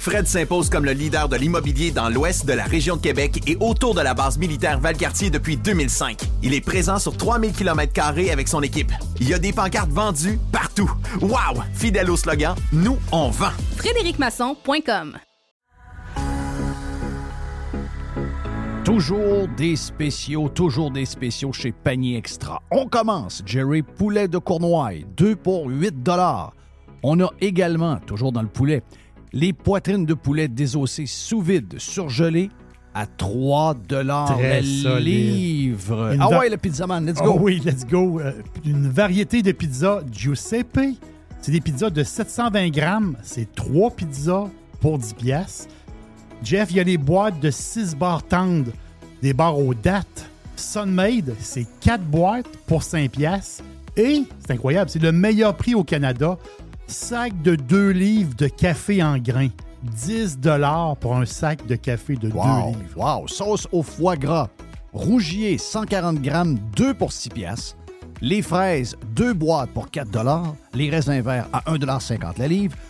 Fred s'impose comme le leader de l'immobilier dans l'ouest de la région de Québec et autour de la base militaire Valcartier depuis 2005. Il est présent sur 3000 km avec son équipe. Il y a des pancartes vendues partout. Wow! Fidèle au slogan, nous, on vend. FrédéricMasson.com Toujours des spéciaux, toujours des spéciaux chez Panier Extra. On commence, Jerry Poulet de Cournoye, 2 pour 8 On a également, toujours dans le poulet, les poitrines de poulet désossées sous vide, surgelées, à 3 dollars le livre. Une ah ouais, le pizzaman, let's go. Oh oui, let's go. Euh, une variété de pizzas Giuseppe. C'est des pizzas de 720 grammes. C'est trois pizzas pour 10 piastres. Jeff, il y a les boîtes de 6 barres tendres, des barres aux dates. Sunmade, c'est 4 boîtes pour 5 piastres. Et, c'est incroyable, c'est le meilleur prix au Canada. Sac de 2 livres de café en grains. 10 dollars pour un sac de café de 2 Wow, livres. wow. Sauce au foie gras. Rougier, 140 grammes, 2 pour 6 piastres. Les fraises, 2 boîtes pour 4 Les raisins verts à 1,50 la livre.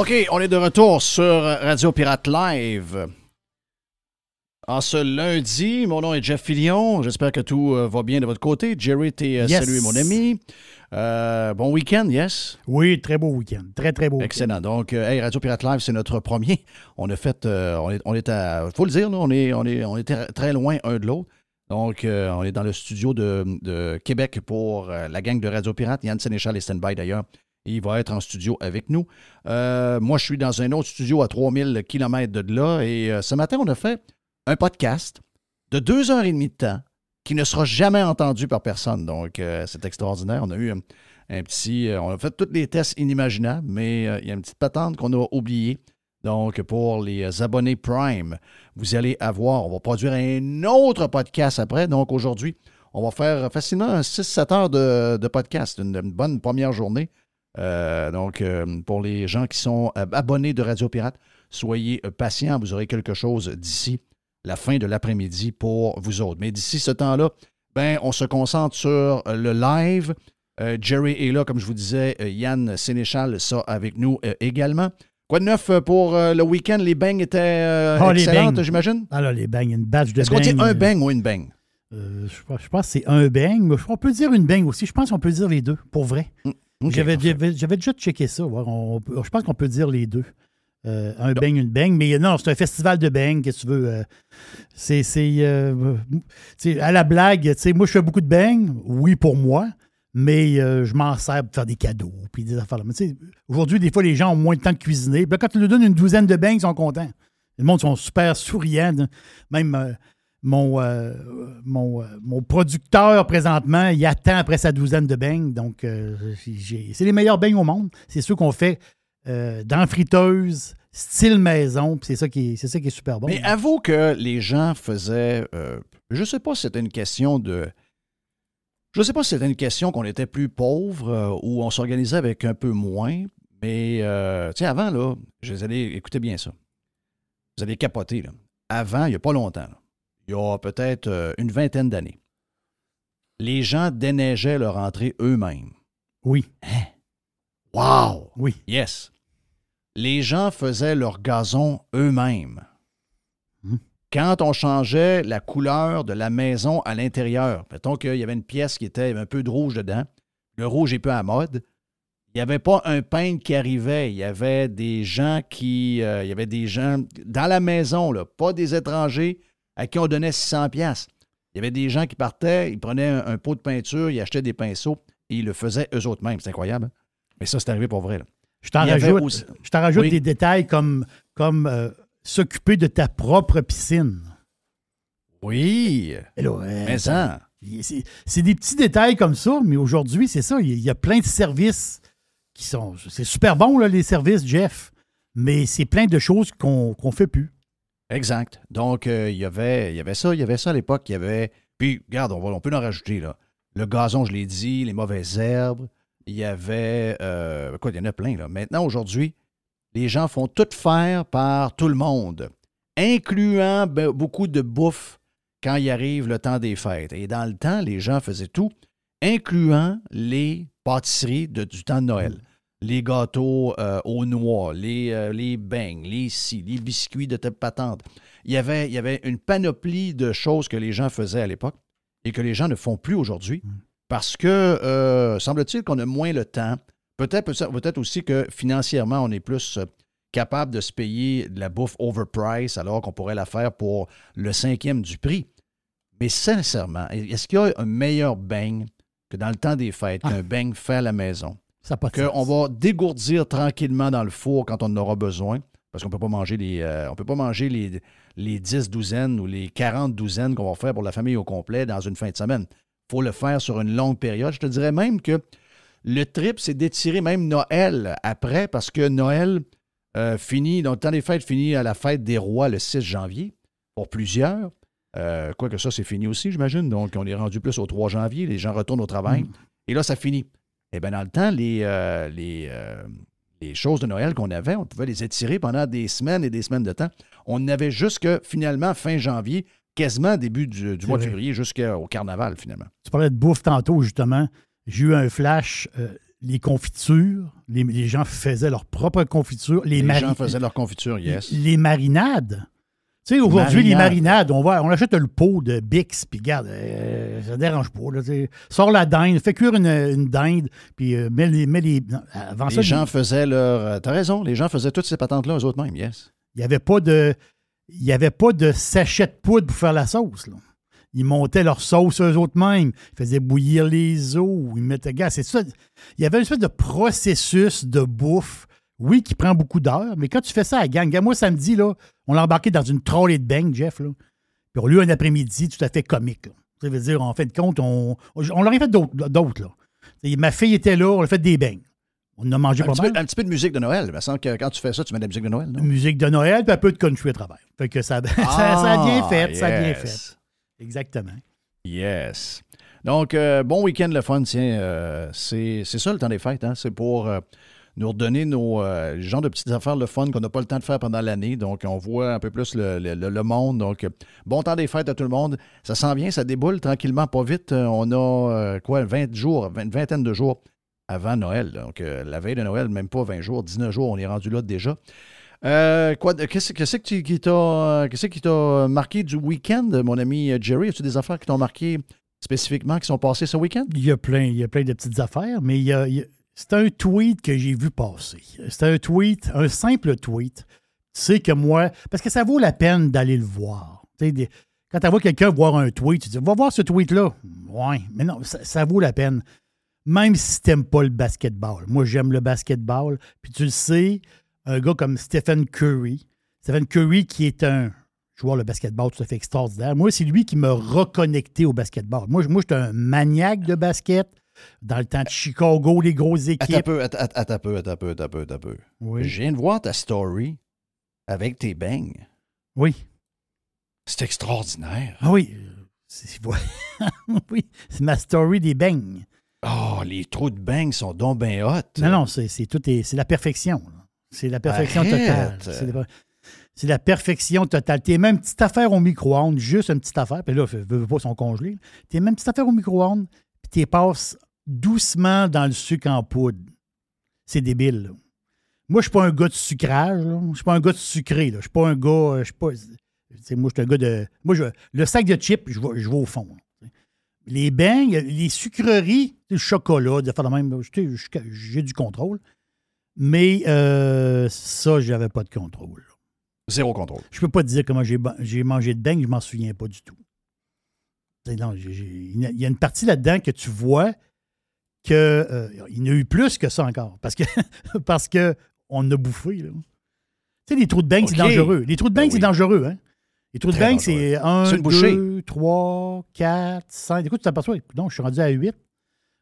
OK, on est de retour sur Radio Pirate Live. En ce lundi, mon nom est Jeff Fillion. J'espère que tout euh, va bien de votre côté. Jerry, t'es euh, Yes. salué, mon ami. Euh, bon week-end, yes? Oui, très beau week-end. Très, très beau week-end. Excellent. Donc, euh, hey, Radio Pirate Live, c'est notre premier. On a fait, on est, on est à, faut le dire, là, on est, on est, on est très- loin un de l'autre. Donc, on est dans le studio de, de Québec pour la gang de Radio Pirate. Yann Sénéchal est stand-by d'ailleurs. Il va être en studio avec nous. Euh, moi, je suis dans un autre studio à 3000 km de là. Et euh, ce matin, on a fait un podcast de deux heures et demie de temps qui ne sera jamais entendu par personne. Donc, euh, c'est extraordinaire. On a eu un, petit. on a fait tous les tests inimaginables, mais il y a une petite patente qu'on a oubliée. Donc, pour les abonnés Prime, vous allez avoir, on va produire un autre podcast après. Donc, aujourd'hui, on va faire facilement un 6-7 heures de, podcast, une bonne première journée. Euh, donc, euh, pour les gens qui sont euh, abonnés de Radio Pirate, soyez patients, vous aurez quelque chose d'ici la fin de l'après-midi pour vous autres. Mais d'ici ce temps-là, ben, on se concentre sur le live. Euh, Jerry est là, comme je vous disais. Yann Sénéchal, ça avec nous également. Quoi de neuf pour le week-end? Les bangs étaient Ah, les excellentes, j'imagine? Ah là, les bangs, une batch de Est-ce qu'on dit un bang ou une bang? je, pense- que c'est un bang, mais on peut dire une bang aussi. Je pense qu'on peut dire les deux, pour vrai. Ok, J'avais déjà checké ça. on je pense qu'on peut dire les deux. Euh, un bang, une bang. Mais non, c'est un festival de bang, qu'est-ce que tu veux. euh, c'est. euh, à la blague, moi, je fais beaucoup de bang, oui, pour moi, mais je m'en sers pour faire des cadeaux, puis des affaires. aujourd'hui, des fois, les gens ont moins de temps de cuisiner. Puis là, quand tu leur donnes une douzaine de bangs, ils sont contents. Le monde sont super souriants. Même euh, mon, euh, mon, euh, mon producteur, présentement, il attend après sa douzaine de bangs. Donc, euh, c'est les meilleurs bangs au monde. C'est ceux qu'on fait dans friteuse, style maison. C'est ça, qui est- qui est super bon. Mais avoue que les gens faisaient. je ne sais pas si c'était une question de. Je ne sais pas si c'était une question qu'on était plus pauvre ou on s'organisait avec un peu moins. Mais, tu sais, avant, là, je les. Écoutez bien ça. Vous allez capoter, là. Avant, il n'y a pas longtemps, là, il y a peut-être euh, une vingtaine d'années, les gens déneigeaient leur entrée eux-mêmes. Oui, Wow! oui. Yes. Les gens faisaient leur gazon eux-mêmes. Hmm. Quand on changeait la couleur de la maison à l'intérieur, mettons qu'il y avait une pièce qui était un peu de rouge dedans, le rouge est peu à mode, il n'y avait pas un peintre qui arrivait, il y avait des gens qui... euh, il y avait des gens dans la maison, là, pas des étrangers à qui on donnait 600 pièces. Il y avait des gens qui partaient, ils prenaient un, un pot de peinture, ils achetaient des pinceaux et ils le faisaient eux autres mêmes. C'est incroyable. hein? Mais ça, c'est arrivé pour vrai. là. Je t'en rajoute, aussi- je t'en rajoute Oui. des détails comme, comme euh, s'occuper de ta propre piscine. Oui, euh, mais ça. C'est des petits détails comme ça, mais aujourd'hui, c'est ça. Il y, a- plein de services qui sont. C'est super bon, là, les services, Jeff. Mais c'est plein de choses qu'on qu'on fait plus. Exact. Donc, euh, il, y avait, il y avait ça, il y avait ça à l'époque. Il y avait. Puis, regarde, on, va- on peut en rajouter, là. Le gazon, je l'ai dit, les mauvaises herbes. Il y avait. euh, quoi, il y en a plein, là. Maintenant, aujourd'hui, les gens font tout faire par tout le monde, incluant be- beaucoup de bouffe quand il arrive le temps des fêtes. Et dans le temps, les gens faisaient tout, incluant les pâtisseries du temps de Noël. Les gâteaux euh, aux noix, les, euh, les beignes, les scies, les biscuits de telle patente. Il y, avait, il y avait une panoplie de choses que les gens faisaient à l'époque et que les gens ne font plus aujourd'hui parce que, euh, semble-t-il qu'on a moins le temps. Peut-être peut aussi que financièrement, on est plus euh, capable de se payer de la bouffe overprice alors qu'on pourrait la faire pour le cinquième du prix. Mais sincèrement, est-ce qu'il y a un meilleur beigne que dans le temps des fêtes, qu'un beigne fait à la maison? Ça qu'on va dégourdir tranquillement dans le four quand on en aura besoin, parce qu'on peut pas manger les, euh, on peut pas manger les, les 10 douzaines ou les 40 douzaines qu'on va faire pour la famille au complet dans une fin de semaine. Il faut le faire sur une longue période. Je te dirais même que le trip, c'est d'étirer même Noël après, parce que Noël euh, finit, donc le temps des fêtes finit à la fête des rois le 6 janvier, pour plusieurs. Euh, Quoique ça, c'est fini aussi, j'imagine. Donc, on est rendu plus au 3 janvier. Les gens retournent au travail. Et là, ça finit. Eh bien, dans le temps, les, euh, les, euh, les choses de Noël qu'on avait, on pouvait les étirer pendant des semaines et des semaines de temps. On avait jusque, finalement, fin janvier, quasiment début du, du mois de février, jusqu'au carnaval, finalement. Tu parlais de bouffe tantôt, justement. J'ai eu un flash. euh, les confitures, les, les gens faisaient leur propre confiture. Les, Les, gens faisaient leur confiture, yes. les marinades. Tu sais, aujourd'hui, les marinades, on, va, on achète le pot de Bix, puis regarde, euh, ça dérange pas. Là. Sors la dinde, fais cuire une, une dinde, puis euh, mets les. Mets les non, avant Les ça, gens faisaient leur... euh, T'as raison, les gens faisaient toutes ces patentes-là eux autres mêmes, yes. il n'y avait pas de. Il n'y avait pas de sachet de poudre pour faire la sauce. là. Ils montaient leur sauce eux autres mêmes. Ils faisaient bouillir les eaux. Ils mettaient. Gars, c'est ça. Il y avait une espèce de processus de bouffe, oui, qui prend beaucoup d'heures, mais quand tu fais ça à gang, gars, moi, samedi, là, on l'a embarqué dans une trolley de bang, Jeff, là. Puis on a eu un après-midi tout à fait comique. Là. Ça veut dire, en fin de compte, on, on l'aurait fait d'autres, là. ma fille était là, on a fait des beignes. On a mangé un pas mal. Peu, un petit peu de musique de Noël. Il me semble que quand tu fais ça, tu mets de la musique de Noël, non? Musique de Noël, puis un peu de country à travers. Fait que ça, ça, a bien fait, ça a bien Ah, fait. Exactement. Yes. Donc, euh, bon week-end, le fun, tiens. euh, c'est c'est ça le temps des fêtes, hein? C'est pour euh, nous redonner nos euh, de petites affaires, le fun qu'on n'a pas le temps de faire pendant l'année. Donc, on voit un peu plus le, monde. Donc, bon temps des fêtes à tout le monde. Ça s'en vient, ça déboule tranquillement, pas vite. Euh, On a, euh, quoi, 20 jours, une vingtaine de jours avant Noël. Donc, euh, la veille de Noël, même pas 20 jours, 19 jours, on est rendu là déjà. Qu'est-ce que qui t'a qui t'a marqué du week-end, mon ami Jerry? As-tu des affaires qui t'ont marqué spécifiquement qui sont passées ce week-end? Il y a plein, il y a plein de petites affaires, mais il y a- c'est un tweet que j'ai vu passer. C'est un tweet, un simple tweet. Tu sais que moi, parce que ça vaut la peine d'aller le voir. Quand tu vois quelqu'un voir un tweet, tu dis Va voir ce tweet-là. Ouais, mais non, ça, vaut la peine. Même si tu n'aimes pas le basketball. Moi, j'aime le basketball. Puis tu le sais, un gars comme Stephen Curry, Stephen Curry qui est un joueur de basketball tout à fait extraordinaire. Moi, c'est lui qui m'a reconnecté au basketball. Moi, je- moi j'étais un maniaque de basket. Dans le temps de Chicago, les grosses Attends équipes. peu, attends, peu, attends peu, attends peu, attends peu. Oui. Je viens de voir ta story avec tes bangs. Oui. C'est extraordinaire. Ah oui. C'est oui, c'est ma story des beignes. Oh, les trous de bangs sont donc bien hot. Non, non, c'est tout est- c'est la perfection. C'est la perfection Arrête. totale. C'est la, perfection totale. T'es même petite affaire au micro-ondes, juste une petite affaire, puis là, veux, veux pas, sont congelés. T'es même petite affaire au micro-ondes, puis t'es passes doucement dans le sucre en poudre. C'est débile. là. Moi, je suis pas un gars de sucrage. là. Je suis pas un gars de sucré. là. Je suis pas un gars. euh, Je suis pas. sais, moi, je suis un gars de. Moi, je, le sac de chips, je vais, je vais au fond. là. Les beignes, les sucreries, le chocolat, de faire la même. J'ai du contrôle. Mais euh, ça, j'avais pas de contrôle. Zéro contrôle. Je peux pas te dire comment j'ai mangé de beignes, je m'en souviens pas du tout. Non, il y a une partie là-dedans que tu vois que euh, y en a eu plus que ça encore. Parce que parce que on a bouffé. Là. Tu sais, les trous de beignes, c'est OK. dangereux. Les trous de Ben beignes, c'est oui. dangereux, hein? Les trous de dangereux. c'est 1, C'est une bouchée. 2, 3, 4, 5. Écoute, tu t'aperçois, non, je suis rendu à 8.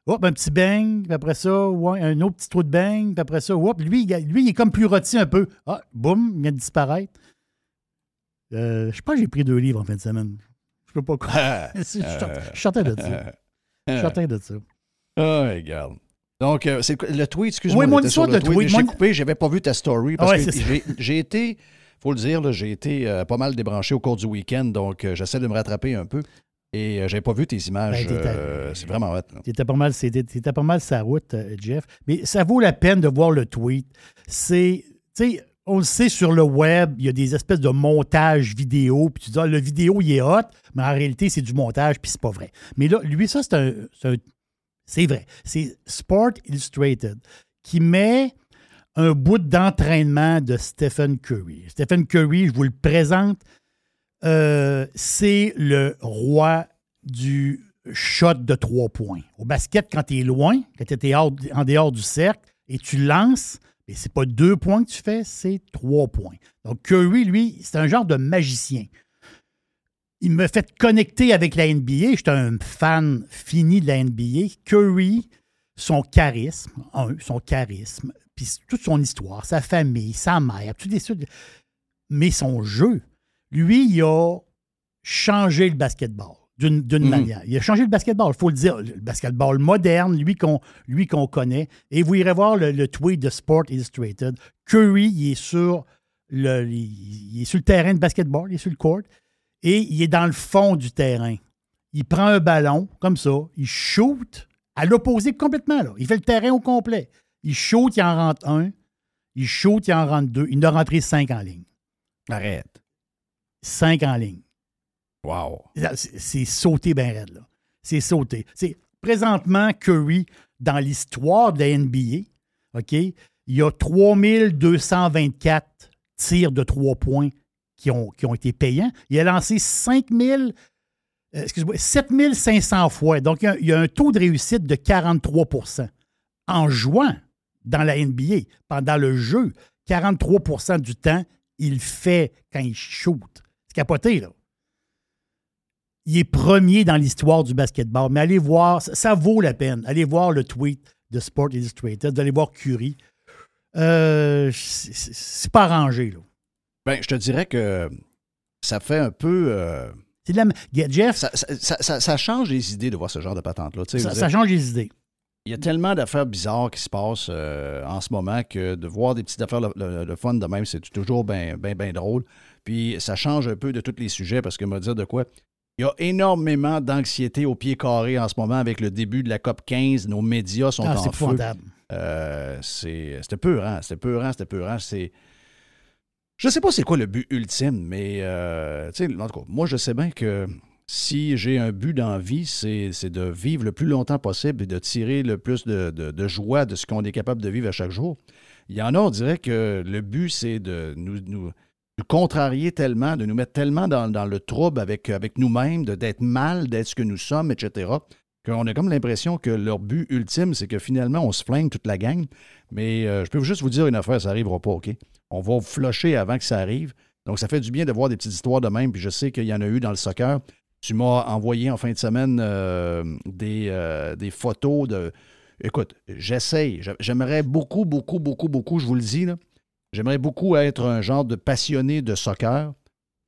Hop, un petit beigne, puis après ça, ouais, un autre petit trou de beigne, puis après ça, hop, lui, il- lui, il est comme plus rôti un peu. Ah, boum, il vient de disparaître. Euh, je sais pas, j'ai pris deux livres en fin de semaine. Je peux pas certain- je suis certain de ça. Je suis certain de ça. Ah, regarde. Donc, euh, c'est le tweet, excuse-moi. Oui, mon histoire le de tweet, J'ai mon- coupé, j'avais pas vu ta story parce Ah ouais, que j'ai- j'ai été, faut le dire, là, j'ai été euh, pas mal débranché au cours du week-end, donc euh, j'essaie de me rattraper un peu. Et j'avais pas vu tes images. Ben, c'est vraiment hot. là. T'étais pas mal, c'était- pas mal sa route, Jeff. Mais ça vaut la peine de voir le tweet. C'est, tu sais, on le sait sur le web, il y a des espèces de montages vidéo, puis tu dis, ah, le vidéo, il est hot, mais en réalité, c'est du montage, puis c'est pas vrai. Mais là, lui, ça, c'est un, c'est un- c'est vrai. C'est Sport Illustrated qui met un bout d'entraînement de Stephen Curry. Stephen Curry, je vous le présente, euh, c'est le roi du shot de trois points. Au basket, quand tu es loin, quand tu es en dehors du cercle et tu lances, mais c'est pas deux points que tu fais, c'est trois points. Donc Curry, lui, c'est un genre de magicien. Il me fait connecter avec la NBA. J'étais un fan fini de la NBA. Curry, son charisme, un, son charisme, puis toute son histoire, sa famille, sa mère, tout des mais son jeu. Lui, il a changé le basketball d'une Mhm. manière. Il a changé le basketball, il faut le dire. Le basketball moderne, lui qu'on connaît. Et vous irez voir le, le tweet de Sport Illustrated. Curry, il est sur le, il est sur le terrain de basketball, il est sur le court, et il est dans le fond du terrain. Il prend un ballon, comme ça, il shoot à l'opposé complètement. Là. Il fait le terrain au complet. Il shoot, il en rentre un. Il shoot, il en rentre deux. Il en a rentré cinq en ligne. Arrête. Cinq en ligne. Wow. C'est sauté bien raide, là. C'est sauté. C'est présentement Curry, dans l'histoire de la NBA, OK, il y a 3224 tirs de trois points qui ont, qui ont été payants. Il a lancé 5000 euh, excuse-moi, 7500 fois. Donc, il y, a, un taux de réussite de 43% En jouant dans la NBA, pendant le jeu, 43% du temps, il fait quand il shoot. C'est capoté, là. Il est premier dans l'histoire du basketball. Mais allez voir, ça, vaut la peine. Allez voir le tweet de Sport Illustrated, d'aller voir Curie. Euh, c'est- pas arrangé, là. Ben, je te dirais que ça fait un peu. euh, C'est de la- Jeff, ça, ça- ça- ça- ça change les idées de voir ce genre de patente-là. Ça, change les idées. Il y a tellement d'affaires bizarres qui se passent euh, en ce moment que de voir des petites affaires le, le- le fun de même, c'est toujours bien ben, ben drôle. Puis ça change un peu de tous les sujets parce que me dire de quoi. Il y a énormément d'anxiété au pied carré en ce moment avec le début de la COP 15. Nos médias sont Ah, en feu. Euh, c'est- c'était peurant, c'était peurant, c'était peurant. C'est... Je sais pas c'est quoi le but ultime, mais euh, tu sais, en tout cas, moi je sais bien que si j'ai un but dans la vie, c'est, de vivre le plus longtemps possible et de tirer le plus de, joie de ce qu'on est capable de vivre à chaque jour. Il y en a, on dirait que le but, c'est de nous, contrarier tellement, de nous mettre tellement dans, le trouble avec, avec nous-mêmes, d'être mal, d'être ce que nous sommes, etc., qu'on a comme l'impression que leur but ultime, c'est que finalement, on se flingue toute la gang. Mais euh, je peux juste vous dire une affaire, ça n'arrivera pas, OK? On va flusher avant que ça arrive. Donc, ça fait du bien de voir des petites histoires de même. Puis je sais qu'il y en a eu dans le soccer. Tu m'as envoyé en fin de semaine euh, des, euh, des photos de. Écoute, j'essaye. J'a- J'aimerais beaucoup, beaucoup, beaucoup, beaucoup, je vous le dis. J'aimerais beaucoup être un genre de passionné de soccer.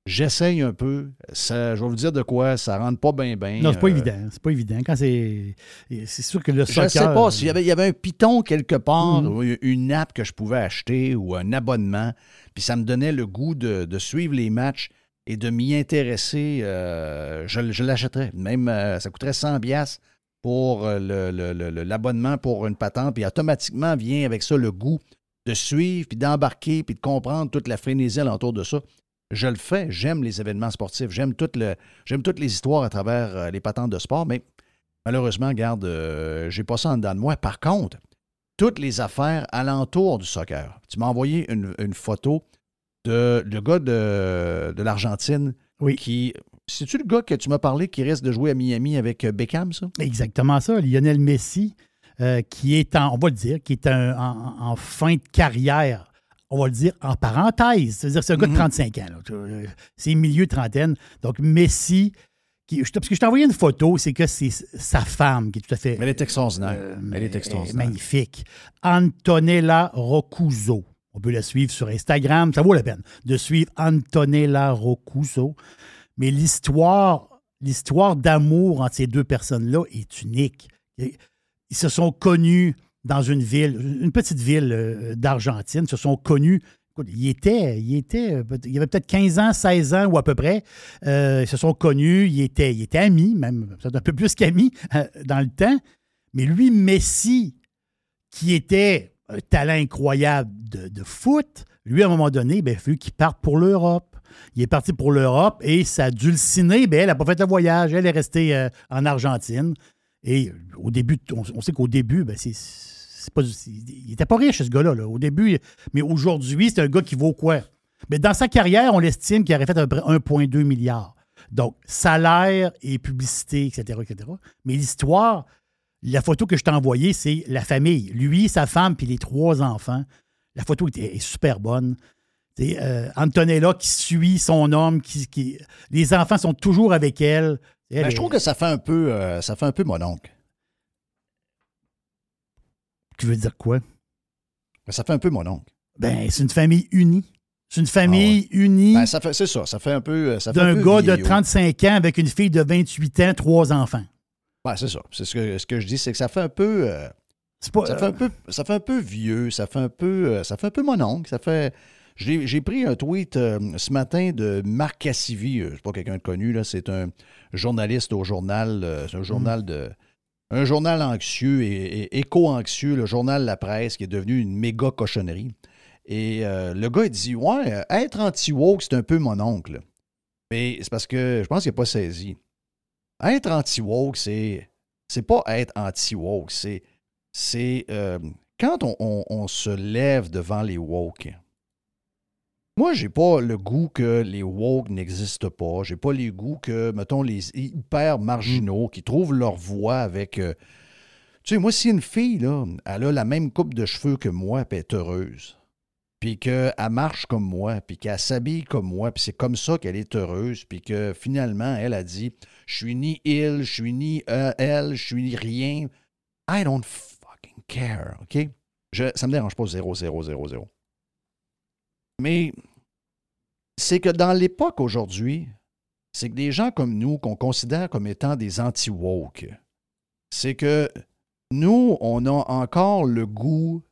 J'essaye un peu. Ça, je vais vous dire de quoi, ça rentre pas bien, bien. Non, c'est pas Euh, évident. C'est pas évident. Quand c'est. C'est sûr que le je soccer. ne sais pas s'il y avait, il y avait un piton quelque part, Mhm. ou une app que je pouvais acheter ou un abonnement, puis ça me donnait le goût de, de suivre les matchs et de m'y intéresser, euh, je, je l'achèterais. Même, euh, ça coûterait 100 piastres pour le- le- le- le- l'abonnement pour une patente, puis automatiquement vient avec ça le goût de suivre, puis d'embarquer, puis de comprendre toute la frénésie alentour de ça. Je le fais, j'aime les événements sportifs, j'aime toutes, le, j'aime toutes les histoires à travers euh, les patentes de sport, mais malheureusement, regarde, euh, j'ai pas ça en dedans de moi. Par contre, toutes les affaires alentour du soccer. Tu m'as envoyé une, une photo de le gars de, de l'Argentine Oui. qui. C'est-tu le gars que tu m'as parlé qui reste de jouer à Miami avec euh, Beckham, ça? Exactement ça. Lionel Messi, euh, qui est en, on va le dire, qui est un- en, en fin de carrière, on va le dire en parenthèse. C'est-à-dire que c'est un gars de Mhm. 35 ans. là. Tu vois, euh, C'est milieu trentaine. Donc, Messi, qui, parce que je t'ai envoyé une photo, c'est que c'est sa femme qui est tout à fait. Elle est extraordinaire. euh, Elle est extraordinaire. Magnifique. Antonella Roccuzzo. On peut la suivre sur Instagram. Ça vaut la peine de suivre Antonella Roccuzzo. Mais l'histoire, l'histoire d'amour entre ces deux personnes-là est unique. Ils se sont connus dans une ville, une petite ville euh, d'Argentine, se sont connus. Écoute, Ils étaient, ils étaient, euh, il avait peut-être 15 ans, 16 ans ou à peu près. Euh, ils se sont connus, ils étaient, ils étaient amis, même un peu plus qu'amis euh, dans le temps. Mais lui, Messi, qui était un talent incroyable de, foot, lui, à un moment donné, ben, il a qu'il parte pour l'Europe. Il est parti pour l'Europe et sa dulcinée, ben, elle n'a pas fait le voyage. Elle est restée euh, en Argentine. Et euh, au début, on, sait qu'au début, ben, c'est, pas, il n'était pas riche, ce gars-là. là, au début, mais aujourd'hui, c'est un gars qui vaut quoi? Mais dans sa carrière, on l'estime qu'il aurait fait à peu près 1,2 milliard. Donc, salaire et publicité, etc., etc. Mais l'histoire, la photo que je t'ai envoyée, c'est la famille. Lui, sa femme, puis les trois enfants. La photo est, super bonne. C'est euh, Antonella qui suit son homme, qui, qui- les enfants sont toujours avec elle. Ben, est- je trouve que ça fait un peu, euh, ça fait un peu mon oncle. Tu veux dire quoi? Ça fait un peu mon oncle. Ben, c'est une famille unie. C'est une famille unie Ben, ça fait, c'est ça, ça fait un peu. euh, d'un gars de vieillot. 35 ans avec une fille de 28 ans, trois enfants. Ben, c'est ça. C'est ce que, ce que je dis, c'est que ça fait un peu. euh, C'est pas, Ça fait un peu, ça fait un peu vieux, ça fait un peu, euh, ça fait un peu mon oncle. Ça fait. J'ai pris un tweet euh, ce matin de Marc Cassivi, euh, c'est pas quelqu'un de connu c'est un journaliste au journal, euh, c'est un journal de, un journal anxieux et, éco-anxieux, le journal La Presse, qui est devenu une méga cochonnerie. Et euh, le gars il dit ouais, être anti-woke c'est un peu mon oncle. Mais c'est parce que je pense qu'il n'a pas saisi. Être anti-woke c'est, c'est pas être anti-woke, c'est c'est quand on- on se lève devant les woke. Moi, j'ai pas le goût que les woke n'existent pas. J'ai pas les goûts que, mettons, les hyper marginaux qui trouvent leur voie avec. euh, tu sais, moi, si une fille, là, elle a la même coupe de cheveux que moi, puis est heureuse, puis qu'elle marche comme moi, puis qu'elle s'habille comme moi, puis c'est comme ça qu'elle est heureuse, puis que finalement, elle a dit Je suis ni il, je suis ni euh, elle, je suis ni rien. I don't fucking care, OK? Ça me dérange pas 0, 0, 0, 0. Mais c'est que dans l'époque aujourd'hui, c'est que des gens comme nous, qu'on considère comme étant des anti-woke, c'est que nous, on a encore le goût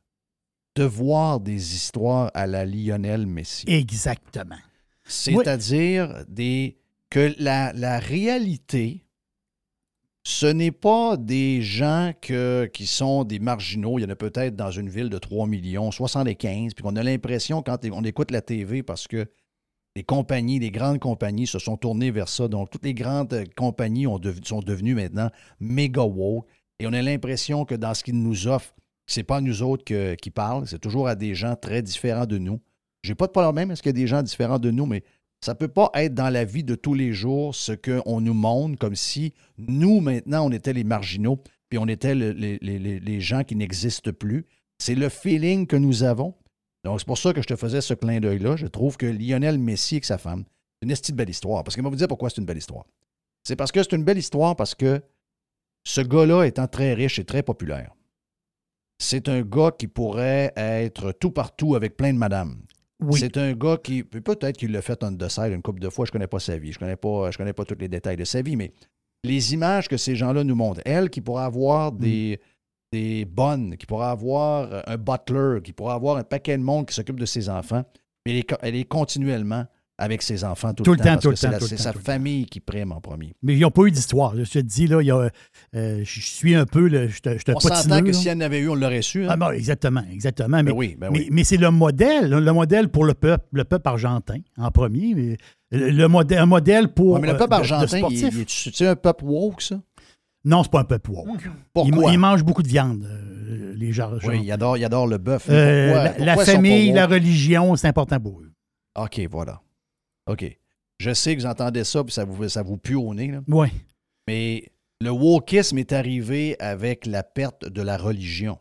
de voir des histoires à la Lionel Messi. Exactement. C'est-à-dire des, que la, la réalité, ce n'est pas des gens que, qui sont des marginaux. Il y en a peut-être dans une ville de 3 millions, 75, puis qu'on a l'impression quand on écoute la TV parce que les compagnies, les grandes compagnies se sont tournées vers ça. Donc, toutes les grandes euh, compagnies sont devenues maintenant méga woke. Et on a l'impression que dans ce qu'ils nous offrent, c'est pas nous autres qui parlent, c'est toujours à des gens très différents de nous. J'ai pas de problème, est-ce qu'il y a des gens différents de nous, mais ça peut pas être dans la vie de tous les jours ce qu'on nous montre comme si nous, maintenant, on était les marginaux, puis on était le- les, les- les- les gens qui n'existent plus. C'est le feeling que nous avons. Donc, c'est pour ça que je te faisais ce clin d'œil-là. Je trouve que Lionel Messi et sa femme, c'est une esti de belle histoire. Parce qu'il va vous dire pourquoi c'est une belle histoire. C'est parce que c'est une belle histoire parce que ce gars-là étant très riche et très populaire, c'est un gars qui pourrait être tout partout avec plein de madames. Oui. C'est un gars qui, peut-être qu'il l'a fait the side une couple de fois, je ne connais pas sa vie, je ne connais, pas- je connais pas tous les détails de sa vie, mais les images que ces gens-là nous montrent, elle qui pourra avoir des, des bonnes, qui pourra avoir un butler, qui pourra avoir un paquet de monde qui s'occupe de ses enfants, mais elle est, elle est continuellement avec ses enfants tout, Tout le temps, tout le temps, la- tout le C'est sa tout famille qui prime en premier. Mais ils n'ont pas eu d'histoire. Je te dis, là, il y a, euh, je suis un peu, le, je te, je te On s'entend que là. s'il y en avait eu, on l'aurait su. hein? Ah, bon, exactement, exactement. Mais, Ben oui, ben mais, oui. mais c'est le modèle, le modèle pour le peuple, le peuple argentin en premier. mais Le, le modèle, un modèle pour. Ouais, mais le euh, peuple de- de argentin, il, c'est un peuple woke, ça? Non, c'est pas un peuple woke. Ils, Pourquoi? ils mangent beaucoup de viande, euh, les gens. Oui, il adore, il adore le bœuf. Euh, la, ils famille, la religion, c'est important pour eux. OK, voilà. OK. Je sais que vous entendez ça, puis ça vous, ça vous pue au nez. Oui. mais le wokisme est arrivé avec la perte de la religion.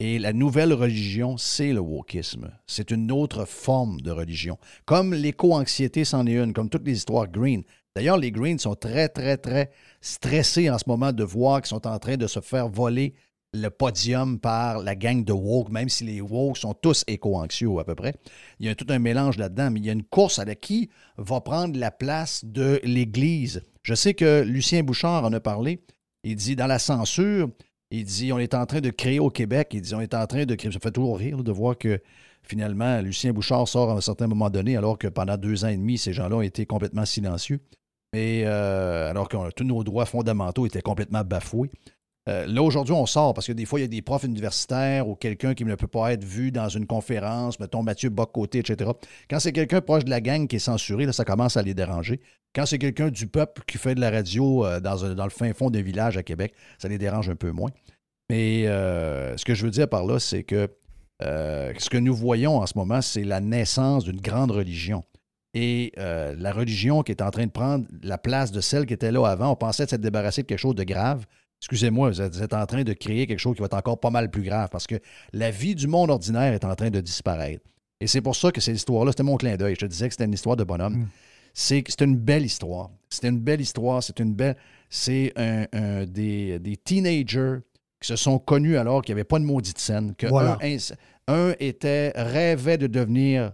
Et la nouvelle religion, c'est le wokisme. C'est une autre forme de religion. Comme l'éco-anxiété, c'en est une, comme toutes les histoires green. D'ailleurs, les greens sont très, très, très stressés en ce moment de voir qu'ils sont en train de se faire voler le podium par la gang de woke, même si les woke sont tous éco-anxieux à peu près. Il y a tout un mélange là-dedans, mais il y a une course à la qui va prendre la place de l'Église. Je sais que Lucien Bouchard en a parlé. Il dit dans la censure, il dit on est en train de créer au Québec, il dit on est en train de créer. Ça fait toujours rire de voir que finalement Lucien Bouchard sort à un certain moment donné, alors que pendant deux ans et demi, ces gens-là ont été complètement silencieux. Et euh, alors que tous nos droits fondamentaux étaient complètement bafoués. Euh, là, aujourd'hui, on sort parce que des fois, il y a des profs universitaires ou quelqu'un qui ne peut pas être vu dans une conférence, mettons Mathieu Bocoté, etc. Quand c'est quelqu'un proche de la gang qui est censuré, ça commence à les déranger. Quand c'est quelqu'un du peuple qui fait de la radio euh, dans, dans le fin fond d'un village à Québec, ça les dérange un peu moins. Mais euh, ce que je veux dire par là, c'est que euh, ce que nous voyons en ce moment, c'est la naissance d'une grande religion. Et euh, la religion qui est en train de prendre la place de celle qui était là avant, on pensait s'être débarrassé de quelque chose de grave. Excusez-moi, vous êtes, en train de créer quelque chose qui va être encore pas mal plus grave parce que la vie du monde ordinaire est en train de disparaître. Et c'est pour ça que cette histoire-là, c'était mon clin d'œil. Je te disais que c'était une histoire de bonhomme. C'est c'est une belle histoire. C'est une belle histoire. C'est une belle. C'est un, un des, des teenagers qui se sont connus alors qu'il n'y avait pas de maudite scène. Que Voilà. un, un était, rêvait de devenir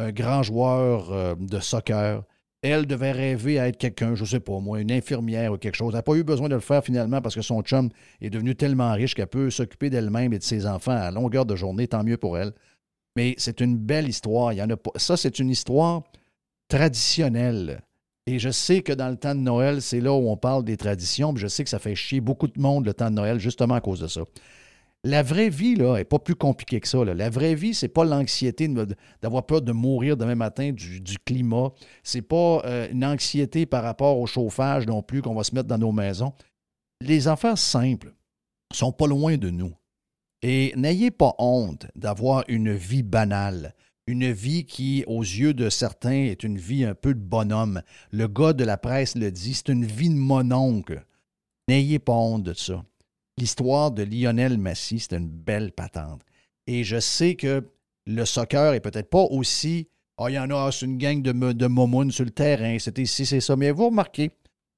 un grand joueur euh, de soccer. Elle devait rêver à être quelqu'un, je ne sais pas moi, une infirmière ou quelque chose. Elle n'a pas eu besoin de le faire finalement parce que son chum est devenu tellement riche qu'elle peut s'occuper d'elle-même et de ses enfants à longueur de journée, tant mieux pour elle. Mais c'est une belle histoire. Il y en a pas. Ça, c'est une histoire traditionnelle. Et je sais que dans le temps de Noël, c'est là où on parle des traditions. puis je sais que ça fait chier beaucoup de monde le temps de Noël justement à cause de ça. La vraie vie, là, n'est pas plus compliquée que ça. La vraie vie, c'est pas l'anxiété d'avoir peur de mourir demain matin du, du climat. C'est pas euh, une anxiété par rapport au chauffage non plus qu'on va se mettre dans nos maisons. Les affaires simples sont pas loin de nous. Et n'ayez pas honte d'avoir une vie banale, une vie qui, aux yeux de certains, est une vie un peu de bonhomme. Le gars de la presse le dit, c'est une vie de mononcle. N'ayez pas honte de ça. L'histoire de Lionel Messi, c'est une belle patente. Et je sais que le soccer est peut-être pas aussi. Ah, il y en a, c'est une gang de, de sur le terrain, c'était ici, c'est ça. Mais vous remarquez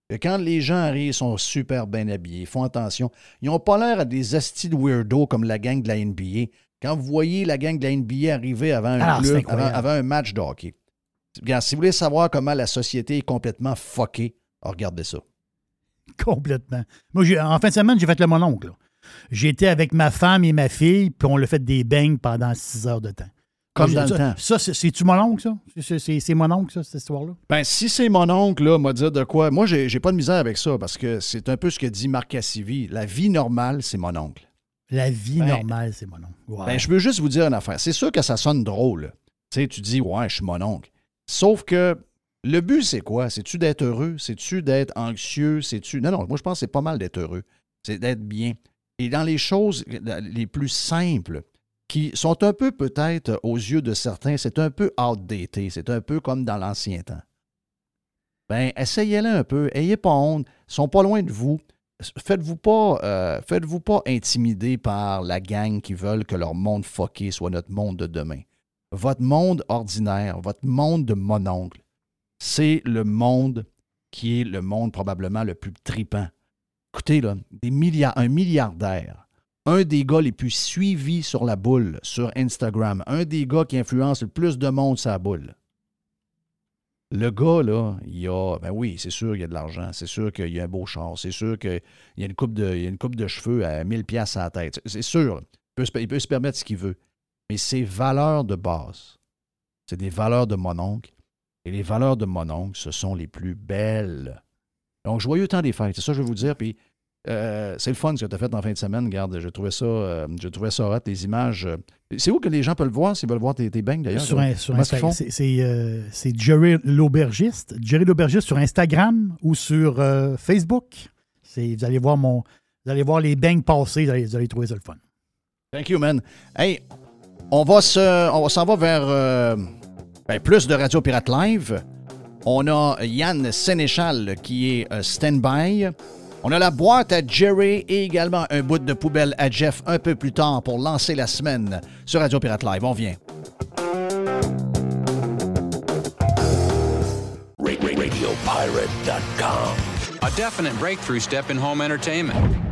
que quand les gens arrivent, ils sont super bien habillés, ils font attention. Ils n'ont pas l'air à des astis de weirdo comme la gang de la NBA. Quand vous voyez la gang de la NBA arriver avant un, Ah, avant, un match de hockey, Regarde, si vous voulez savoir comment la société est complètement fuckée, regardez ça. Complètement. Moi, en fin de semaine, j'ai fait le mononcle. J'étais avec ma femme et ma fille, puis on l'a fait des beignes pendant six heures de temps. Comme dans ça, le temps. Ça, c'est-tu mon oncle, ça? C'est- mon oncle, ça, cette histoire-là? Ben, si c'est mon oncle, là, m'a dit de quoi. Moi, j'ai pas de misère avec ça parce que c'est un peu ce que dit Marc Cassivi. La vie normale, c'est mon oncle. La vie Ben, normale, c'est mon oncle. Ben, je veux juste vous dire une affaire. C'est sûr que ça sonne drôle. Tu sais, tu dis, ouais, je suis mon oncle. Sauf que le but, c'est quoi? C'est-tu d'être heureux? C'est-tu d'être anxieux? C'est-tu. Non, non, moi, je pense que c'est pas mal d'être heureux. C'est d'être bien. Et dans les choses les plus simples, qui sont un peu peut-être aux yeux de certains, c'est un peu outdated. C'est un peu comme dans l'ancien temps. Ben, essayez-le un peu. Ayez pas honte. Ils sont pas loin de vous. Faites-vous pas, euh, faites-vous pas intimider par la gang qui veulent que leur monde fucké soit notre monde de demain. Votre monde ordinaire, votre monde de mononcle, c'est le monde qui est le monde probablement le plus tripant. Écoutez, un milliardaire, un des gars les plus suivis sur la boule, sur Instagram, un des gars qui influence le plus de monde sur la boule. Le gars, là, il a. Ben oui, c'est sûr qu'il y a de l'argent. C'est sûr qu'il y a un beau char. C'est sûr qu'il y a une coupe de, une coupe de cheveux à 1000 pièces à la tête. C'est sûr. Il peut, il peut se permettre ce qu'il veut. Mais ses valeurs de base, c'est des valeurs de mon oncle. Et les valeurs de mon oncle, ce sont les plus belles. Donc, joyeux temps des fêtes. C'est ça que je veux vous dire. Puis, euh, c'est le fun ce que tu as fait en fin de semaine. Regarde, je trouvais ça, euh, je trouvais ça hot, les images. C'est où que les gens peuvent le voir s'ils veulent voir tes, tes bangs d'ailleurs? Sur, un- sur Instagram. C'est euh, c'est Jerry l'aubergiste. Jerry l'aubergiste sur Instagram ou sur euh, Facebook. Vous allez voir mon. Vous allez voir les bangs passer, vous allez, vous allez trouver ça le fun. Thank you, man. Hey, on va se, on s'en va vers ben, plus de Radio Pirate Live. On a Yann Sénéchal qui est euh, stand-by. On a la boîte à Jerry et également un bout de poubelle à Jeff un peu plus tard pour lancer la semaine sur Radio Pirate Live. On vient. RadioPirate.com. A definite breakthrough step in home entertainment.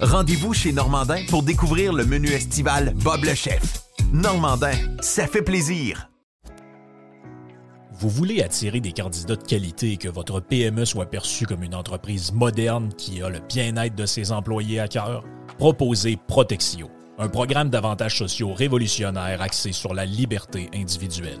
Rendez-vous chez Normandin pour découvrir le menu estival Bob le chef. Normandin, ça fait plaisir. Vous voulez attirer des candidats de qualité et que votre PME soit perçue comme une entreprise moderne qui a le bien-être de ses employés à cœur? Proposez Protexio, un programme d'avantages sociaux révolutionnaire axé sur la liberté individuelle.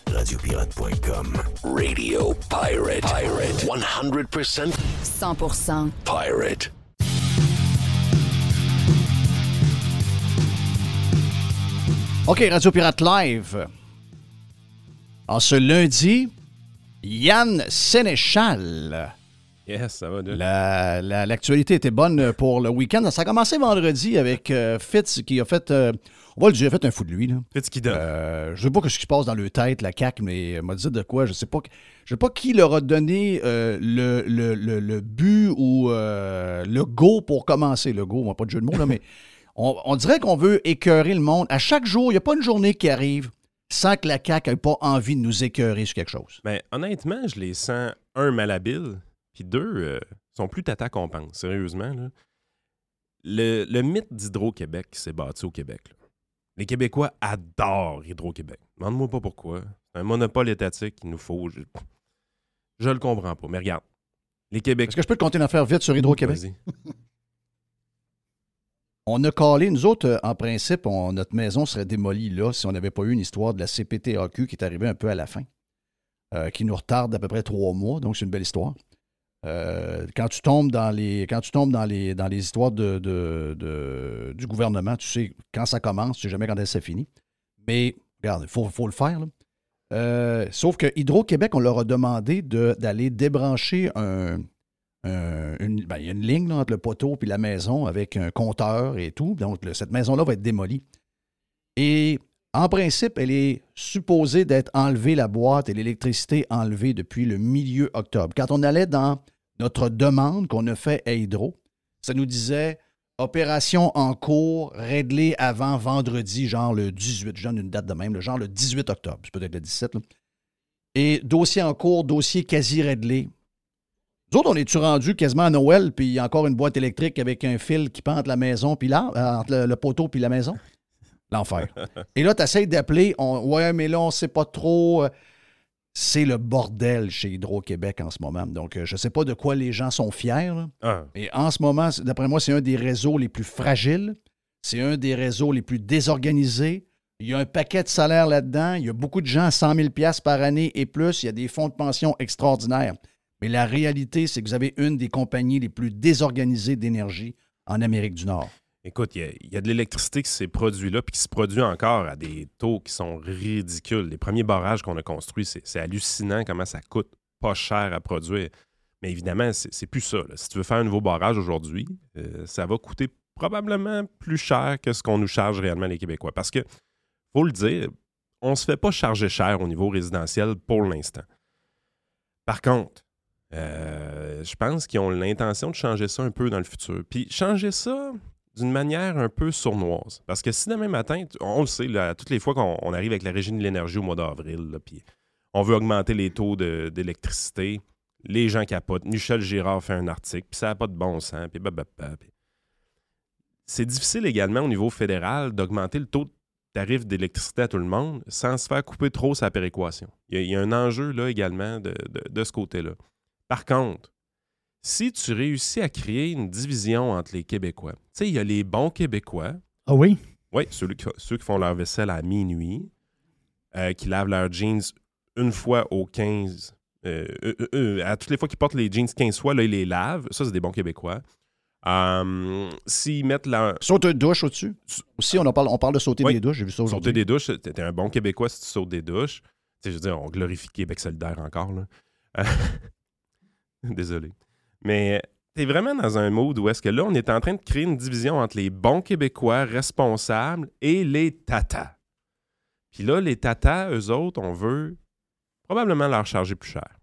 RadioPirate.com. Radio Pirate. Pirate. 100% 100% pirate. OK, Radio Pirate Live. En ce lundi, Yann Sénéchal Yes, ça va. La- la- L'actualité était bonne pour le week-end. Ça a commencé vendredi avec euh, Fitz qui a fait, euh, on va le dire, a fait un fou de lui. Là. Fitz qui donne. Euh, je sais pas ce qui se passe dans le tête, la CAQ, mais m'a dit de quoi. Je sais pas. Je sais pas qui leur a donné le, le- le- le but ou le go pour commencer. Le go, on n'a pas de jeu de mots, là, mais on, on dirait qu'on veut écœurer le monde. À chaque jour, il n'y a pas une journée qui arrive sans que la CAQ n'ait pas envie de nous écœurer sur quelque chose. Mais honnêtement, je les sens, un, malhabiles, puis deux, euh, sont plus tata qu'on pense, sérieusement. Là. Le, le mythe d'Hydro-Québec qui s'est bâti au Québec. là. Les Québécois adorent Hydro-Québec. Demande-moi pas pourquoi. C'est un monopole étatique qu'il nous faut. Je, je le comprends pas. Mais regarde, les Québécois... Est-ce que je peux te compter une affaire vite sur Hydro-Québec? Vas-y. On a calé, nous autres, euh, en principe, on- notre maison serait démolie là si on n'avait pas eu une histoire de la CPTAQ qui est arrivée un peu à la fin, euh, qui nous retarde à peu près trois mois, donc c'est une belle histoire. Euh, quand tu tombes dans les, quand tombes dans les, histoires du gouvernement, tu sais quand ça commence, tu sais jamais quand elle s'est fini. Mais regarde, il faut, le faire. Euh, sauf que Hydro-Québec, on leur a demandé de- d'aller débrancher un, ben, une ligne entre le poteau et la maison avec un compteur et tout. Donc, cette maison-là va être démolie. Et en principe, elle est supposée d'être enlevée, la boîte et l'électricité enlevée depuis le milieu octobre. Quand on allait dans notre demande qu'on a fait à Hydro, ça nous disait opération en cours réglée avant vendredi, genre le 18, je donne une date de même, genre le 18 octobre, c'est peut-être le 17. là. Et dossier en cours, dossier quasi réglé. Nous autres, on est-tu rendu quasiment à Noël, puis il y a encore une boîte électrique avec un fil qui pend entre la maison, puis là, euh, entre le, le poteau puis la maison? L'enfer. Et là, tu essaies d'appeler, on- ouais, mais là, on sait pas trop. euh, C'est le bordel chez Hydro-Québec en ce moment. Donc, euh, je sais pas de quoi les gens sont fiers. Ah, Et en ce moment, d'après moi, c'est un des réseaux les plus fragiles. C'est un des réseaux les plus désorganisés. Il y a un paquet de salaires là-dedans. Il y a beaucoup de gens à 100 000 par année et plus. Il y a des fonds de pension extraordinaires. Mais la réalité, c'est que vous avez une des compagnies les plus désorganisées d'énergie en Amérique du Nord. Écoute, il y a- de l'électricité qui s'est produit là, puis qui se produit encore à des taux qui sont ridicules. Les premiers barrages qu'on a construits, c'est hallucinant comment ça coûte pas cher à produire. Mais évidemment, c'est plus ça. Si tu veux faire un nouveau barrage aujourd'hui, euh, ça va coûter probablement plus cher que ce qu'on nous charge réellement les Québécois. Parce que, faut le dire, on se fait pas charger cher au niveau résidentiel pour l'instant. Par contre, euh, je pense qu'ils ont l'intention de changer ça un peu dans le futur. Puis changer ça d'une manière un peu sournoise. Parce que si demain matin, on le sait, là, toutes les fois qu'on on arrive avec la Régie de l'énergie au mois d'avril, puis on veut augmenter les taux d'électricité, les gens capotent. Michel Girard fait un article, puis ça n'a pas de bon sens, puis C'est difficile également au niveau fédéral d'augmenter le taux de tarif d'électricité à tout le monde sans se faire couper trop sa péréquation. Il y a, un enjeu là également de, de- de ce côté-là. Par contre, si tu réussis à créer une division entre les Québécois, tu sais, il y a les bons Québécois, Ah oui? oui, ceux, qui- ceux qui font leur vaisselle à minuit, euh, qui lavent leurs jeans une fois aux 15, euh, euh, à toutes les fois qu'ils portent les jeans 15 fois, là, ils les lavent. Ça, c'est des bons Québécois. Euh, S'ils mettent leur, Saute une douche au-dessus? Aussi, on, en parle, on parle de sauter Oui. des douches. J'ai vu ça Sauter aujourd'hui. des douches, t'es un bon Québécois si tu sautes des douches. Tu sais, je veux dire, on glorifie Québec solidaire encore, là. Désolé. Mais t'es vraiment dans un mode où est-ce que là, on est en train de créer une division entre les bons Québécois responsables et les tatas. Puis là, les tatas, eux autres, on veut probablement leur charger plus cher.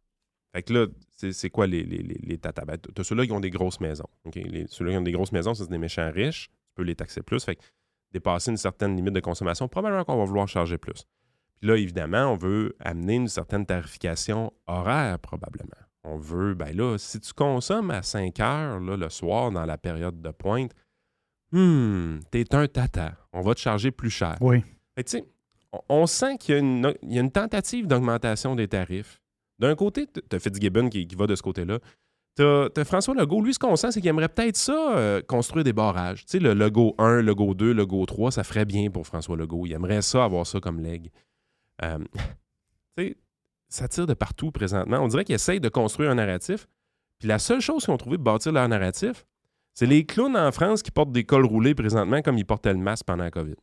Fait que là, c'est quoi les, les, les, les tatas? Ben, t'as ceux-là qui ont des grosses maisons. OK? Les- Ceux-là qui ont des grosses maisons, c'est des méchants riches. Tu peux les taxer plus. Fait que dépasser une certaine limite de consommation, probablement qu'on va vouloir charger plus. Puis là, évidemment, on veut amener une certaine tarification horaire, probablement. On veut, ben là, si tu consommes à 5 heures là, le soir dans la période de pointe, hmm, t'es un tata. On va te charger plus cher. Oui. Fait que, tu on, on sent qu'il y, a une- il y a une tentative d'augmentation des tarifs. D'un côté, t- t'as Fitzgibbon qui, qui va de ce côté-là. T'as t'as François Legault, lui, ce qu'on sent, c'est qu'il aimerait peut-être ça, euh, construire des barrages. Tu sais, le Legault 1, Legault 2, Legault 3, ça ferait bien pour François Legault. Il aimerait ça, avoir ça comme leg. Euh, tu sais, ça tire de partout présentement. On dirait qu'ils essayent de construire un narratif. Puis la seule chose qu'ils ont trouvé de bâtir leur narratif, c'est les clowns en France qui portent des cols roulés présentement comme ils portaient le masque pendant la COVID.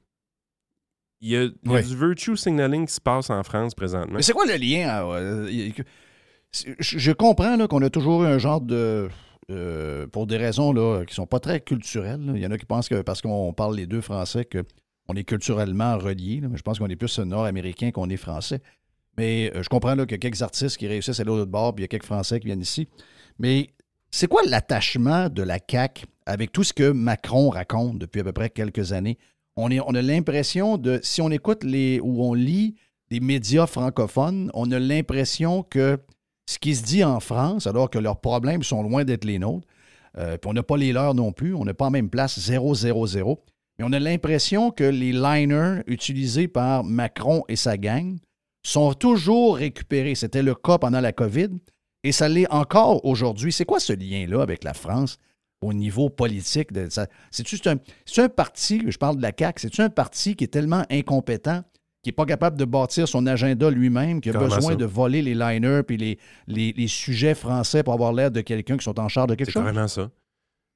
Il y a, il y a Oui. du virtue signaling qui se passe en France présentement. Mais c'est quoi le lien? euh, euh, je comprends là, qu'on a toujours eu un genre de. euh, pour des raisons là, qui sont pas très culturelles. là. Il y en a qui pensent que parce qu'on parle les deux français, qu'on est culturellement reliés. là. Mais je pense qu'on est plus nord-américain qu'on est français. Mais euh, je comprends là, qu'il y a quelques artistes qui réussissent à l'autre bord, puis il y a quelques Français qui viennent ici. Mais c'est quoi l'attachement de la CAQ avec tout ce que Macron raconte depuis à peu près quelques années? On, a l'impression de, si on écoute les, ou on lit des médias francophones, on a l'impression que ce qui se dit en France, alors que leurs problèmes sont loin d'être les nôtres, euh, puis on n'a pas les leurs non plus, on n'a pas en même place 000, mais on a l'impression que les liners utilisés par Macron et sa gang sont toujours récupérés. C'était le cas pendant la COVID et ça l'est encore aujourd'hui. C'est quoi ce lien-là avec la France au niveau politique? C'est juste un, c'est un parti, je parle de la CAQ, c'est un parti qui est tellement incompétent qui n'est pas capable de bâtir son agenda lui-même, qui a Comment besoin ça? de voler les liners puis les, les, les sujets français pour avoir l'air de quelqu'un qui sont en charge de quelque C'est chose? carrément ça.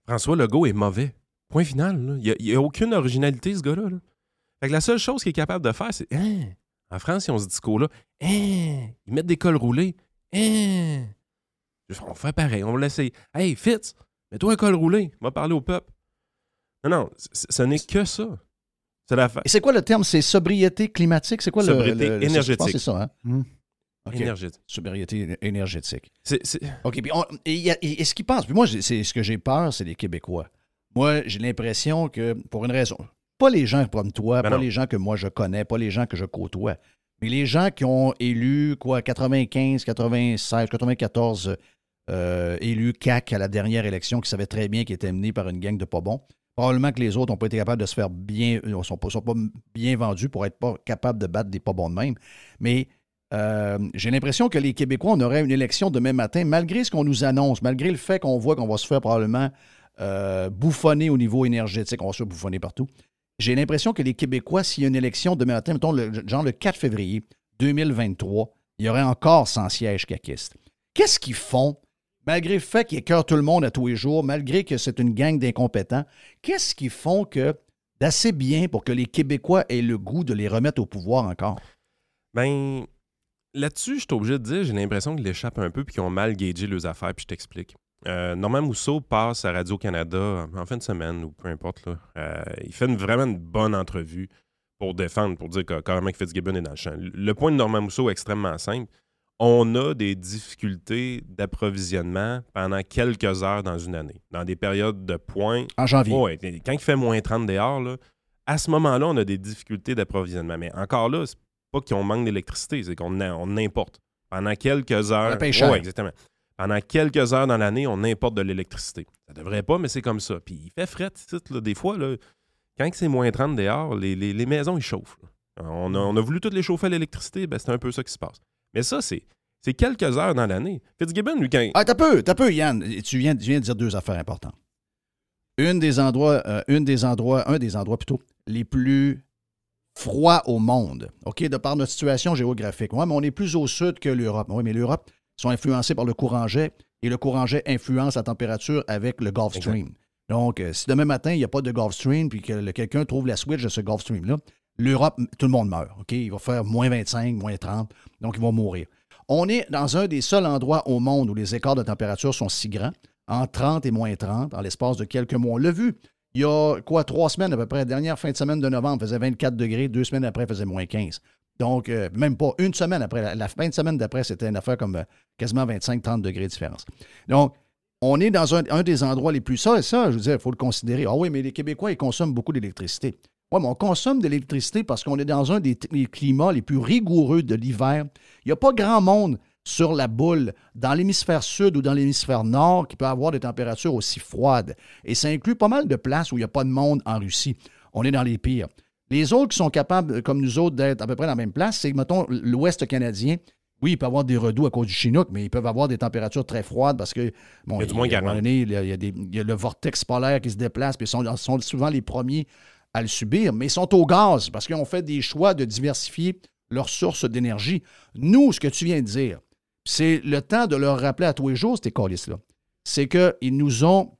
François Legault est mauvais. Point final. là. Il n'y a, aucune originalité, ce gars-là. là. La seule chose qu'il est capable de faire, c'est Hein? En France, ils ont ce discours-là. Hein? Ils mettent des cols roulés. Hein? On fait pareil. On va l'essayer. Hey, Fitz, mets-toi un col roulé. Va parler au peuple. Non, non, ce n'est que ça. C'est la fa- Et c'est quoi le terme? C'est sobriété climatique? C'est quoi le- Sobriété le, le- énergétique. C'est ça, hein? Hmm? Énergétique. Sobriété énergétique. C'est- c'est- OK. Puis on- et, ce qu'ils pensent, puis moi, c'est ce que j'ai peur, c'est les Québécois. Moi, j'ai l'impression que, pour une raison, pas les gens comme toi, Ben pas non. les gens que moi je connais, pas les gens que je côtoie, mais les gens qui ont élu, quoi, 95, 96, 94 euh, élus CAC à la dernière élection, qui savaient très bien qu'ils étaient menés par une gang de pas bons. Probablement que les autres n'ont pas été capables de se faire bien, ne sont pas, sont pas bien vendus pour être pas capables de battre des pas bons de même. Mais euh, j'ai l'impression que les Québécois, on aurait une élection demain matin, malgré ce qu'on nous annonce, malgré le fait qu'on voit qu'on va se faire probablement euh, bouffonner au niveau énergétique, on va se faire bouffonner partout. J'ai l'impression que les Québécois, s'il y a une élection demain matin, mettons le, genre le 4 février 2023, il y aurait encore 100 sièges caquistes. Qu'est-ce qu'ils font, malgré le fait qu'ils écœurent tout le monde à tous les jours, malgré que c'est une gang d'incompétents, qu'est-ce qu'ils font que d'assez bien pour que les Québécois aient le goût de les remettre au pouvoir encore? Ben, là-dessus, je suis obligé de dire, j'ai l'impression qu'ils l'échappent un peu puis qu'ils ont mal gagé leurs affaires, puis je t'explique. Euh, Normand Mousseau passe à Radio-Canada en fin de semaine ou peu importe. Là. Euh, il fait une- vraiment une bonne entrevue pour défendre, pour dire que que Fitzgibbon est dans le champ. Le point de Normand Mousseau est extrêmement simple. On a des difficultés d'approvisionnement pendant quelques heures dans une année, dans des périodes de pointe. En janvier. Quand il fait moins 30 dehors, là, à ce moment-là, on a des difficultés d'approvisionnement. Mais encore là, c'est pas qu'on manque d'électricité, c'est qu'on on importe. Pendant quelques heures. cher. Ouais, exactement. Pendant quelques heures dans l'année, on importe de l'électricité. Ça devrait pas, mais c'est comme ça. Puis il fait fret, des fois, là, quand c'est moins 30 dehors, les, maisons, ils chauffent. On a, voulu toutes les chauffer à l'électricité, ben, c'est un peu ça qui se passe. Mais ça, c'est, quelques heures dans l'année. Fitzgibbon, lui, quand. Ah, t'as peu, t'as peu, Yann. Tu viens, tu viens de dire deux affaires importantes. Une des endroits, euh, des endroits, un des endroits plutôt, les plus froids au monde, OK, de par notre situation géographique. Oui, mais on est plus au sud que l'Europe. Oui, mais l'Europe sont influencés par le courant jet et le courant jet influence la température avec le Gulf Exact. Stream. Donc, euh, si demain matin, il n'y a pas de Gulf Stream puis que quelqu'un trouve la switch de ce Gulf Stream-là, l'Europe, tout le monde meurt. OK? Il va faire moins 25, moins 30, donc ils vont mourir. On est dans un des seuls endroits au monde où les écarts de température sont si grands, en 30 et moins 30, en l'espace de quelques mois. On l'a vu. Il y a quoi, trois semaines à peu près, la dernière fin de semaine de novembre faisait 24 degrés, deux semaines après faisait moins 15. Donc, euh, même pas une semaine après, la, fin de semaine d'après, c'était une affaire comme euh, quasiment 25-30 degrés de différence. Donc, on est dans un, des endroits les plus. Ça, ça, je veux dire, il faut le considérer. Ah oui, mais les Québécois, ils consomment beaucoup d'électricité. Oui, mais on consomme de l'électricité parce qu'on est dans un des climats les plus rigoureux de l'hiver. Il n'y a pas grand monde sur la boule dans l'hémisphère sud ou dans l'hémisphère nord qui peut avoir des températures aussi froides. Et ça inclut pas mal de places où il n'y a pas de monde en Russie. On est dans les pires. Les autres qui sont capables, comme nous autres, d'être à peu près dans la même place, c'est, mettons, l'Ouest canadien. Oui, il peut avoir des redoux à cause du Chinook, mais ils peuvent avoir des températures très froides parce que, bon, Il y a du moins à un moment 40. donné, il y a, il y a des- il y a le vortex polaire qui se déplace, puis ils sont, sont souvent les premiers à le subir, mais ils sont au gaz parce qu'ils ont fait des choix de diversifier leurs sources d'énergie. Nous, ce que tu viens de dire, c'est le temps de leur rappeler à tous les jours, ces colis-là. C'est qu'ils nous ont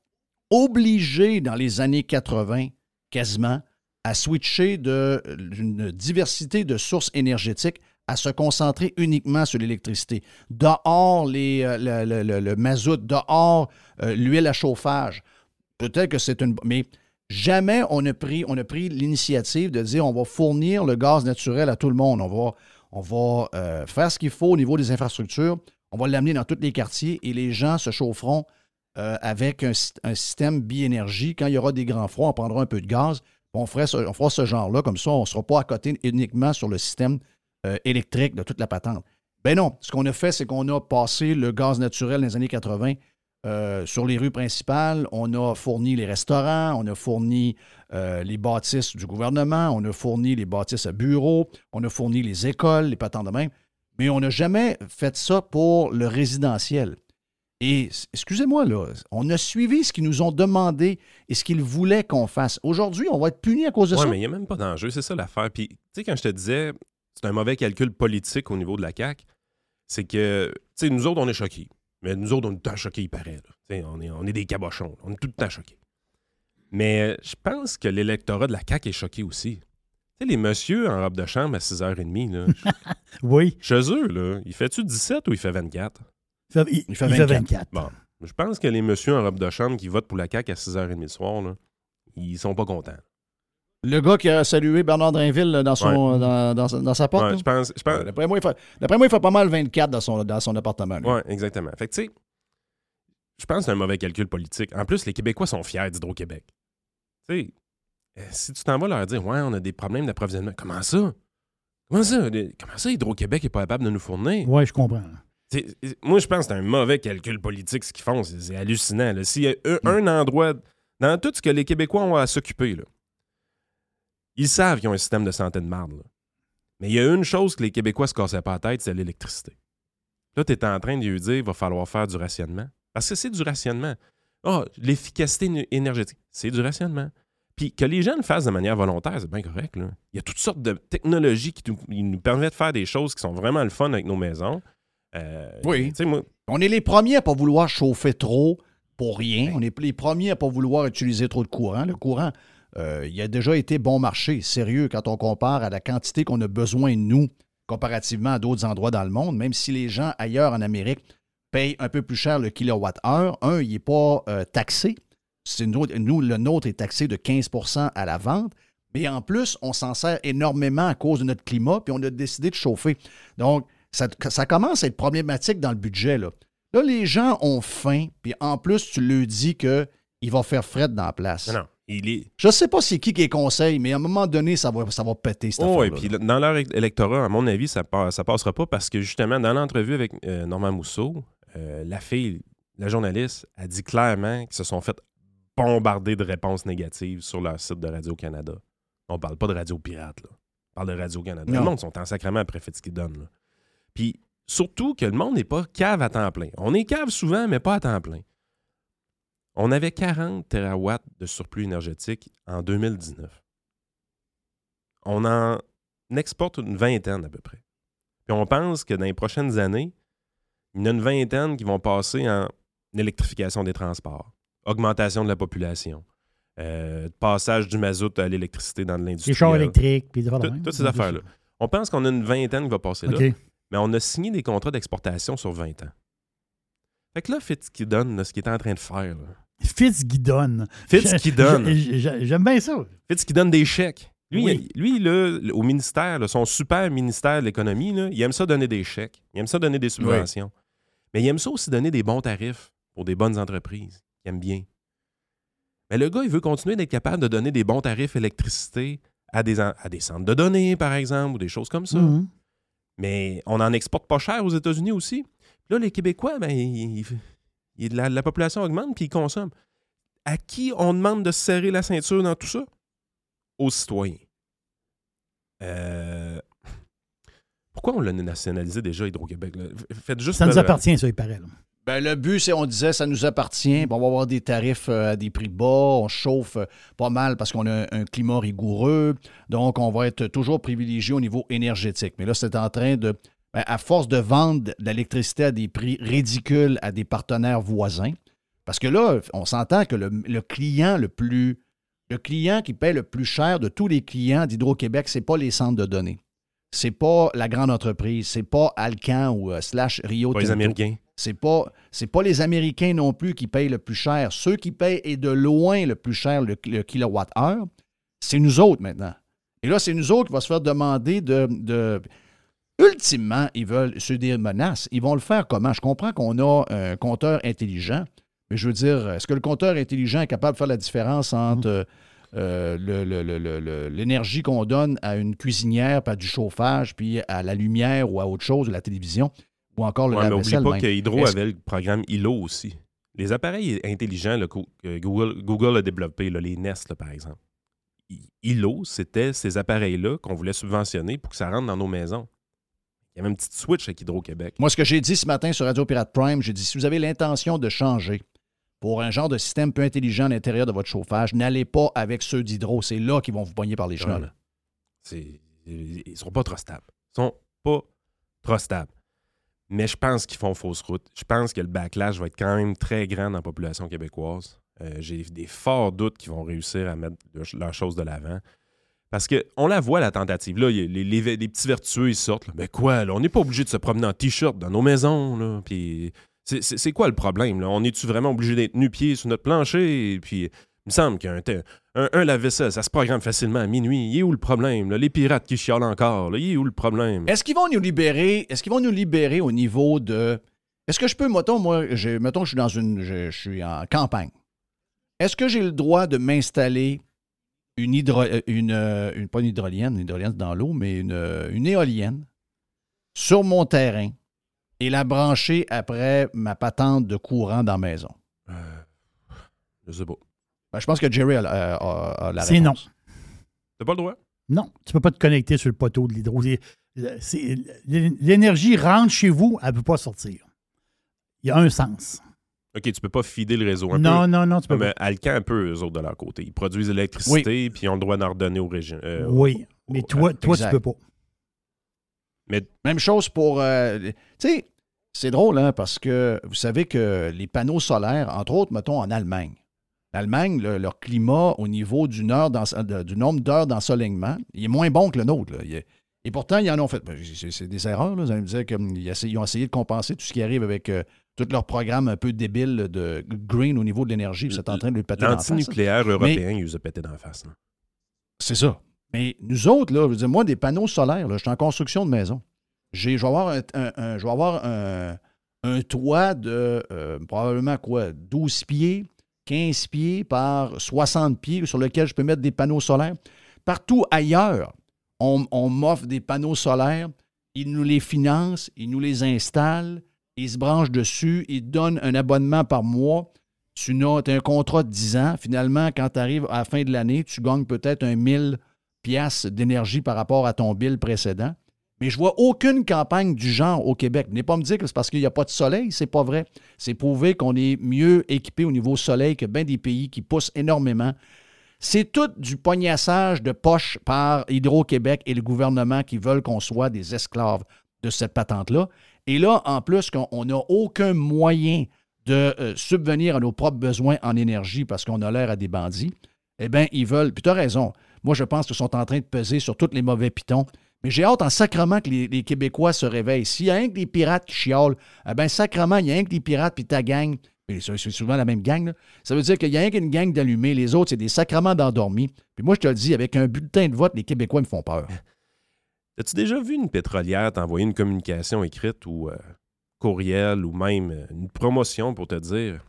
obligés dans les années 80, quasiment, à switcher d'une diversité de sources énergétiques à se concentrer uniquement sur l'électricité. Dehors, les, euh, le, le- le- mazout, dehors, euh, l'huile à chauffage. Peut-être que c'est une. Mais jamais on a pris, pris l'initiative de dire on va fournir le gaz naturel à tout le monde. On va, on va euh, faire ce qu'il faut au niveau des infrastructures. On va l'amener dans tous les quartiers et les gens se chaufferont avec un, un système biénergie. Quand il y aura des grands froids, on prendra un peu de gaz. On fera ce, fera ce genre-là. Comme ça, on ne sera pas à côté uniquement sur le système euh, électrique de toute la patente. Ben non. Ce qu'on a fait, c'est qu'on a passé le gaz naturel dans les années 80 euh, sur les rues principales. On a fourni les restaurants, on a fourni euh, les bâtisses du gouvernement, on a fourni les bâtisses à bureaux, on a fourni les écoles, les patentes de même. Mais on n'a jamais fait ça pour le résidentiel. Et excusez-moi, là, on a suivi ce qu'ils nous ont demandé et ce qu'ils voulaient qu'on fasse. Aujourd'hui, on va être puni à cause de Ouais, ça. mais il n'y a même pas d'enjeu, c'est ça l'affaire. Puis, tu sais, quand je te disais, c'est un mauvais calcul politique au niveau de la CAQ, c'est que, tu sais, nous autres, on est choqués. Mais nous autres, on est tout le temps choqués, il paraît. là. Tu sais, On est, on est des cabochons. On est tout le temps choqués. Mais je pense que l'électorat de la CAQ est choqué aussi. Tu sais, les messieurs en robe de chambre à 6h30, là, Oui. chez eux, là, il fait-tu 17 ou il fait 24? Il fait, il- Il fait il fait 24. 24. Bon, je pense que les messieurs en robe de chambre qui votent pour la CAQ à 6h30 le soir, là, ils sont pas contents. Le gars qui a salué Bernard Drinville là, dans, son, dans, dans sa- dans sa porte. Ouais, je pense, je pense, D'après moi, il fait- d'après moi, il fait pas mal 24 dans son, dans son appartement. Oui, exactement. Fait que, tu sais, je pense que c'est un mauvais calcul politique. En plus, les Québécois sont fiers d'Hydro-Québec. Tu sais, euh, si tu t'en vas leur dire, ouais, on a des problèmes d'approvisionnement, comment ça? Comment ça? Comment ça, Hydro-Québec n'est pas capable de nous fournir? Oui, je comprends. Moi, je pense que c'est un mauvais calcul politique ce qu'ils font. C'est hallucinant. S'il y a un, un endroit, dans tout ce que les Québécois ont à s'occuper, ils savent qu'ils ont un système de santé de marde. là. Mais il y a une chose que les Québécois se cassaient pas la tête, c'est l'électricité. Là, tu es en train de lui dire il va falloir faire du rationnement. Parce que c'est du rationnement. Ah, l'efficacité éner- énergétique, c'est du rationnement. Puis que les gens le fassent de manière volontaire, c'est bien correct. là. Il y a toutes sortes de technologies qui nous, qui nous permettent de faire des choses qui sont vraiment le fun avec nos maisons. Euh, Oui. moi, On est les premiers à pas vouloir chauffer trop pour rien. On est les premiers à pas vouloir utiliser trop de courant. Le courant, euh, il a déjà été bon marché, sérieux, quand on compare à la quantité qu'on a besoin, nous, comparativement à d'autres endroits dans le monde, même si les gens ailleurs en Amérique payent un peu plus cher le kilowatt-heure. Un, il n'est pas euh, taxé. Nous, le nôtre est taxé de 15% à la vente. Mais en plus, on s'en sert énormément à cause de notre climat, puis on a décidé de chauffer. Donc, ça, ça commence à être problématique dans le budget. Là, là les gens ont faim, puis en plus, tu leur dis qu'il va faire fret dans la place. non, non, il est. Je sais pas c'est qui qui est conseil, mais à un moment donné, ça va, ça va péter cette Oh, et puis dans leur électorat, à mon avis, ça, pa- ça passera pas parce que justement, dans l'entrevue avec euh, Normand Mousseau, euh, la fille, la journaliste, a dit clairement qu'ils se sont fait bombarder de réponses négatives sur leur site de Radio-Canada. On parle pas de Radio Pirate, là. On parle de Radio-Canada. Non. Le monde sont en sacrement après fait ce qu'ils donnent. là. Puis surtout que le monde n'est pas cave à temps plein. On est cave souvent, mais pas à temps plein. On avait 40 terawatts de surplus énergétique en 2019. On en exporte une vingtaine à peu près. Puis on pense que dans les prochaines années, il y en a une vingtaine qui vont passer en électrification des transports, augmentation de la population, euh, passage du mazout à l'électricité dans l'industrie. Les chars électriques, puis de Tout-. Toutes ces affaires-là. On pense qu'on a une vingtaine qui va passer là. Mais on a signé des contrats d'exportation sur 20 ans. Fait que là, Fitzgibbon, là, ce qu'il est en train de faire, là. J'ai- j'ai- J'aime bien ça. Fitz qui donne des chèques. Lui, Oui. il- lui là, au ministère, là, son super ministère de l'économie, il aime ça donner des chèques. Il aime ça donner des subventions. Mais il aime ça aussi donner des bons tarifs pour des bonnes entreprises. Il aime bien. Mais le gars, il veut continuer d'être capable de donner des bons tarifs électricité à des, à des centres de données, par exemple, ou des choses comme ça. Mhm. Mais on en exporte pas cher aux États-Unis aussi. Là, les Québécois, ben, ils- ils- la, la population augmente puis ils consomment. À qui on demande de se serrer la ceinture dans tout ça? Aux citoyens. Euh, Pourquoi on l'a nationalisé déjà, Hydro-Québec? Faites juste Ça nous appartient, ça, il paraît. là. Ben, le but, c'est, on disait, ça nous appartient. On va avoir des tarifs euh, à des prix bas. On chauffe euh, pas mal parce qu'on a un, un climat rigoureux. Donc, on va être toujours privilégié au niveau énergétique. Mais là, c'est en train de. ben, à force de vendre de l'électricité à des prix ridicules à des partenaires voisins, parce que là, on s'entend que le, le client le plus. Le client qui paie le plus cher de tous les clients d'Hydro-Québec, ce n'est pas les centres de données. c'est pas la grande entreprise, c'est pas Alcan ou euh, slash Rio Pas les Tinto. Américains. C'est pas, c'est pas les Américains non plus qui payent le plus cher. Ceux qui payent et de loin le plus cher le, le kilowatt-heure, c'est nous autres maintenant. Et là, c'est nous autres qui va se faire demander de, de- Ultimement, ils veulent sur des menaces. Ils vont le faire comment? Je comprends qu'on a un compteur intelligent, mais je veux dire, est-ce que le compteur intelligent est capable de faire la différence entre euh, le- le- l'énergie qu'on donne à une cuisinière, puis à du chauffage, puis à la lumière ou à autre chose, la télévision, ou encore le Ouais, mais oublie lave-vaisselle pas même? que Hydro Est-ce- avait le programme ILO aussi. Les appareils intelligents là, que Google, Google a développés, les Nest, là, par exemple. ILO, c'était ces appareils-là qu'on voulait subventionner pour que ça rentre dans nos maisons. Il y avait une petite switch avec Hydro-Québec. Moi, ce que j'ai dit ce matin sur Radio Pirate Prime, j'ai dit si vous avez l'intention de changer pour un genre de système peu intelligent à l'intérieur de votre chauffage, n'allez pas avec ceux d'Hydro. C'est là qu'ils vont vous pogner par les. Ouais. Ils ne sont pas trop stables. Ils sont pas trop stables. Mais je pense qu'ils font fausse route. Je pense que le backlash va être quand même très grand dans la population québécoise. Euh, J'ai des forts doutes qu'ils vont réussir à mettre leur- leur chose de l'avant. Parce qu'on la voit, la tentative. Là, les, petits vertueux, ils sortent. Mais quoi, là, on n'est pas obligé de se promener en T-shirt dans nos maisons. Là. Puis c'est- quoi le problème? On est-tu vraiment obligé d'être nu-pieds sur notre plancher? Puis, il me semble qu'un un, un lave-vaisselle, ça se programme facilement à minuit. Il est où le problème? là? Les pirates qui chialent encore, là, il est où le problème? Est-ce qu'ils vont nous libérer? Est-ce qu'ils vont nous libérer au niveau de. Est-ce que je peux, mettons, moi, mettons, je suis dans une. Je, je suis en campagne. Est-ce que j'ai le droit de m'installer une hydro. euh, Une, euh, une- pas une hydrolienne, une hydrolienne dans l'eau, mais une, euh, une éolienne sur mon terrain et la brancher après ma patente de courant dans la maison? Je sais pas. Ben, je pense que Jerry a, a- a- a la C'est non. réponse. T'as pas le droit? Non, tu ne peux pas te connecter sur le poteau de l'hydro. L'énergie rentre chez vous, elle ne peut pas sortir. Il y a un sens. OK, tu peux pas fider le réseau un Non, peu. non, non, tu peux mais pas. Alcan, un peu, eux autres, de leur côté. Ils produisent l'électricité, puis ils ont le droit d'en redonner aux régions. euh, Oui, mais toi, toi tu peux pas. Mais Même chose pour. euh, tu sais, c'est drôle, hein, parce que vous savez que les panneaux solaires, entre autres, mettons en Allemagne, l'Allemagne, le- leur climat au niveau du, nord nombre d'heures d'ensoleillement, il est moins bon que le nôtre. là. Il est- et pourtant, ils en ont fait. ben, c'est- des erreurs. Là. Vous allez me dire qu'ils ont essayé de compenser tout ce qui arrive avec euh, tout leur programme un peu débile de green au niveau de l'énergie. puis C'est en train de lui péter dans la face. l'antinucléaire européen, ils nous a pété dans la face. C'est ça. Mais nous autres, là, je veux dire, moi, des panneaux solaires, là, je suis en construction de maison. Je vais avoir un, un- un- je vais avoir un, un toit de euh, probablement quoi, 12 pieds, 15 pieds par 60 pieds sur lequel je peux mettre des panneaux solaires. Partout ailleurs, on, m'offre des panneaux solaires, ils nous les financent, ils nous les installent, ils se branchent dessus, ils donnent un abonnement par mois. Tu as un contrat de 10 ans. Finalement, quand tu arrives à la fin de l'année, tu gagnes peut-être un 1000 piastres d'énergie par rapport à ton bill précédent. Mais je vois aucune campagne du genre au Québec. Venez pas me dire que c'est parce qu'il n'y a pas de soleil, c'est pas vrai. C'est prouvé qu'on est mieux équipé au niveau soleil que bien des pays qui poussent énormément. C'est tout du pognassage de poche par Hydro-Québec et le gouvernement qui veulent qu'on soit des esclaves de cette patente-là. Et là, en plus, qu'on- on n'a aucun moyen de euh, subvenir à nos propres besoins en énergie parce qu'on a l'air à des bandits, eh bien, ils veulent. Puis tu as raison. Moi, je pense qu'ils sont en train de peser sur tous les mauvais pitons. Mais j'ai hâte en sacrement que les, Québécois se réveillent. S'il y a rien que des pirates qui chiolent, eh bien, sacrement, il y a rien que des pirates puis ta gang. C'est souvent la même gang. Ça veut dire qu'il y a rien qu'une gang d'allumés. Les autres, c'est des sacrements d'endormis. Puis moi, je te le dis, avec un bulletin de vote, les Québécois me font peur. As-tu déjà vu une pétrolière t'envoyer une communication écrite ou euh, courriel ou même euh, une promotion pour te dire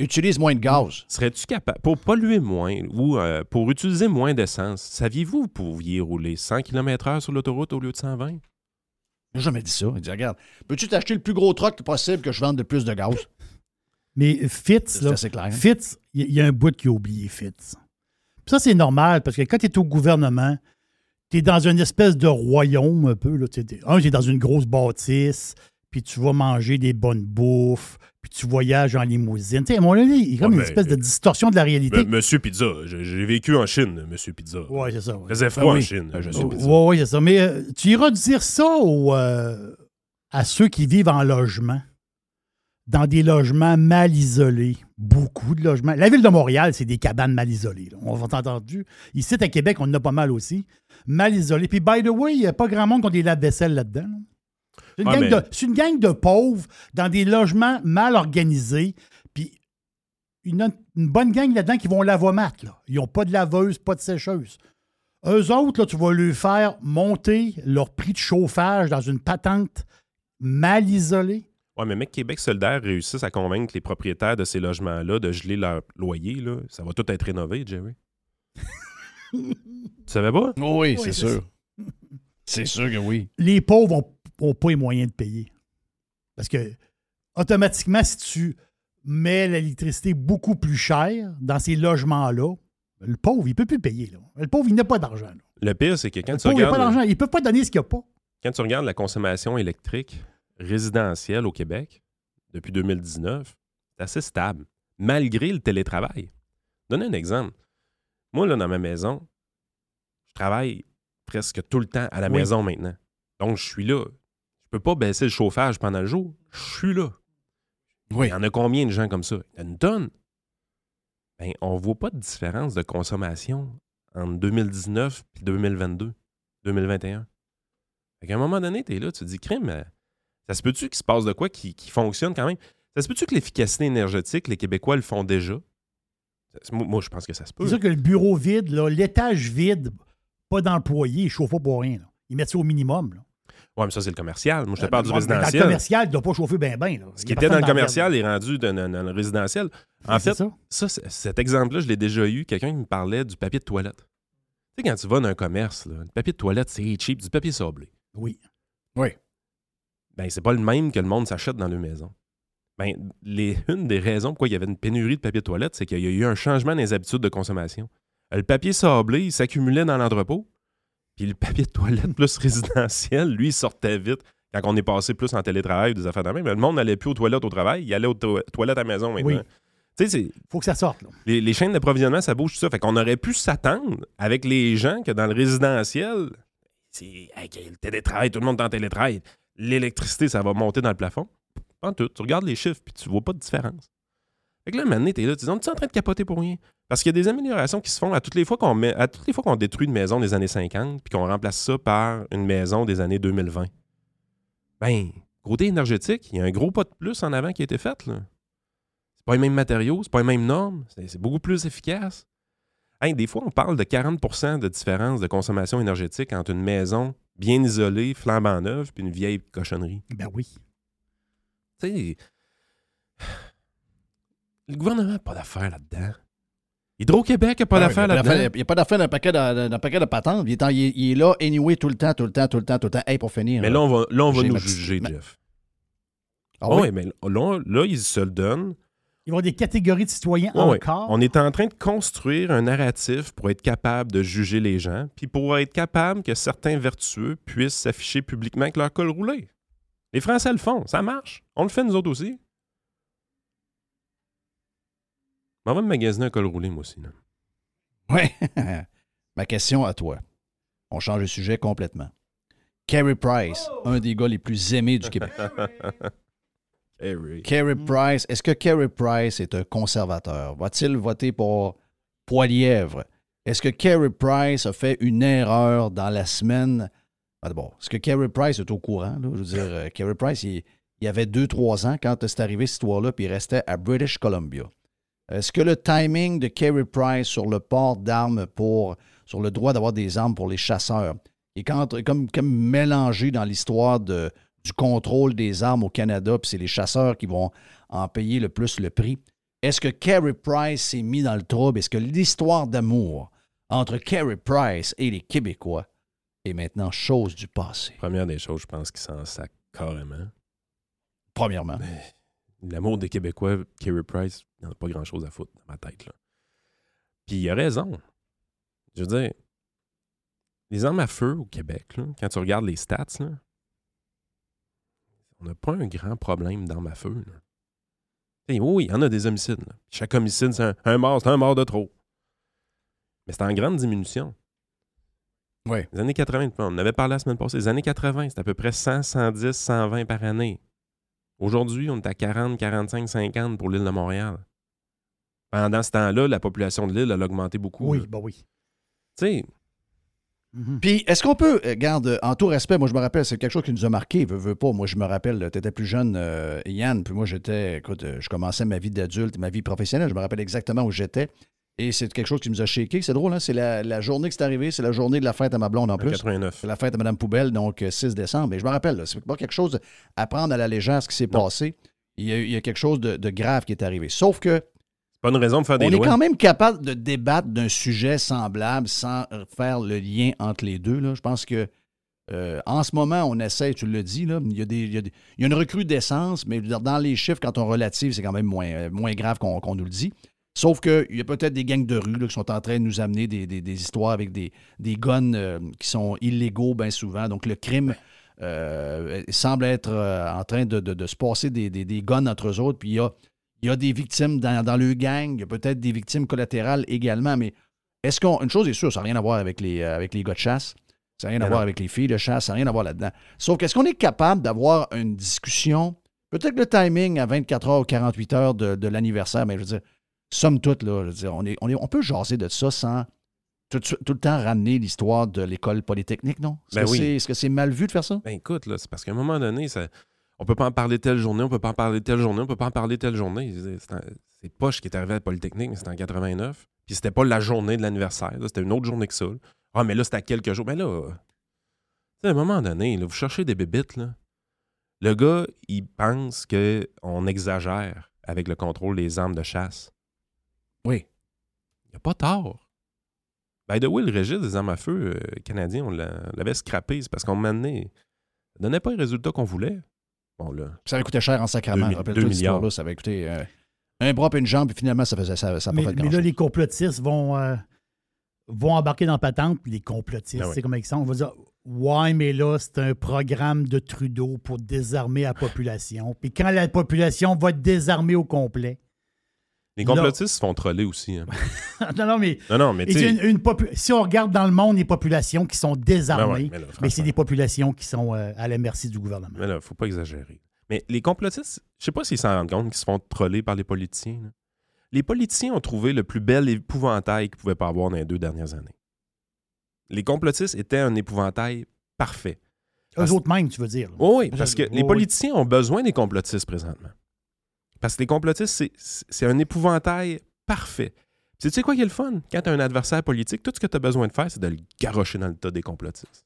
Utilise moins de gaz. Serais-tu capable, pour polluer moins ou euh, pour utiliser moins d'essence, saviez-vous que vous pouviez rouler 100 km/h sur l'autoroute au lieu de 120? J'ai jamais dit ça. Il dit, regarde, peux-tu t'acheter le plus gros truck possible que je vende de plus de gaz? Mais Fitz, C'est là, assez clair. hein? Fitz, il y, a un bout qui a oublié Fitz. Puis ça, c'est normal parce que quand tu es au gouvernement, tu es dans une espèce de royaume un peu. Là, Tu sais, un, tu es dans une grosse bâtisse, puis tu vas manger des bonnes bouffes, puis tu voyages en limousine. Tu sais, à mon avis, il y a comme Ouais, une mais- espèce de distorsion de la réalité. M- Monsieur Pizza, j'ai vécu en Chine, Monsieur Pizza. Oui, c'est ça. Il faisait froid Ah oui. en Chine, Monsieur Pizza. Oui, oui, c'est ça. Mais euh, tu iras dire ça aux, euh, à ceux qui vivent en logement, dans des logements mal isolés, beaucoup de logements. La ville de Montréal, c'est des cabanes mal isolées. là. On va entendu. Ici, à Québec, on en a pas mal aussi. Mal isolées. Puis, by the way, il n'y a pas grand monde qui ont des lave-vaisselle là-dedans. là. C'est une, Ouais, gang mais- de- c'est une gang de pauvres dans des logements mal organisés. Puis, une, une bonne gang là-dedans qui vont au lavomat. Là. Ils n'ont pas de laveuse, pas de sécheuse. Eux autres, là, tu vas leur faire monter leur prix de chauffage dans une patente mal isolée. Ouais, mais mec, Québec solidaire réussissent à convaincre les propriétaires de ces logements-là de geler leur loyer. Là. Ça va tout être rénové, Jerry. tu savais pas? Oui, c'est c'est sûr. C'est sûr que oui. les pauvres n'ont pas les moyens de payer. Parce que automatiquement, si tu mets l'électricité beaucoup plus chère dans ces logements-là, le pauvre, il ne peut plus payer. Là. Le pauvre, il n'a pas d'argent. Le pire, c'est que quand Le tu, pauvre, il n'a pas regardes, d'argent. Il ne peut pas donner ce qu'il n'y a pas. quand tu regardes la consommation électrique résidentielle au Québec depuis 2019, c'est assez stable, malgré le télétravail. Donne un exemple. Moi, là, dans ma maison, je travaille presque tout le temps à la Oui. maison maintenant. Donc, je suis là. Je peux pas baisser le chauffage pendant le jour. Je suis là. Oui. Il y en a combien de gens comme ça? Il y en a une tonne. Ben, on ne voit pas de différence de consommation entre 2019 et 2022, 2021. Fait qu'à un moment donné, tu es là, tu te dis, crime, euh, ça se peut-tu qu'il se passe de quoi qui, qui fonctionne quand même? Ça se peut-tu que l'efficacité énergétique, les Québécois le font déjà? Moi, moi, je pense que ça se peut. C'est sûr que le bureau vide, l'étage vide, pas d'employés, il ne chauffe pas pour rien. là. Ils mettent ça au minimum. Là. Ouais, mais ça, c'est le commercial. Moi, je te Euh, parle du Dans le résidentiel. commercial, il ne doit pas chauffer bien, bien. Ce qui était dans le commercial est rendu dans, le résidentiel. En fait, ça. cet exemple-là, je l'ai déjà eu. Quelqu'un qui me parlait du papier de toilette. Tu sais, quand tu vas dans un commerce, le papier de toilette, c'est cheap, du papier sablé. Oui. Oui. Ben, c'est pas le même que le monde s'achète dans leur maison. Ben, les, une des raisons pourquoi il y avait une pénurie de papier de toilette, c'est qu'il y a eu un changement dans les habitudes de consommation. Le papier sablé, il s'accumulait dans l'entrepôt. Puis le papier de toilette plus résidentiel, lui, il sortait vite. Quand on est passé plus en télétravail ou des affaires de même, le monde n'allait plus aux toilettes au travail, il allait aux to- toilettes à la maison maintenant. Oui. Tu sais, faut que ça sorte. là. les, les chaînes d'approvisionnement, ça bouge tout ça. Fait qu'on aurait pu s'attendre avec les gens que dans le résidentiel, c'est le télétravail, tout le monde est en télétravail. L'électricité, ça va monter dans le plafond. En tout. Tu regardes les chiffres puis tu vois pas de différence. Fait que là, maintenant, t'es là, tu dis, on est en train de capoter pour rien? Parce qu'il y a des améliorations qui se font à toutes les fois qu'on met, à toutes les fois qu'on détruit une maison des années 50 puis qu'on remplace ça par une maison des années 2020. Ben, côté énergétique, il y a un gros pas de plus en avant qui a été fait, là. C'est pas les mêmes matériaux, c'est pas les mêmes normes, c'est c'est beaucoup plus efficace. Hey, des fois, on parle de 40% de différence de consommation énergétique entre une maison bien isolée, flambant neuve, puis une vieille cochonnerie. Ben oui. Tu sais, le gouvernement n'a pas d'affaires là-dedans. Hydro-Québec n'a pas Ah d'affaires il y a pas là-dedans? d'affaires- Il n'y a pas d'affaire dans le paquet paquet de patentes. Il est, en- il est- il est là, anyway, tout le temps, tout le temps, tout le temps, tout le temps. Hey, pour finir. Mais là, on va, là, on va J'ai nous juger, ma- Jeff. Ah oui, oui? mais là, là, ils se le donnent. Ils vont avoir des catégories de citoyens ouais. encore? On est en train de construire un narratif pour être capable de juger les gens, puis pour être capable que certains vertueux puissent s'afficher publiquement avec leur col roulé. Les Français le font, ça marche. On le fait nous autres aussi. On va me magasiner un col roulé, moi aussi. là. Oui. Ma question à toi. On change de sujet complètement. Carey Price, un des gars les plus aimés du Québec. Harry. Carey Price, est-ce que Carey Price est un conservateur? Va-t-il voter pour Poilièvre? Est-ce que Carey Price a fait une erreur dans la semaine? Ah, D'abord, est-ce que Carey Price est au courant? là? Je veux dire, euh, Carey Price, il, il avait 2-3 ans quand c'est arrivé cette histoire-là, puis il restait à British Columbia. Est-ce que le timing de Carey Price sur le port d'armes pour, sur le droit d'avoir des armes pour les chasseurs, est quand- comme, comme mélangé dans l'histoire de, du contrôle des armes au Canada, puis c'est les chasseurs qui vont en payer le plus le prix? Est-ce que Carey Price s'est mis dans le trouble? Est-ce que l'histoire d'amour entre Carey Price et les Québécois est maintenant chose du passé? Première des choses, je pense qu'ils s'en sac carrément. Premièrement. L'amour des Québécois, Kerry Price, il n'en a pas grand-chose à foutre dans ma tête. Là. Puis il a raison. Je veux dire, les armes à feu au Québec, là, quand tu regardes les stats, là, on n'a pas un grand problème d'armes à feu. oui, il y en a des homicides. là. Chaque homicide, c'est un, un mort, c'est un mort de trop. Mais c'est en grande diminution. Oui. Les années 80, on en avait parlé la semaine passée, les années 80, c'était à peu près 100, 110, 120 par année. Aujourd'hui, on est à 40, 45, 50 pour l'île de Montréal. Pendant ce temps-là, la population de l'île, elle a augmenté beaucoup. Oui, là. bah oui. Tu sais, Puis, est-ce qu'on peut, euh, garde, en tout respect, moi, je me rappelle, c'est quelque chose qui nous a marqué, veux, veux pas. Moi, je me rappelle, tu étais plus jeune, euh, Yann, puis moi, j'étais, écoute, euh, je commençais ma vie d'adulte, ma vie professionnelle, je me rappelle exactement où j'étais. Et c'est quelque chose qui nous a shaké. C'est drôle, hein? C'est la, la journée que c'est arrivé, c'est la journée de la fête à ma blonde en plus. 89. C'est la fête à Madame Poubelle, donc euh, 6 décembre. Et je me rappelle, là, c'est pas quelque chose à prendre à la légère, ce qui s'est Non. passé. Il y, a, il y a quelque chose de, de grave qui est arrivé. Sauf que pas une raison de faire des on est quand même capable de débattre d'un sujet semblable sans faire le lien entre les deux. là. Je pense que euh, en ce moment, on essaie, tu le dis, là, il, y a des, il, y a des- il y a une recrudescence, mais dans les chiffres, quand on relative, c'est quand même moins, euh, moins grave qu'on nous le dit. Sauf qu'il y a peut-être des gangs de rue là, qui sont en train de nous amener des, des- des histoires avec des, des guns euh, qui sont illégaux bien souvent. Donc le crime semble être en train de, de- de se passer des, des, des guns entre eux autres. Puis il y a, il y a des victimes dans, dans le gang, il y a peut-être des victimes collatérales également, mais est-ce qu'on. Une chose est sûre, ça n'a rien à voir avec les, euh, avec les gars de chasse, ça n'a rien à voir avec les filles de chasse, ça n'a rien à voir là-dedans. Sauf qu'est-ce qu'on est capable d'avoir une discussion, peut-être le timing à 24 heures ou 48 heures de, de l'anniversaire, mais je veux dire, somme toute, là, je veux dire, on, est, on, est, on peut jaser de ça sans tout, tout le temps ramener l'histoire de l'école polytechnique, non? Est-ce Ben que oui. c'est- est-ce que c'est mal vu de faire ça? Ben écoute, là, c'est parce qu'à un moment donné, ça, on peut pas en parler telle journée, on peut pas en parler telle journée, on peut pas en parler telle journée. C'est- Poche qui est arrivé à la Polytechnique, mais c'était en 89. Puis c'était pas la journée de l'anniversaire, c'était une autre journée que ça. là. Ah, mais là, c'était à quelques jours. Mais là, euh, tu sais, à un moment donné, là, vous cherchez des bébites, là. Le gars, il pense qu'on exagère avec le contrôle des armes de chasse. Oui. Il n'y a pas tort. By the way, le registre des armes à feu euh, canadien, on l'a- on l'avait scrappé. C'est parce qu'on m'a donné. Ça donnait pas les résultats qu'on voulait. Bon, là. Ça avait coûté cher en sacrament. Deux mi- Rappelle-toi deux cette histoire-là, milliards. ça avait coûté euh, un bras et une jambe, puis finalement, ça faisait ça, ça pas Mais, fait mais là, les complotistes vont, euh, vont embarquer dans la patente, puis les complotistes, Ah oui. c'est comme ils sont. On va dire Ouais, mais là, c'est un programme de Trudeau pour désarmer la population. Puis quand la population va être désarmée au complet. Les complotistes se font troller aussi. hein. non, non, mais. Non, non, mais tu Et c'est sais. une- une popu- si on regarde dans le monde les populations qui sont désarmées, Ben ouais, mais c'est des populations qui sont euh, à la merci du gouvernement. Mais là, faut pas exagérer. Mais les complotistes, je sais pas s'ils s'en rendent compte qu'ils se font troller par les politiciens. là. Les politiciens ont trouvé le plus bel épouvantail qu'ils pouvaient pas avoir dans les deux dernières années. Les complotistes étaient un épouvantail parfait. Eux autres mêmes, tu veux dire. Oh oui, parce que les oui. politiciens ont besoin des complotistes présentement. Parce que les complotistes, c'est- un épouvantail parfait. Puis Tu sais quoi qui est le fun? Quand tu as un adversaire politique, tout ce que tu as besoin de faire, c'est de le garrocher dans le tas des complotistes.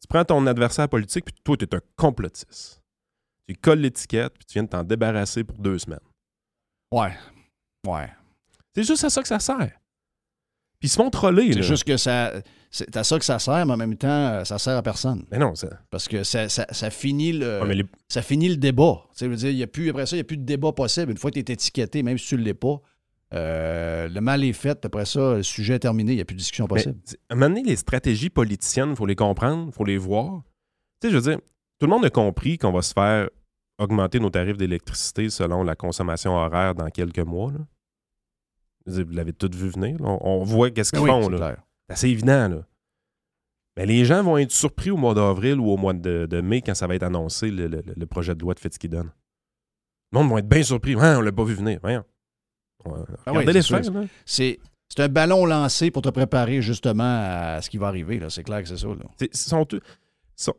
Tu prends ton adversaire politique, puis toi, tu es un complotiste. Tu colles l'étiquette, puis tu viens de t'en débarrasser pour deux semaines. Ouais. Ouais. C'est juste à ça que ça sert. Puis ils se font troller. C'est juste que ça. C'est à ça que ça sert, mais en même temps, euh, ça sert à personne. Mais non, ça. Parce que ça, ça, ça finit le. Ouais, mais les- Ça finit le débat. Tu sais, veux dire, y a plus, après ça, il n'y a plus de débat possible. Une fois que tu es étiqueté, même si tu ne l'es pas, euh, le mal est fait. Après ça, le sujet est terminé. Il n'y a plus de discussion Mais, possible. tu- à un moment donné, les stratégies politiciennes, il faut les comprendre, il faut les voir. Tu sais, je veux dire, tout le monde a compris qu'on va se faire augmenter nos tarifs d'électricité selon la consommation horaire dans quelques mois. là. Vous l'avez tout vu venir. là. On, voit qu'est-ce qu'ils Oui, font. c'est là. clair. C'est assez évident. Là. Mais les gens vont être surpris au mois d'avril ou au mois de, de mai quand ça va être annoncé le, le- le projet de loi de Fitzgibbon. Le monde va être bien surpris. Ouais, on l'a pas vu venir. Voyons. Ah oui, Regardez les faire. C'est c'est un ballon lancé pour te préparer justement à ce qui va arriver. là. C'est clair que c'est ça. là. C'est- sont, sont-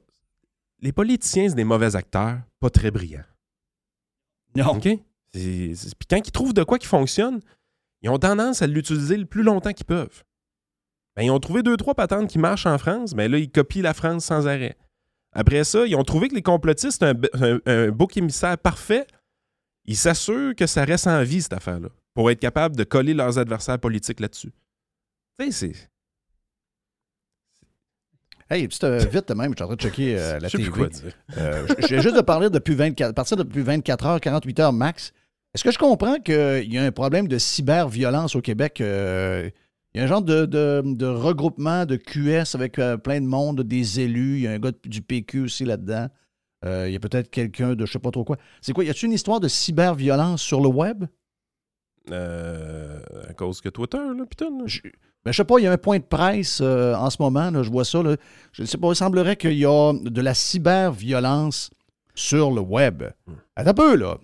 les politiciens, c'est des mauvais acteurs, pas très brillants. Non. OK? Puis quand ils trouvent de quoi qui fonctionne, ils ont tendance à l'utiliser le plus longtemps qu'ils peuvent. Ben, ils ont trouvé deux, trois patentes qui marchent en France, mais là, ils copient la France sans arrêt. Après ça, ils ont trouvé que les complotistes, c'est un, un- un bouc émissaire parfait. Ils s'assurent que ça reste en vie, cette affaire-là, pour être capable de coller leurs adversaires politiques là-dessus. Tu sais, c'est. Hey, euh, vite même, je suis en train de checker euh, la Je TV. Euh, je- viens juste de parler depuis 24, à partir de depuis 24 heures, 48 heures max. Est-ce que je comprends qu'il y a un problème de cyberviolence au Québec? Il y a un genre de, de- de regroupement de QS avec euh, plein de monde, des élus. Il y a un gars du PQ aussi là-dedans. Euh, il y a peut-être quelqu'un de je sais pas trop quoi. C'est quoi? Y a-t-il une histoire de cyberviolence sur le web? Euh, à cause que Twitter, là, putain. là? Je, ben, je sais pas, il y a un point de presse euh, en ce moment, là, je vois ça. là. Je ne sais pas, il semblerait qu'il y a de la cyberviolence sur le web. Hmm. Attends un peu, là.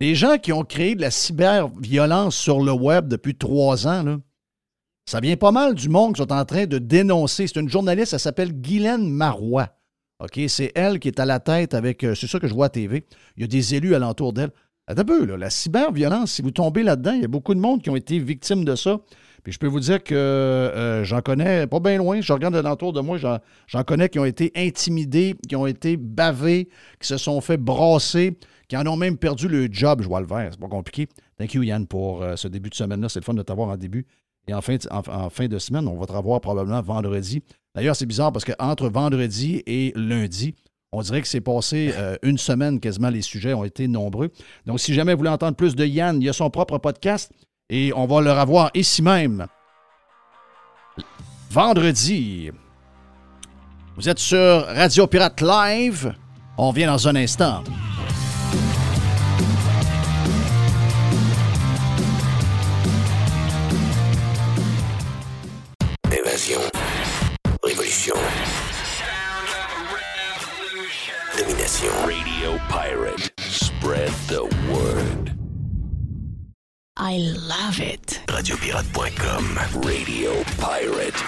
Les gens qui ont créé de la cyberviolence sur le web depuis trois ans, là, ça vient pas mal du monde qui sont en train de dénoncer. C'est une journaliste, elle s'appelle Guylaine Marois. OK, c'est elle qui est à la tête avec. euh, c'est ça que je vois à TV. Il y a des élus alentour d'elle. Attends un peu, là, la cyberviolence, si vous tombez là-dedans, il y a beaucoup de monde qui ont été victimes de ça. Puis je peux vous dire que euh, j'en connais pas bien loin. Je regarde alentour de moi, j'en, connais qui ont été intimidés, qui ont été bavés, qui se sont fait brasser, qui en ont même perdu le job. Je vois le vert, c'est pas compliqué. Thank you, Yann, pour euh, ce début de semaine-là. C'est le fun de t'avoir en début. Et en fin, de, en, en fin de semaine, on va te revoir probablement vendredi. D'ailleurs, c'est bizarre parce qu'entre vendredi et lundi, on dirait que c'est passé euh, une semaine quasiment, les sujets ont été nombreux. Donc, si jamais vous voulez entendre plus de Yann, il y a son propre podcast et on va le revoir ici même. Vendredi. Vous êtes sur Radio Pirate Live. On vient dans un instant. Spread the word. I love it. Radiopirate.com. Radio Pirate.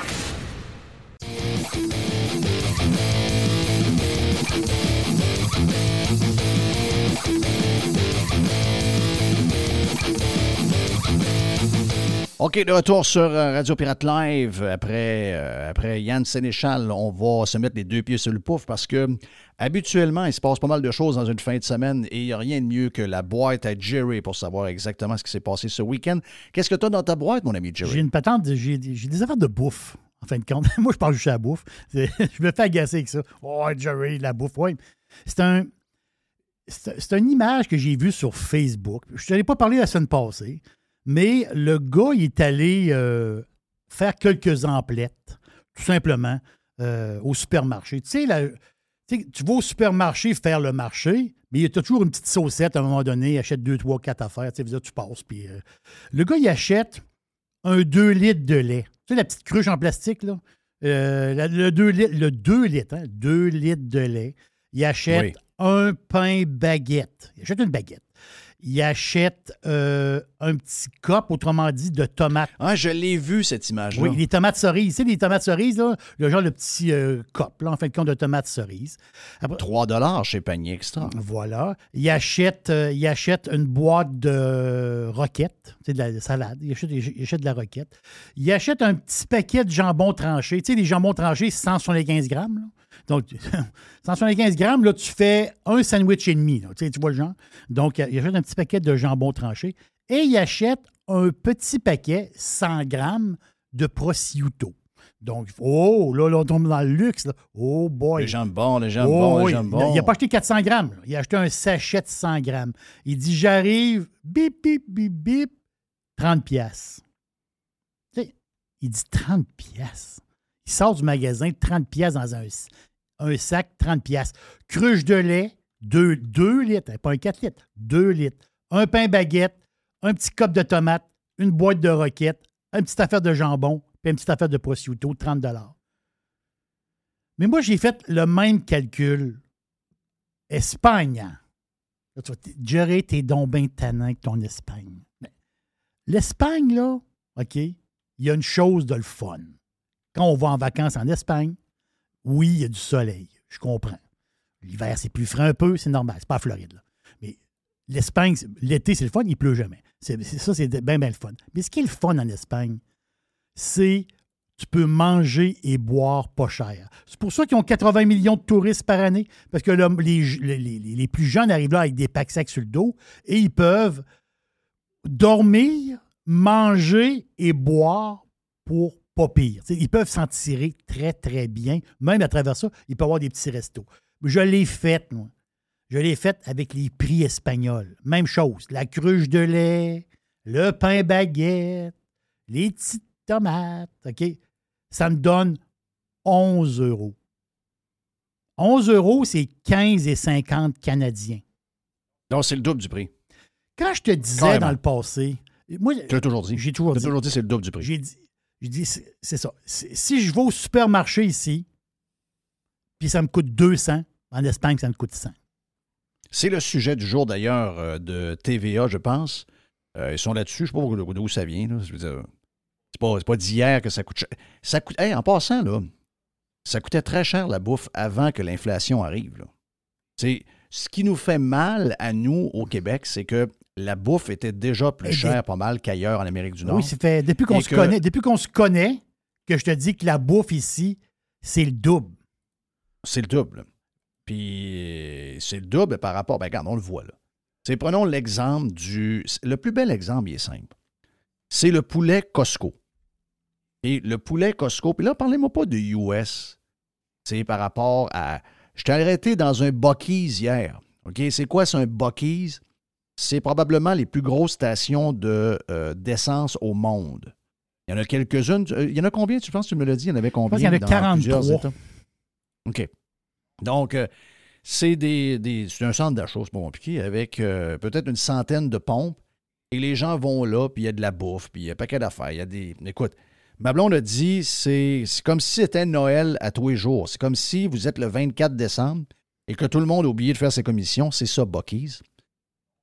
OK, de retour sur euh, Radio Pirate Live. Après, euh, après Yann Sénéchal, on va se mettre les deux pieds sur le pouf parce que habituellement, il se passe pas mal de choses dans une fin de semaine et il n'y a rien de mieux que la boîte à Jerry pour savoir exactement ce qui s'est passé ce week-end. Qu'est-ce que tu as dans ta boîte, mon ami J'ai Jerry? une patente, j'ai j'ai des affaires de bouffe, en fin de compte. Moi, je parle juste à la bouffe. Je me fais agacer avec ça. Oh, Jerry, la bouffe, oui. C'est un. C'est une image que j'ai vue sur Facebook. Je ne t'en ai pas parlé la semaine passée, mais le gars, il est allé euh, faire quelques emplettes, tout simplement, euh, au supermarché. Tu sais, la- tu vas au supermarché faire le marché, mais il y a toujours une petite saucette à un moment donné, il achète deux, trois, quatre affaires. Tu sais, tu passes. Puis, euh, le gars, il achète un 2 litres de lait. Tu sais, la petite cruche en plastique, là? Euh, la- le 2 litres, le 2 litres, hein? 2 litres de lait. Il achète Oui. un pain baguette. Il achète une baguette. Il achète euh, un petit cop, autrement dit, de tomates. Ah, je l'ai vu, cette image-là. Oui, les tomates cerises. Tu sais, les tomates cerises, là, le genre le petit euh, cop, là, en fin de compte, de tomates cerises. Après- 3 chez Panier Extra. voilà. Il achète, euh, il achète une boîte de roquettes, tu sais, de la salade. Il achète, il achète de la roquette. Il achète un petit paquet de jambon tranché. Tu sais, les jambons tranchés, 175 grammes. là. Donc, 175 grammes, là, tu fais un sandwich et demi. là. Tu vois le genre? Donc, il achète un petit paquet de jambon tranché et il achète un petit paquet, 100 grammes, de prosciutto. Donc, oh, là, là, on tombe dans le luxe. Là. Oh boy. Les jambons, les jambons, Oh, les oui. jambons. Il n'a pas acheté 400 grammes. là. Il a acheté un sachet de 100 grammes. Il dit J'arrive, bip, bip, bip, bip, 30 piastres. Il dit 30 piastres. Il sort du magasin, 30 piastres dans un, un sac, 30 piastres. Cruche de lait, 2, litres, hein, pas un 4 litres, 2 litres. Un pain baguette, un petit cop de tomates, une boîte de roquettes, une petite affaire de jambon, puis une petite affaire de prosciutto, 30 mais moi, j'ai fait le même calcul. Espagne. Jerry, t'es donc bien tannant avec ton Espagne. L'Espagne, là, OK, il y a une chose de le fun. Quand on va en vacances en Espagne, oui, il y a du soleil. Je comprends. L'hiver, c'est plus frais un peu, c'est normal. C'est pas la Floride, là. Mais l'Espagne, l'été, c'est le fun, il pleut jamais. C'est, ça, c'est bien, bien le fun. Mais ce qui est le fun en Espagne, c'est tu peux manger et boire pas cher. C'est pour ça qu'ils ont 80 millions de touristes par année, parce que les, plus jeunes arrivent là avec des packs sacs sur le dos et ils peuvent dormir, manger et boire pour pas pire. Ils peuvent s'en tirer très, très bien. Même à travers ça, ils peuvent avoir des petits restos. Je l'ai fait, moi. Je l'ai fait avec les prix espagnols. Même chose. La cruche de lait, le pain baguette, les petites tomates. OK? Ça me donne 11 euros. 11 euros, c'est 15,50 canadiens. Donc, c'est le double du prix. Quand je te disais Carrément. dans le passé, moi, Tu l'as toujours dit. j'ai toujours dit, toujours dit, c'est le double du prix. j'ai dit, c'est ça. Si je vais au supermarché ici, puis ça me coûte 200, en Espagne, ça me coûte 100. C'est le sujet du jour d'ailleurs euh, de TVA, je pense. Euh, ils sont là-dessus. Je ne sais pas d'où ça vient. là. Je veux dire, C'est pas, d'hier que ça coûte cher. Ça coûte, hey, en passant, là, ça coûtait très cher la bouffe avant que l'inflation arrive. C'est, ce qui nous fait mal à nous au Québec, c'est que la bouffe était déjà plus chère pas mal qu'ailleurs en Amérique du Nord. Oui, c'est fait depuis qu'on se que- connaît, depuis qu'on se connaît, que je te dis que la bouffe ici, c'est le double. C'est le double. Puis c'est le double par rapport. Ben, regarde, on le voit là. C'est, prenons l'exemple du. Le plus bel exemple, il est simple. C'est le poulet Costco. Et le poulet Costco, puis là, parlez-moi pas de US. C'est par rapport à. Je t'ai arrêté dans un Bucky's hier. OK? C'est quoi, c'est un Bucky's? C'est probablement les plus grosses stations de, euh, d'essence au monde. Il y en a quelques-unes. Euh, Il y en a combien? Tu penses que tu me l'as dit? Il y en avait combien? qu'il y en a dans 43. OK. Donc, euh, c'est des, des- un centre d'achat, c'est pas compliqué, avec euh, peut-être une centaine de pompes. Et les gens vont là, puis il y a de la bouffe, puis il y a un paquet d'affaires. Il y a des. Écoute, ma blonde a dit, c'est comme si c'était Noël à tous les jours. C'est comme si vous êtes le 24 décembre et que tout le monde a oublié de faire ses commissions. C'est ça, Bucky's.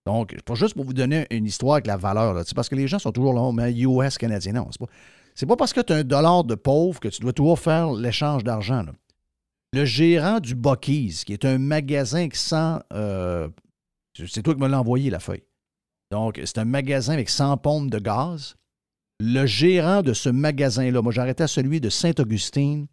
Donc, pas juste pour vous donner une histoire avec la valeur, là, parce que les gens sont toujours là, mais US canadien. Non, c'est pas, pas parce que tu as un dollar de pauvre que tu dois toujours faire l'échange d'argent. Le gérant du Bucky's, qui est un magasin qui sent. euh, c'est toi qui me l'as envoyé, la feuille. Donc, c'est un magasin avec 100 pompes de gaz. Le gérant de ce magasin-là, moi, j'arrêtais à celui de Saint-Augustine,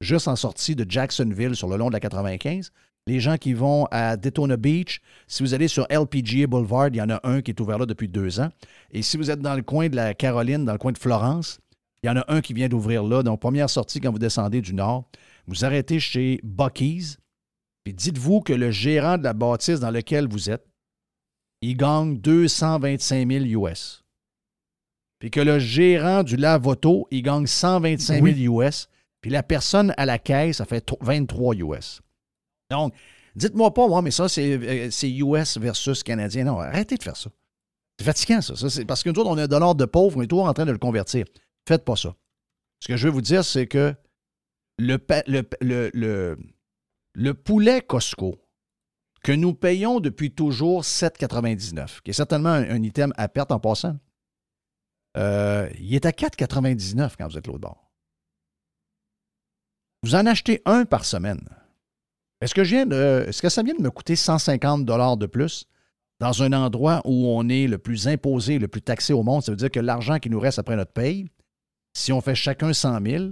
juste en sortie de Jacksonville, sur le long de la 95. Les gens qui vont à Daytona Beach, si vous allez sur LPGA Boulevard, il y en a un qui est ouvert là depuis deux ans. Et si vous êtes dans le coin de la Caroline, dans le coin de Florence, il y en a un qui vient d'ouvrir là. Donc, première sortie quand vous descendez du nord, vous arrêtez chez Bucky's, puis dites-vous que le gérant de la bâtisse dans laquelle vous êtes, il gagne 225 000 US. Puis que le gérant du lave-auto, il gagne 125 000 US. Puis la personne à la caisse, ça fait tro- 23 US. Donc, dites-moi pas, ouais, mais ça, c'est euh, US versus Canadien. Non, arrêtez de faire ça. C'est fatigant, ça. Parce que nous autres, on a un dollar de pauvre, on est toujours en train de le convertir. Faites pas ça. Ce que je veux vous dire, c'est que le, poulet Costco, que nous payons depuis toujours 7,99, qui est certainement un, item à perte en passant, euh, il est à 4,99 quand vous êtes l'autre bord. Vous en achetez un par semaine. Est-ce que ça vient de me coûter 150 de plus dans un endroit où on est le plus imposé, le plus taxé au monde? Ça veut dire que l'argent qui nous reste après notre paye, si on fait chacun 100 000,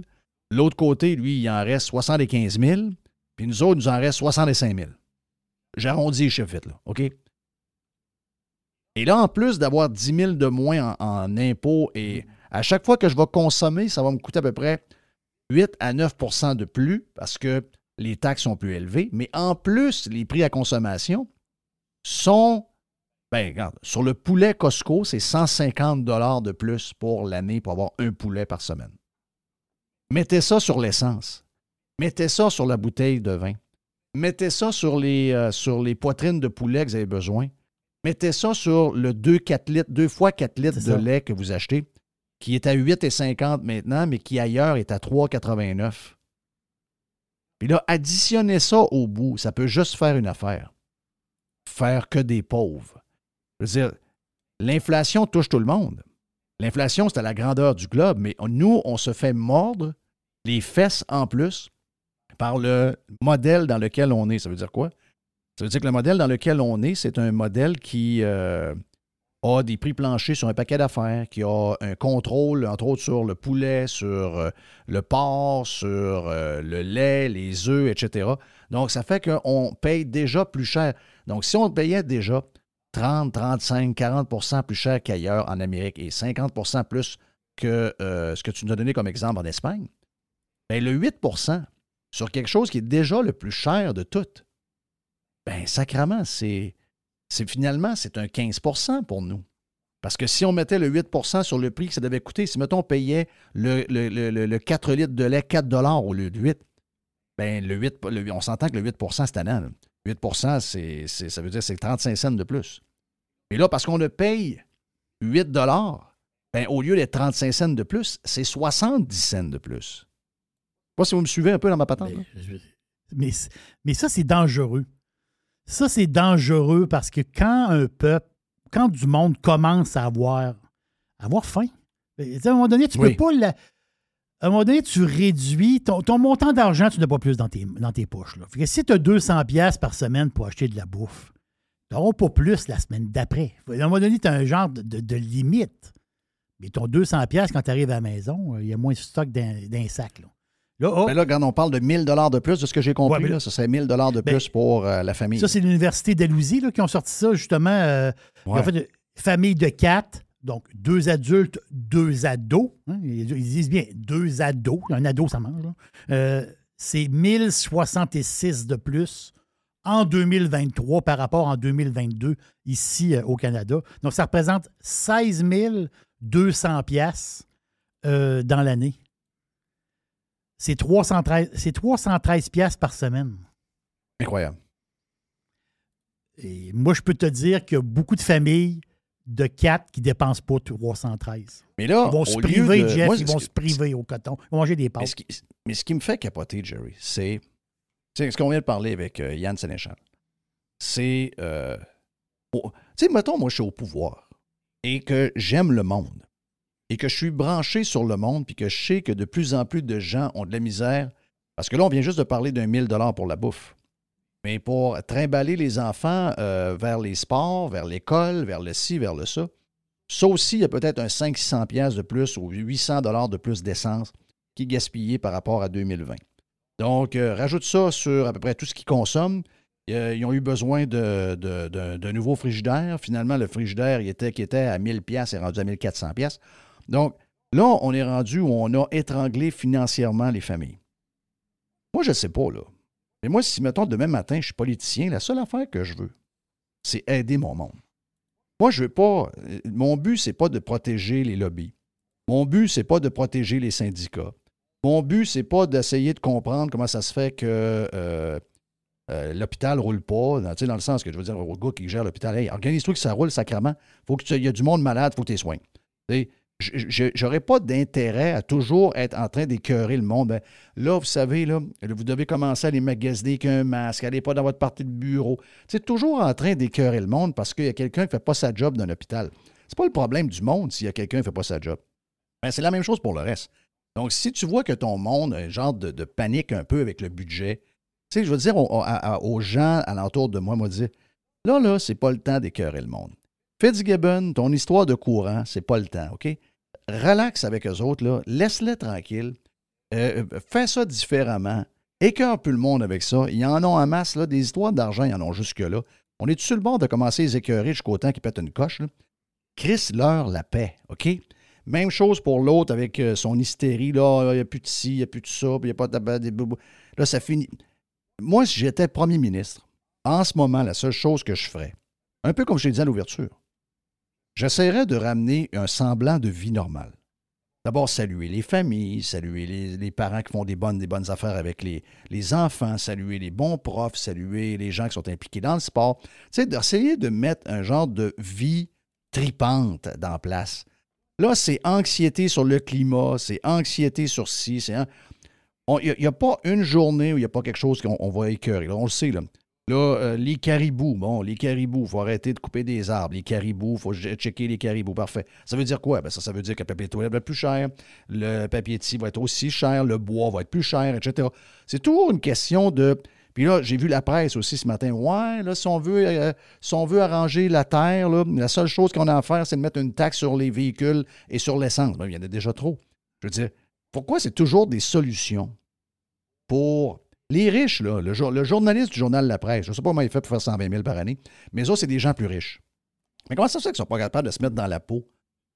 l'autre côté, lui, il en reste 75 000, puis nous autres, nous en reste 65 000. J'arrondis les chiffres vite, là, OK? Et là, en plus d'avoir 10 000 de moins en, en impôts, et à chaque fois que je vais consommer, ça va me coûter à peu près 8 à 9% de plus parce que les taxes sont plus élevées. Mais en plus, les prix à consommation sont. Ben, regarde, sur le poulet Costco, c'est 150 de plus pour l'année pour avoir un poulet par semaine. Mettez ça sur l'essence. Mettez ça sur la bouteille de vin. Mettez ça sur les, euh, sur les poitrines de poulet que vous avez besoin. Mettez ça sur le 2, 4 litres, 2 fois 4 litres de ça. lait que vous achetez, qui est à 8,50 maintenant, mais qui ailleurs est à 3,89. Puis là, additionnez ça au bout. Ça peut juste faire une affaire. Faire que des pauvres. Je veux dire, l'inflation touche tout le monde. L'inflation, c'est à la grandeur du globe, mais nous, on se fait mordre les fesses en plus par le modèle dans lequel on est. Ça veut dire quoi? Ça veut dire que le modèle dans lequel on est, c'est un modèle qui euh, a des prix planchers sur un paquet d'affaires, qui a un contrôle, entre autres, sur le poulet, sur euh, le porc, sur euh, le lait, les œufs, etc. Donc, ça fait qu'on paye déjà plus cher. Donc, si on payait déjà 30, 35, 40% plus cher qu'ailleurs en Amérique et 50% plus que euh, ce que tu nous as donné comme exemple en Espagne, bien, le 8% sur quelque chose qui est déjà le plus cher de tout, ben sacrement, c'est, c'est finalement, c'est un 15% pour nous. Parce que si on mettait le 8% sur le prix que ça devait coûter, si, mettons, on payait le, le- le- le- le 4 litres de lait 4 au lieu de 8, ben le 8, le- on s'entend que le 8% c'est tannant. là. 8 c'est, c'est- ça veut dire que c'est 35 cents de plus. Et là, parce qu'on le paye 8 ben, au lieu d'être 35 cents de plus, c'est 70 cents de plus. Je sais pas si vous me suivez un peu dans ma patente. là. Mais, mais ça, c'est dangereux. Ça, c'est dangereux parce que quand un peuple, quand du monde commence à avoir, à avoir faim, ben, à un moment donné, tu Oui. peux pas. la- à un moment donné, tu réduis ton, ton montant d'argent, tu n'as pas plus dans tes, dans tes poches. Là. Fait que si tu as 200$ piastres par semaine pour acheter de la bouffe, n'auras pas plus la semaine d'après. À un moment donné, tu as un genre de, de- de limite. Mais ton 200$, piastres, quand tu arrives à la maison, euh, il y a moins de stock dans, dans un sac. Là, Là, oh, Mais là, quand on parle de 1000 de plus, de ce que j'ai compris, Ouais, là- ce serait 1000 de Ben, plus pour euh, la famille. Ça, c'est l'Université d'Alousie qui ont sorti ça, justement. euh, Ouais. fait une famille de quatre, donc deux adultes, deux ados. hein, ils, disent bien deux ados. Un ado, ça mange. Euh, c'est 1066 de plus en 2023 par rapport en 2022 ici euh, au Canada. Donc, ça représente 16 200 piastres euh, dans l'année. C'est 313, c'est 313 piastres par semaine. Incroyable. Et moi, je peux te dire qu'il y a beaucoup de familles de quatre qui ne dépensent pas 313. Mais là, ils vont se priver, de- Jeff, moi, ils vont que- se priver au coton. Ils vont manger des Mais pâtes. ce, qui, mais ce qui me fait capoter, Jerry, c'est. Sais, ce qu'on vient de parler avec euh, Yann Sénéchal, c'est. euh, tu sais, mettons, moi, je suis au pouvoir et que j'aime le monde et que je suis branché sur le monde puis que je sais que de plus en plus de gens ont de la misère. Parce que là, on vient juste de parler d'un 1000 pour la bouffe. Mais pour trimballer les enfants euh, vers les sports, vers l'école, vers le ci, vers le ça, ça aussi, il y a peut-être un 500 pièces de plus ou 800 dollars de plus d'essence qui est gaspillé par rapport à 2020. Donc, euh, rajoute ça sur à peu près tout ce qu'ils consomment. Euh, ils ont eu besoin de, de, de-. Finalement, le frigidaire était, qui était à 1000 pièces est rendu à 1400 pièces. Donc, là, on est rendu où on a étranglé financièrement les familles. Moi, je ne sais pas, là. Mais moi, si, mettons, demain matin, je suis politicien, la seule affaire que je veux, c'est aider mon monde. Moi, je veux pas. euh, Mon but, c'est pas de protéger les lobbies. Mon but, c'est pas de protéger les syndicats. Mon but, c'est pas d'essayer de comprendre comment ça se fait que euh, euh, l'hôpital roule pas. Dans, dans le sens que je veux dire au gars qui gère l'hôpital, hey, organise-toi que ça roule sacrement. Faut que tu- il y a du monde malade, faut que tu soignes. J'aurais pas d'intérêt à toujours être en train d'écœurer le monde. Ben, là, vous savez, vous devez commencer à les magasiner avec un masque, allez pas dans votre partie de bureau. C'est toujours en train d'écœurer le monde parce qu'il y a quelqu'un qui fait pas sa job dans l'hôpital. C'est pas le problème du monde s'il y a quelqu'un qui fait pas sa job. Ben, c'est la même chose pour le reste. Donc, si tu vois que ton monde a un genre de, panique un peu avec le budget, tu sais, je veux dire aux, à- à- aux gens de moi, moi, dire, là, là, c'est pas le temps d'écœurer le monde. Fitzgibbon, ton histoire de courant, c'est pas le temps, OK? Relax avec eux autres, là. Laisse-les tranquilles. Euh, euh, fais ça différemment. Écœure plus le monde avec ça. Ils en ont en masse, là. Des histoires d'argent, ils en ont jusque-là. On est sur le bord de commencer à les écœurer jusqu'au temps qu'ils pètent une coche, là? Chris leur la paix, OK? Même chose pour l'autre avec euh, son hystérie. Là, il n'y a plus de ci, il n'y a plus de ça, il n'y a pas de... des boubou. Là, ça finit. Moi, si j'étais premier ministre, en ce moment, la seule chose que je ferais, un peu comme je l'ai dit à l'ouverture, j'essaierais de ramener un semblant de vie normale. D'abord, saluer les familles, saluer les, les parents qui font des bonnes, des bonnes affaires avec les, les enfants, saluer les bons profs, saluer les gens qui sont impliqués dans le sport. Tu sais, d'essayer de mettre un genre de vie tripante dans place. Là, c'est anxiété sur le climat, c'est anxiété sur ci, c'est... Il n'y a, pas une journée où il n'y a pas quelque chose qu'on on va écœurer. On le sait, là. Là, euh, les caribous, bon, les caribous, il faut arrêter de couper des arbres. Les caribous, il faut checker les caribous. Parfait. Ça veut dire quoi? Ben ça, ça veut dire que le papier toilette va être plus cher, le papier de scie va être aussi cher, le bois va être plus cher, etc. C'est toujours une question de. Puis là, j'ai vu la presse aussi ce matin. Ouais, là, si on veut, euh, si on veut arranger la terre, là, la seule chose qu'on a à faire, c'est de mettre une taxe sur les véhicules et sur l'essence. Ben, il y en a déjà trop. Je veux dire, pourquoi c'est toujours des solutions pour les riches, là, le, le journaliste du journal La Presse, je ne sais pas comment il fait pour faire 120 000 par année, mais ça, c'est des gens plus riches. Mais comment ça se fait qu'ils ne sont pas capables de se mettre dans la peau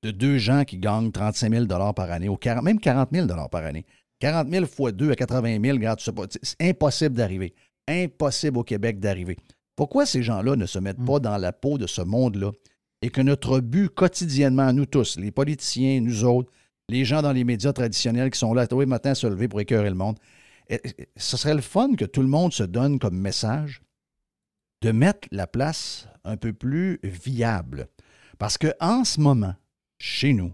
de deux gens qui gagnent 35 000 par année, ou 40 même 40 000 par année? 40 000 fois 2 à 80 000, regarde, c'est impossible d'arriver. Impossible au Québec d'arriver. Pourquoi ces gens-là ne se mettent pas dans la peau de ce monde-là et que notre but quotidiennement, nous tous, les politiciens, nous autres, les gens dans les médias traditionnels qui sont là tous les matins à se lever pour écœurer le monde, eh, eh, ce serait le fun que tout le monde se donne comme message de mettre la place un peu plus viable. Parce que en ce moment, chez nous,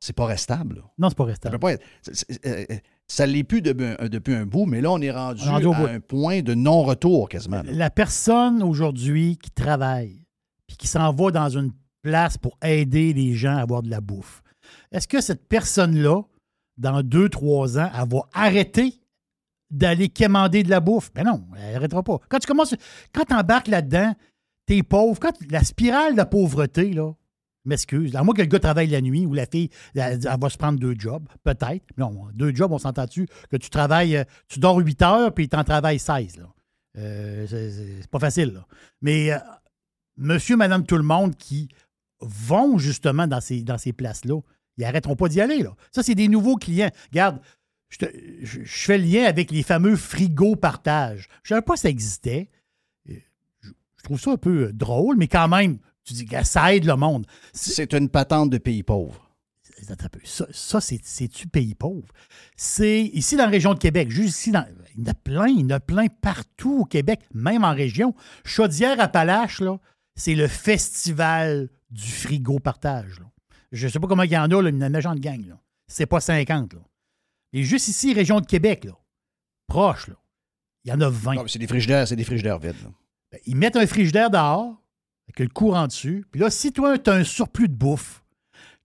c'est pas restable. Non, c'est pas Ça restable. peut pas être- c'est- c'est- euh, euh, Ça l'est plus depuis un, depuis un bout, mais là, on est rendu, On est rendu au à bout. un point de non-retour quasiment. là. La personne aujourd'hui qui travaille puis qui s'en va dans une place pour aider les gens à avoir de la bouffe, est-ce que cette personne-là, dans deux, trois ans, elle va arrêter d'aller quémander de la bouffe? Ben non, elle n'arrêtera pas. Quand tu commences, quand tu embarques là-dedans, t'es pauvre. Quand la spirale de la pauvreté, là, m'excuse. À moins que le gars travaille la nuit ou la fille, elle, va se prendre deux jobs, peut-être. Non, deux jobs, on s'entend-tu que tu travailles, euh, tu dors 8 heures puis tu en travailles 16. Là. Euh, c'est- pas facile. Mais euh, monsieur, madame, tout le monde qui vont justement dans ces, dans ces places-là, ils n'arrêteront pas d'y aller. Ça, c'est des nouveaux clients. Regarde, je, fais le lien avec les fameux frigos partage. Je ne savais pas que ça existait. Euh, Je, trouve ça un peu drôle, mais quand même, tu dis que ça aide le monde. C'est une patente de pays peu. Ça, ça, c'est- c'est-tu pays pauvre? C'est ici dans la région de Québec, juste ici, dans, il y en a plein, il y en a plein partout au Québec, même en région. Chaudière-Appalaches, là, c'est le festival du frigo partage. là. Je ne sais pas comment il y en a, là, une méchante gang. Là. C'est pas 50. Là. Et juste ici, région de Québec, là, proche, là, il y en a 20. Non, mais c'est des frigidaires, c'est des frigidaires vides. là. Ben, ils mettent un frigidaire dehors, avec le courant dessus. Puis là, si toi, tu as un surplus de bouffe,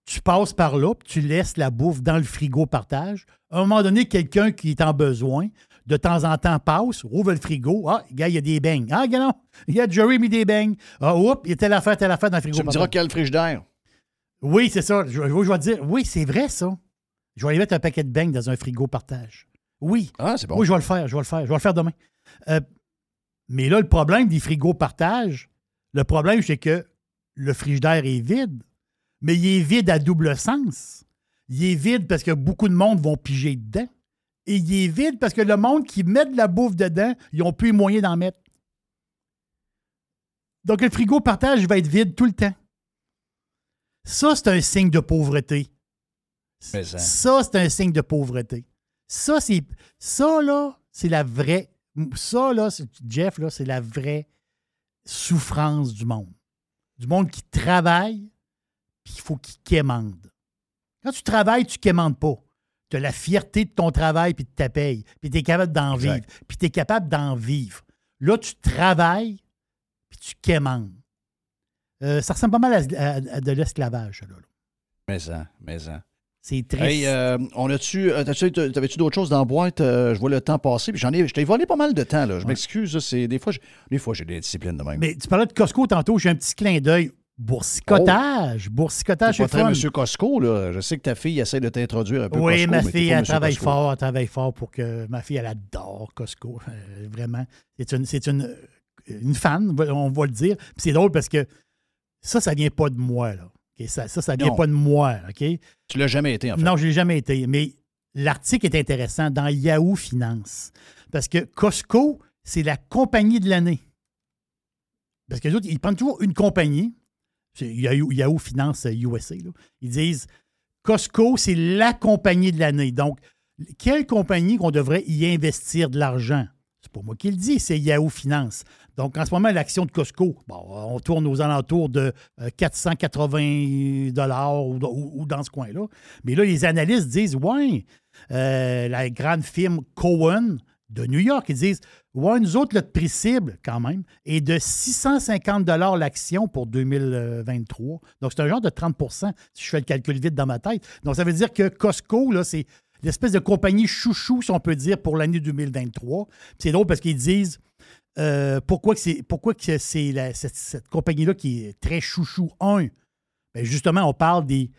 tu passes par là, puis tu laisses la bouffe dans le frigo partage. À un moment donné, quelqu'un qui est en besoin, de temps en temps, passe, ouvre le frigo. Ah, gars, il y a des beignes. Ah, gars, non, il y a Jerry mis des beignes. Ah, oups, il y a telle affaire, telle affaire dans le frigo Tu me diras quel frigidaire? Oui, c'est ça. Je, je- je vais te dire, oui, c'est vrai, ça. Je vais aller mettre un paquet de beignes dans un frigo partage. Oui. Ah, c'est bon. Oui, je vais le faire, je vais le faire, je vais le faire demain. Euh, mais là, le problème des frigos partage, le problème, c'est que le frigidaire est vide, mais il est vide à double sens. Il est vide parce que beaucoup de monde vont piger dedans. Et il est vide parce que le monde qui met de la bouffe dedans, ils n'ont plus les moyens d'en mettre. Donc, le frigo partage va être vide tout le temps. Ça, c'est un signe de pauvreté. Ça. Ça, c'est un signe de pauvreté. Ça, c'est. Ça, là, c'est la vraie. Ça, là, c'est- Jeff, là, c'est la vraie souffrance du monde. Du monde qui travaille, puis il faut qu'il quémande. Quand tu travailles, tu quémandes pas. Tu as la fierté de ton travail puis de ta paye, puis tu es capable d'en vivre, puis tu es capable d'en vivre. Là, tu travailles, puis tu quémandes. Euh, ça ressemble pas mal à, à- à de l'esclavage, là. Mais ça, mais ça. C'est triste. Hey, euh, on a-tu. euh, T'avais-tu d'autres choses dans la boîte? Euh, je vois le temps passer. Puis j'en ai. Je t'ai volé pas mal de temps, là. Je m'excuse. c'est- Des fois, j'ai- des fois, j'ai des disciplines de même. Mais tu parlais de Costco tantôt, j'ai un petit clin d'œil. Boursicotage. Boursicotage, C'est pas très. Monsieur Costco, là. Je sais que ta fille essaie de t'introduire un peu Oui, Costco, ma fille, elle travaille Costco. fort, elle travaille fort pour que ma fille, elle adore Costco. Euh, vraiment. C'est une, c'est une, une fan, on va le dire. Puis c'est drôle parce que ça, ça vient pas de moi, là. OK? Ça, ça, ça vient pas de moi, OK? Tu l'as jamais été, en fait. Non, je l'ai jamais été. Mais l'article est intéressant dans Yahoo Finance. Parce que Costco, c'est la compagnie de l'année. Parce que les autres, ils prennent toujours une compagnie. C'est Yahoo, Yahoo Finance USA. là. Ils disent Costco, c'est la compagnie de l'année. Donc, quelle compagnie qu'on devrait y investir de l'argent? C'est pas moi qui le dis, c'est Yahoo Finance. Donc, en ce moment, l'action de Costco, bon, on tourne aux alentours de euh, 480 dollars ou, dans ce coin-là. Mais là, les analystes disent, ouais, euh, la grande firme Cohen de New York, ils disent, ouais, nous autres, notre prix cible, quand même, est de 650 dollars l'action pour 2023. Donc, c'est un genre de 30% si je fais le calcul vite dans ma tête. Donc, ça veut dire que Costco, là, c'est l'espèce de compagnie chouchou, si on peut dire, pour l'année 2023. Puis C'est drôle parce qu'ils disent euh, pourquoi c'est pourquoi que c'est cette, cette compagnie-là qui est très chouchou? Un, ben justement, on parle des.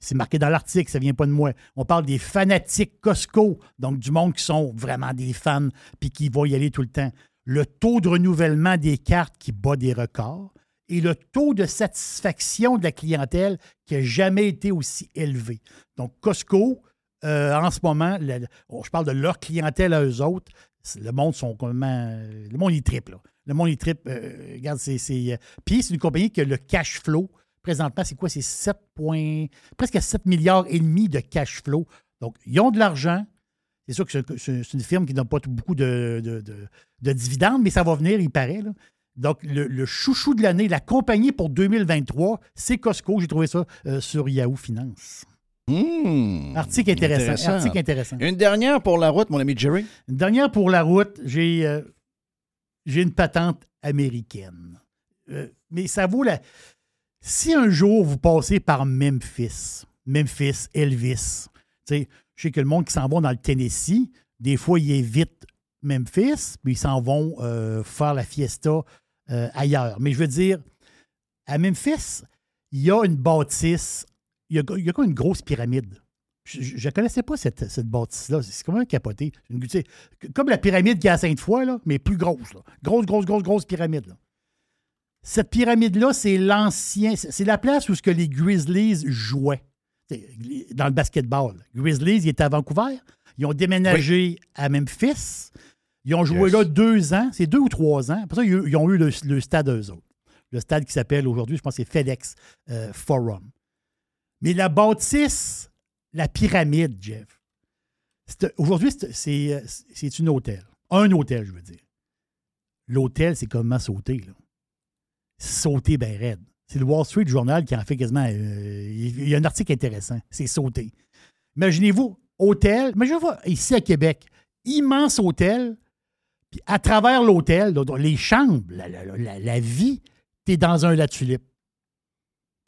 C'est marqué dans l'article, ça vient pas de moi. On parle des fanatiques Costco, donc du monde qui sont vraiment des fans puis qui vont y aller tout le temps. Le taux de renouvellement des cartes qui bat des records et le taux de satisfaction de la clientèle qui n'a jamais été aussi élevé. Donc, Costco, euh, en ce moment, oh, je parle de leur clientèle à eux autres, le monde sont comment. Le monde, il triple. là. Le monde, il triple. euh, regarde, c'est. euh, Puis, c'est une compagnie que le cash flow, présentement, c'est quoi? C'est 7 points. presque 7 milliards et demi de cash flow. Donc, ils ont de l'argent. C'est sûr que c'est- une firme qui n'a pas beaucoup de, de- de- de dividendes, mais ça va venir, il paraît. Donc, le, chouchou de l'année, la compagnie pour 2023, c'est Costco. J'ai trouvé ça euh, sur Yahoo Finance. Hmm. Article intéressant. Article intéressant. Une dernière pour la route, mon ami Jerry. Une dernière pour la route, j'ai euh, une patente américaine. Euh, mais ça vaut la. Si un jour vous passez par Memphis, Memphis, Elvis, tu sais, je sais que le monde qui s'en va dans le Tennessee, des fois, ils évitent Memphis, puis ils s'en vont euh, faire la fiesta ailleurs. Mais je veux dire, à Memphis, il y a une bâtisse, il y a, il y a comme une grosse pyramide? Je ne connaissais pas cette, cette bâtisse-là. C'est comme un capoté. Une- comme la pyramide qui est à Sainte-Foy, là, mais plus grosse. là. Grosse, grosse, grosse, grosse pyramide. là. Cette pyramide-là, c'est l'ancien. C'est la place où ce que les Grizzlies jouaient dans le basketball. Grizzlies, ils étaient à Vancouver. Ils ont déménagé à Memphis. Ils ont joué Yes. là deux ans. C'est deux ou trois ans. Après ça, ils ils ont eu le, le stade eux autres. Le stade qui s'appelle aujourd'hui, je pense que c'est FedEx euh, Forum. Mais la bâtisse, la pyramide, Jeff, aujourd'hui, c'est- une hôtel. Un hôtel, je veux dire. L'hôtel, c'est comment sauter, là. Sauter ben raide. C'est le Wall Street Journal qui en fait quasiment. euh, il y a un article intéressant. C'est sauter. Imaginez-vous, hôtel, imaginez-vous ici à Québec, immense hôtel, puis à travers l'hôtel, les chambres, la, la- la- la vie, tu es dans un La Tulipe.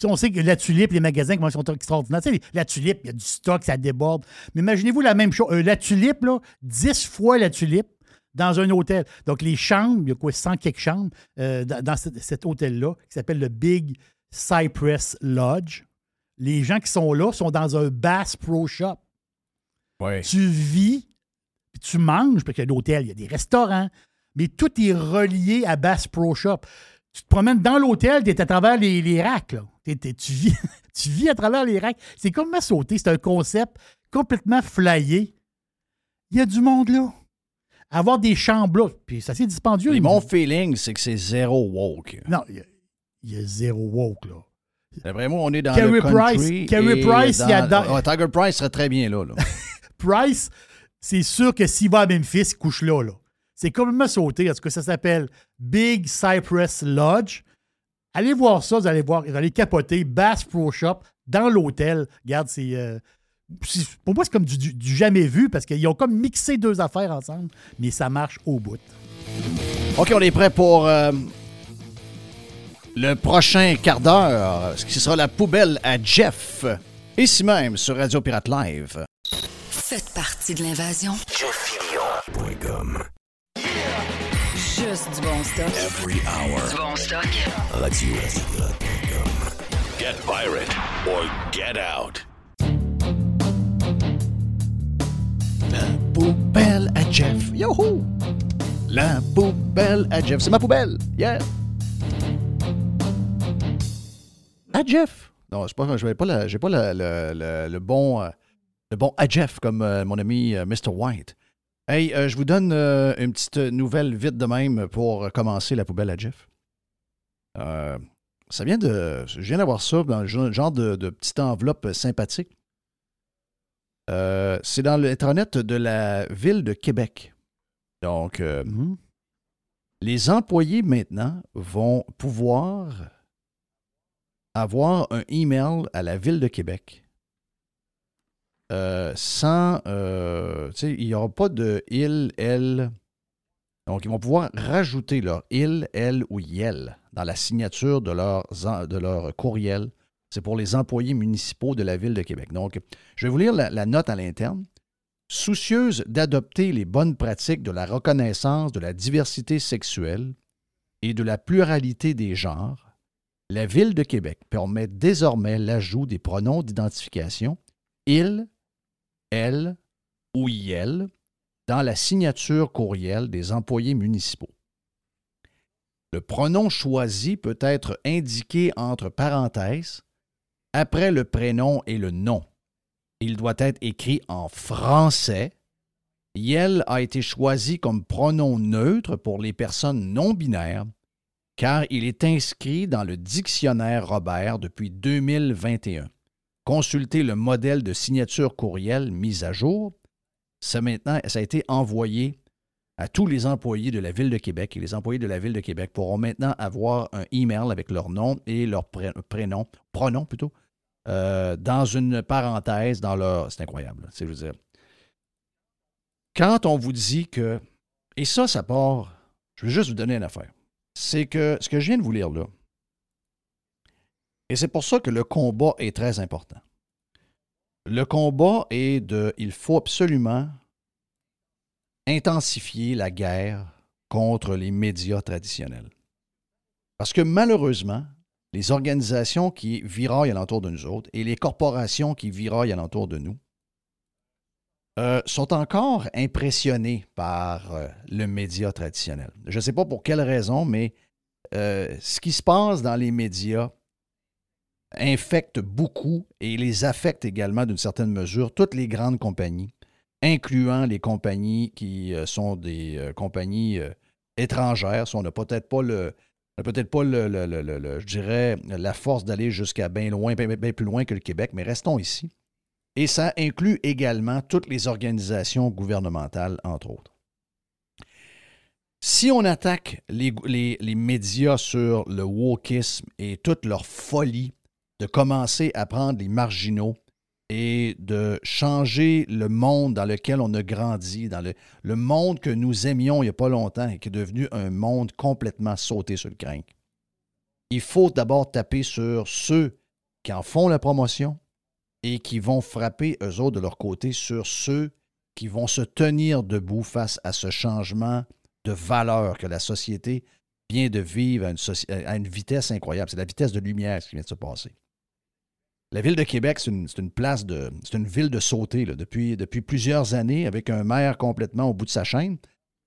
On sait que la tulipe, les magasins, comment ils sont extraordinaires. La tulipe, il y a du stock, ça déborde. Mais imaginez-vous la même chose. Euh, la tulipe, là, 10 fois la tulipe dans un hôtel. Donc, les chambres, il y a quoi, 100 quelques chambres euh, dans, dans cet, cet hôtel-là, qui s'appelle le Big Cypress Lodge. Les gens qui sont là sont dans un Bass Pro Shop. Tu vis, puis tu manges, parce que l'hôtel, il y a des restaurants, mais tout est relié à Bass Pro Shop. Tu te promènes dans l'hôtel, tu es à travers les, les racks. Là. Tu, vis, tu vis à travers les racks. C'est comme à sauter. C'est un concept complètement flyé. Il y a du monde là. Avoir des chambres là, puis c'est assez dispendieux. Mon feeling, c'est que c'est zéro woke. Non, il y, a, il y a zéro woke là. D'après moi, on est dans le country. Price- Carey et Price, dans- il adore- Ah, Tiger Price serait très bien là. là. Price, c'est sûr que s'il va à Memphis, il couche là. là. C'est complètement sauté. En tout cas, ça s'appelle Big Cypress Lodge. Allez voir ça, vous allez voir, vous allez capoter. Bass Pro Shop dans l'hôtel. Regarde, c'est. euh, pour moi, c'est comme du, du- du jamais vu parce qu'ils ont comme mixé deux affaires ensemble, mais ça marche au bout. OK, on est prêt pour euh, le prochain quart d'heure, ce qui sera la poubelle à Jeff. Ici même sur Radio Pirate Live. Faites partie de l'invasion. Juste du bon stock. Every hour. Du bon stock. Get pirate or get out. La poubelle à Jeff. Youhou! La poubelle à Jeff. C'est ma poubelle. Yeah! À Jeff. Non, c'est pas, je n'ai pas, la- j'ai pas la- le, le- le bon, euh, le bon à Jeff comme euh, mon ami euh, Mr. White. Hey, euh, je vous donne euh, une petite nouvelle vite de même pour commencer la poubelle à Jeff. Euh, ça vient de. Je viens d'avoir ça dans le genre de, de petite enveloppe sympathique. C'est dans l'intranet de la ville de Québec. Donc, euh, les employés maintenant vont pouvoir avoir un email à la ville de Québec euh, sans. euh, il n'y aura pas de il, elle. Donc, ils vont pouvoir rajouter leur il, elle ou yel dans la signature de, leurs en- de leur courriel. C'est pour les employés municipaux de la ville de Québec. Donc, je vais vous lire la, la note à l'interne. Soucieuse d'adopter les bonnes pratiques de la reconnaissance de la diversité sexuelle et de la pluralité des genres, la Ville de Québec permet désormais l'ajout des pronoms d'identification il, elle ou iel dans la signature courriel des employés municipaux. Le pronom choisi peut être indiqué entre parenthèses après le prénom et le nom. Il doit être écrit en français. Yel a été choisi comme pronom neutre pour les personnes non binaires car il est inscrit dans le dictionnaire Robert depuis 2021. Consultez le modèle de signature courriel mis à jour. Ça, maintenant, ça a été envoyé à tous les employés de la Ville de Québec et les employés de la Ville de Québec pourront maintenant avoir un email avec leur nom et leur pré- prénom, pronom plutôt, euh, dans une parenthèse, dans leur. C'est incroyable. sais, je veux dire. Quand on vous dit que. Et ça, ça part. Je veux juste vous donner une affaire. C'est que ce que je viens de vous lire là. Et c'est pour ça que le combat est très important. Le combat est de. Il faut absolument intensifier la guerre contre les médias traditionnels. Parce que malheureusement, les organisations qui viraillent alentour de nous autres et les corporations qui viraillent alentour de nous euh, sont encore impressionnées par euh, le média traditionnel. Je ne sais pas pour quelle raison, mais euh, ce qui se passe dans les médias infecte beaucoup et les affecte également d'une certaine mesure toutes les grandes compagnies, incluant les compagnies qui euh, sont des euh, compagnies euh, étrangères. On n'a peut-être pas le, peut-être pas le, le- le- le- je dirais, la force d'aller jusqu'à bien loin, bien, bien plus loin que le Québec, mais restons ici. Et ça inclut également toutes les organisations gouvernementales, entre autres. Si on attaque les, les- les médias sur le wokisme et toute leur folie de commencer à prendre les marginaux et de changer le monde dans lequel on a grandi, dans le, monde que nous aimions il n'y a pas longtemps et qui est devenu un monde complètement sauté sur le crinque. Il faut d'abord taper sur ceux qui en font la promotion et qui vont frapper eux autres de leur côté sur ceux qui vont se tenir debout face à ce changement de valeur que la société vient de vivre à une, à une vitesse incroyable. C'est la vitesse de lumière ce qui vient de se passer. La ville de Québec, c'est une, place de. C'est une ville de sauter là, depuis, plusieurs années, avec un maire complètement au bout de sa chaîne.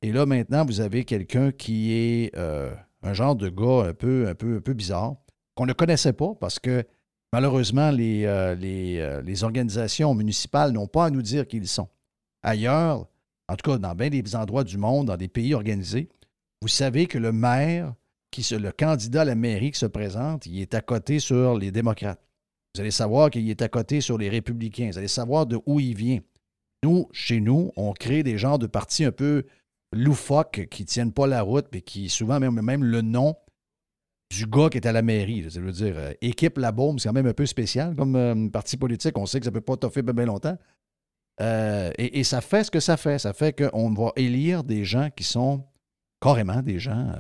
Et là, maintenant, vous avez quelqu'un qui est euh, un genre de gars un peu, bizarre, qu'on ne connaissait pas parce que malheureusement, les, euh, euh, les organisations municipales n'ont pas à nous dire qui ils sont. Ailleurs, en tout cas dans bien des endroits du monde, dans des pays organisés, vous savez que le maire, qui se, le candidat à la mairie qui se présente, il est à côté sur les démocrates. Vous allez savoir qu'il est à côté sur les républicains. Vous allez savoir de où il vient. Nous, chez nous, on crée des genres de partis un peu loufoques qui ne tiennent pas la route, mais qui souvent même, le nom du gars qui est à la mairie. Ça veut dire euh, équipe La Baume, c'est quand même un peu spécial comme euh, parti politique. On sait que ça ne peut pas toffer bien, bien longtemps. Euh, et, et ça fait ce que ça fait. Ça fait qu'on va élire des gens qui sont carrément des gens,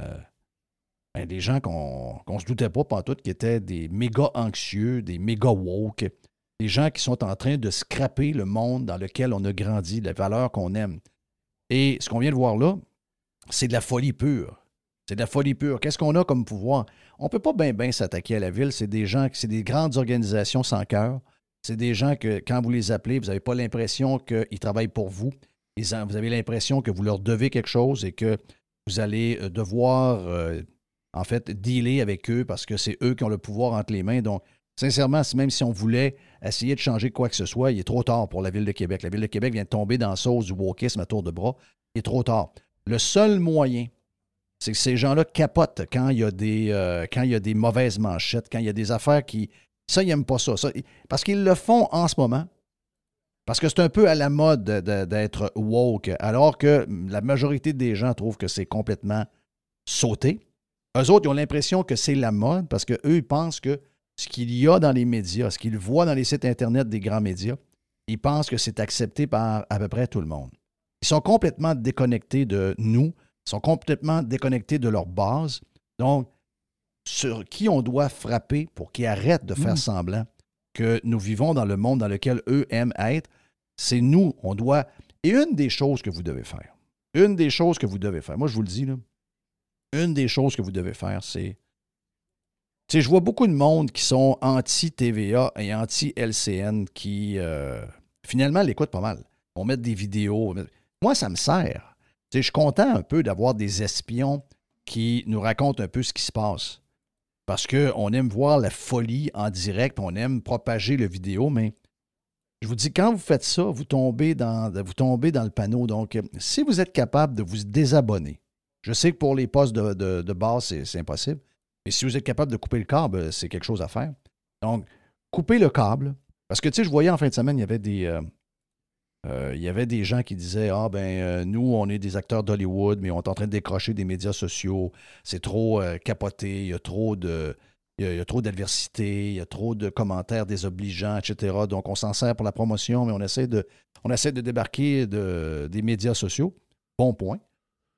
ben, des gens qu'on ne se doutait pas pantoute, qui étaient des méga anxieux, des méga woke, des gens qui sont en train de scraper le monde dans lequel on a grandi, les valeurs qu'on aime. Et ce qu'on vient de voir là, c'est de la folie pure. C'est de la folie pure. Qu'est-ce qu'on a comme pouvoir? On ne peut pas bien bien s'attaquer à la ville. C'est des gens, c'est des grandes organisations sans cœur. C'est des gens que, quand vous les appelez, vous n'avez pas l'impression qu'ils travaillent pour vous. Vous avez l'impression que vous leur devez quelque chose et que vous allez euh, devoir, euh, en fait, dealer avec eux parce que c'est eux qui ont le pouvoir entre les mains. Donc, sincèrement, si- même si on voulait essayer de changer quoi que ce soit, il est trop tard pour la Ville de Québec. La Ville de Québec vient de tomber dans la sauce du wokisme à tour de bras. Il est trop tard. Le seul moyen, c'est que ces gens-là capotent quand il y a des, euh, mauvaises manchettes, quand il y a des affaires qui. Ça, ils n'aiment pas ça. ça parce qu'ils le font en ce moment. Parce que c'est un peu à la mode de- de- d'être woke, alors que la majorité des gens trouvent que c'est complètement sauté. Eux autres, ils ont l'impression que c'est la mode parce qu'eux, ils pensent que ce qu'il y a dans les médias, ce qu'ils voient dans les sites Internet des grands médias, ils pensent que c'est accepté par à peu près tout le monde. Ils sont complètement déconnectés de nous, ils sont complètement déconnectés de leur base. Donc, sur qui on doit frapper pour qu'ils arrêtent de faire Mm. semblant que nous vivons dans le monde dans lequel eux aiment être, c'est nous. On doit. Et une des choses que vous devez faire, une des choses que vous devez faire, moi je vous le dis, là, une des choses que vous devez faire, c'est. Tu sais, je vois beaucoup de monde qui sont anti-TVA et anti-LCN qui, euh, finalement, l'écoutent pas mal. On met des vidéos. Moi, ça me sert. Tu sais, je suis content un peu d'avoir des espions qui nous racontent un peu ce qui se passe. Parce qu'on aime voir la folie en direct, on aime propager le vidéo, mais je vous dis, quand vous faites ça, vous tombez dans, vous tombez dans le panneau. Donc, si vous êtes capable de vous désabonner, je sais que pour les postes de, de- base, c'est impossible, mais si vous êtes capable de couper le câble, euh, c'est quelque chose à faire. Donc, coupez le câble. Parce que, tu sais, je voyais en fin de semaine, il y avait des, euh, euh, gens qui disaient Ah, ben, nous, on est des acteurs d'Hollywood, mais on est en train de décrocher des médias sociaux. C'est trop capoté. Il y a trop de. trop d'adversité, il y a trop de commentaires désobligeants, etc. Donc, on s'en sert pour la promotion, mais on essaie de, on essaie de débarquer de- des médias sociaux. Bon point.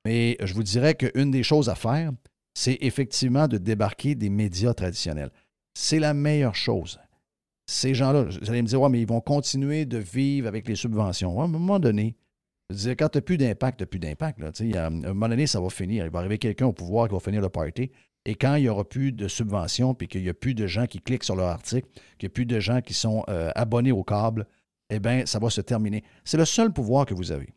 Mais je vous dirais qu'une des choses à faire, c'est effectivement de débarquer des médias traditionnels. C'est la meilleure chose. Ces gens-là, vous allez me dire, ouais, mais ils vont continuer de vivre avec les subventions. À un moment donné, quand tu n'as plus d'impact, tu n'as plus d'impact. À un moment donné, ça va finir. Il va arriver quelqu'un au pouvoir qui va finir le party. Et quand il n'y aura plus de subventions, puis qu'il n'y a plus de gens qui cliquent sur leur article, qu'il n'y a plus de gens qui sont euh, abonnés au câble, eh bien, ça va se terminer. C'est le seul pouvoir que vous avez.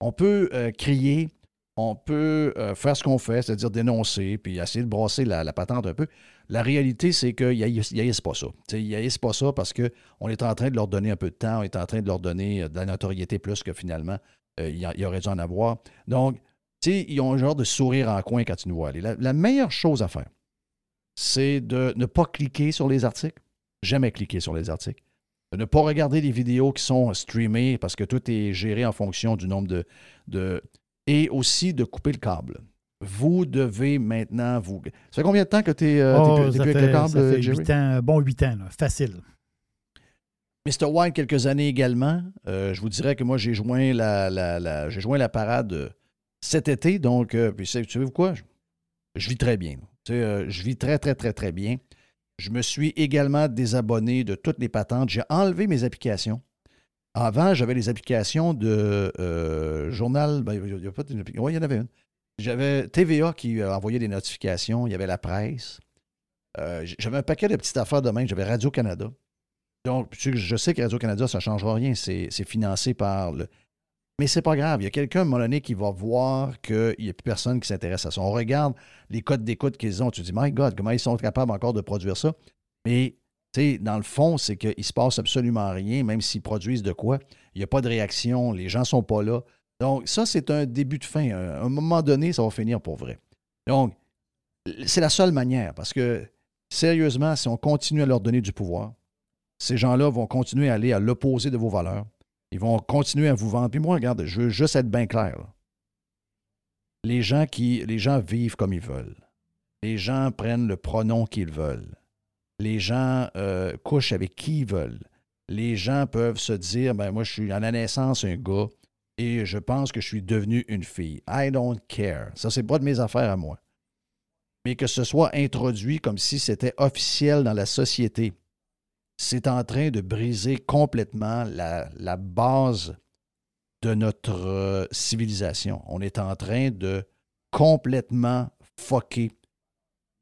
On peut euh, crier, on peut euh, faire ce qu'on fait, c'est-à-dire dénoncer, puis essayer de brasser la, patente un peu. La réalité, c'est qu'ils n'haïssent pas ça. Tu sais, Ils n'haïssent pas ça parce qu'on est en train de leur donner un peu de temps, on est en train de leur donner euh, de la notoriété plus que finalement, euh, il y aurait dû en avoir. Donc, ils ont un genre de sourire en coin quand ils nous voient aller. La, la meilleure chose à faire, c'est de ne pas cliquer sur les articles. Jamais cliquer sur les articles. De ne pas regarder les vidéos qui sont streamées parce que tout est géré en fonction du nombre de. de et aussi de couper le câble. Vous devez maintenant vous. Ça fait combien de temps que tu es, Oh, plus avec le câble, ça fait ans, un bon 8 ans, là, facile. Mr. White, quelques années également. Euh, je vous dirais que moi, j'ai joint la, la- la- j'ai joint la parade euh, cet été. Donc, euh, puis, tu sais quoi? Je, je vis très bien. Tu sais, euh, je vis très, très, très, très bien. Je me suis également désabonné de toutes les patentes. J'ai enlevé mes applications. Avant, j'avais les applications de euh, journal. ben, il y a pas de- il y en avait une. J'avais TVA qui euh, envoyait des notifications. Il y avait la presse. Euh, j'avais un paquet de petites affaires de même. J'avais Radio-Canada. Donc, je sais que Radio-Canada, ça ne changera rien. C'est c'est financé par le. Mais c'est pas grave. Il y a quelqu'un, à un moment donné, qui va voir qu'il n'y a plus personne qui s'intéresse à ça. On regarde les codes d'écoute qu'ils ont. Tu te dis, My God, comment ils sont capables encore de produire ça? Mais, tu sais, dans le fond, c'est qu'il ne se passe absolument rien, même s'ils produisent de quoi. Il n'y a pas de réaction. Les gens ne sont pas là. Donc, ça, c'est un début de fin. À un moment donné, ça va finir pour vrai. Donc, c'est la seule manière. Parce que, sérieusement, si on continue à leur donner du pouvoir, ces gens-là vont continuer à aller à l'opposé de vos valeurs. Ils vont continuer à vous vendre. Puis moi, regarde, je veux juste être bien clair. Les gens qui, les gens vivent comme ils veulent. Les gens prennent le pronom qu'ils veulent. Les gens euh, couchent avec qui ils veulent. Les gens peuvent se dire, ben moi, je suis à la naissance un gars et je pense que je suis devenu une fille. I don't care. Ça, c'est pas de mes affaires à moi. Mais que ce soit introduit comme si c'était officiel dans la société, c'est en train de briser complètement la, base de notre euh, civilisation. On est en train de complètement fucker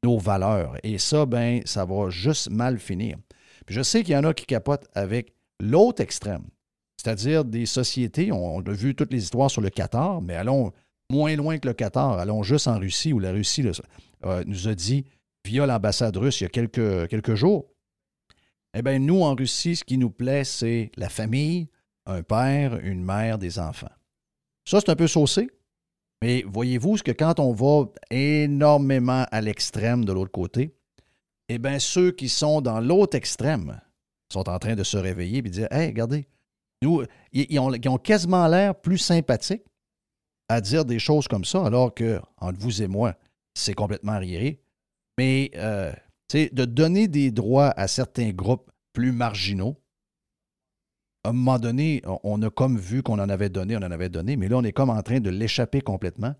nos valeurs. Et ça, ben, ça va juste mal finir. Puis je sais qu'il y en a qui capotent avec l'autre extrême, c'est-à-dire des sociétés, on, a vu toutes les histoires sur le Qatar, mais allons moins loin que le Qatar, allons juste en Russie, où la Russie euh, nous a dit, via l'ambassade russe il y a quelques, quelques jours, eh bien, nous, en Russie, ce qui nous plaît, c'est la famille, un père, une mère, des enfants. Ça, c'est un peu saucé, mais voyez-vous ce que quand on va énormément à l'extrême de l'autre côté, eh bien, ceux qui sont dans l'autre extrême sont en train de se réveiller et de dire Hey, regardez, nous, ils, ont, quasiment l'air plus sympathiques à dire des choses comme ça, alors que, entre vous et moi, c'est complètement arriéré. Mais euh, de donner des droits à certains groupes plus marginaux, à un moment donné, on- a comme vu qu'on en avait donné, on en avait donné, mais là, on est comme en train de l'échapper complètement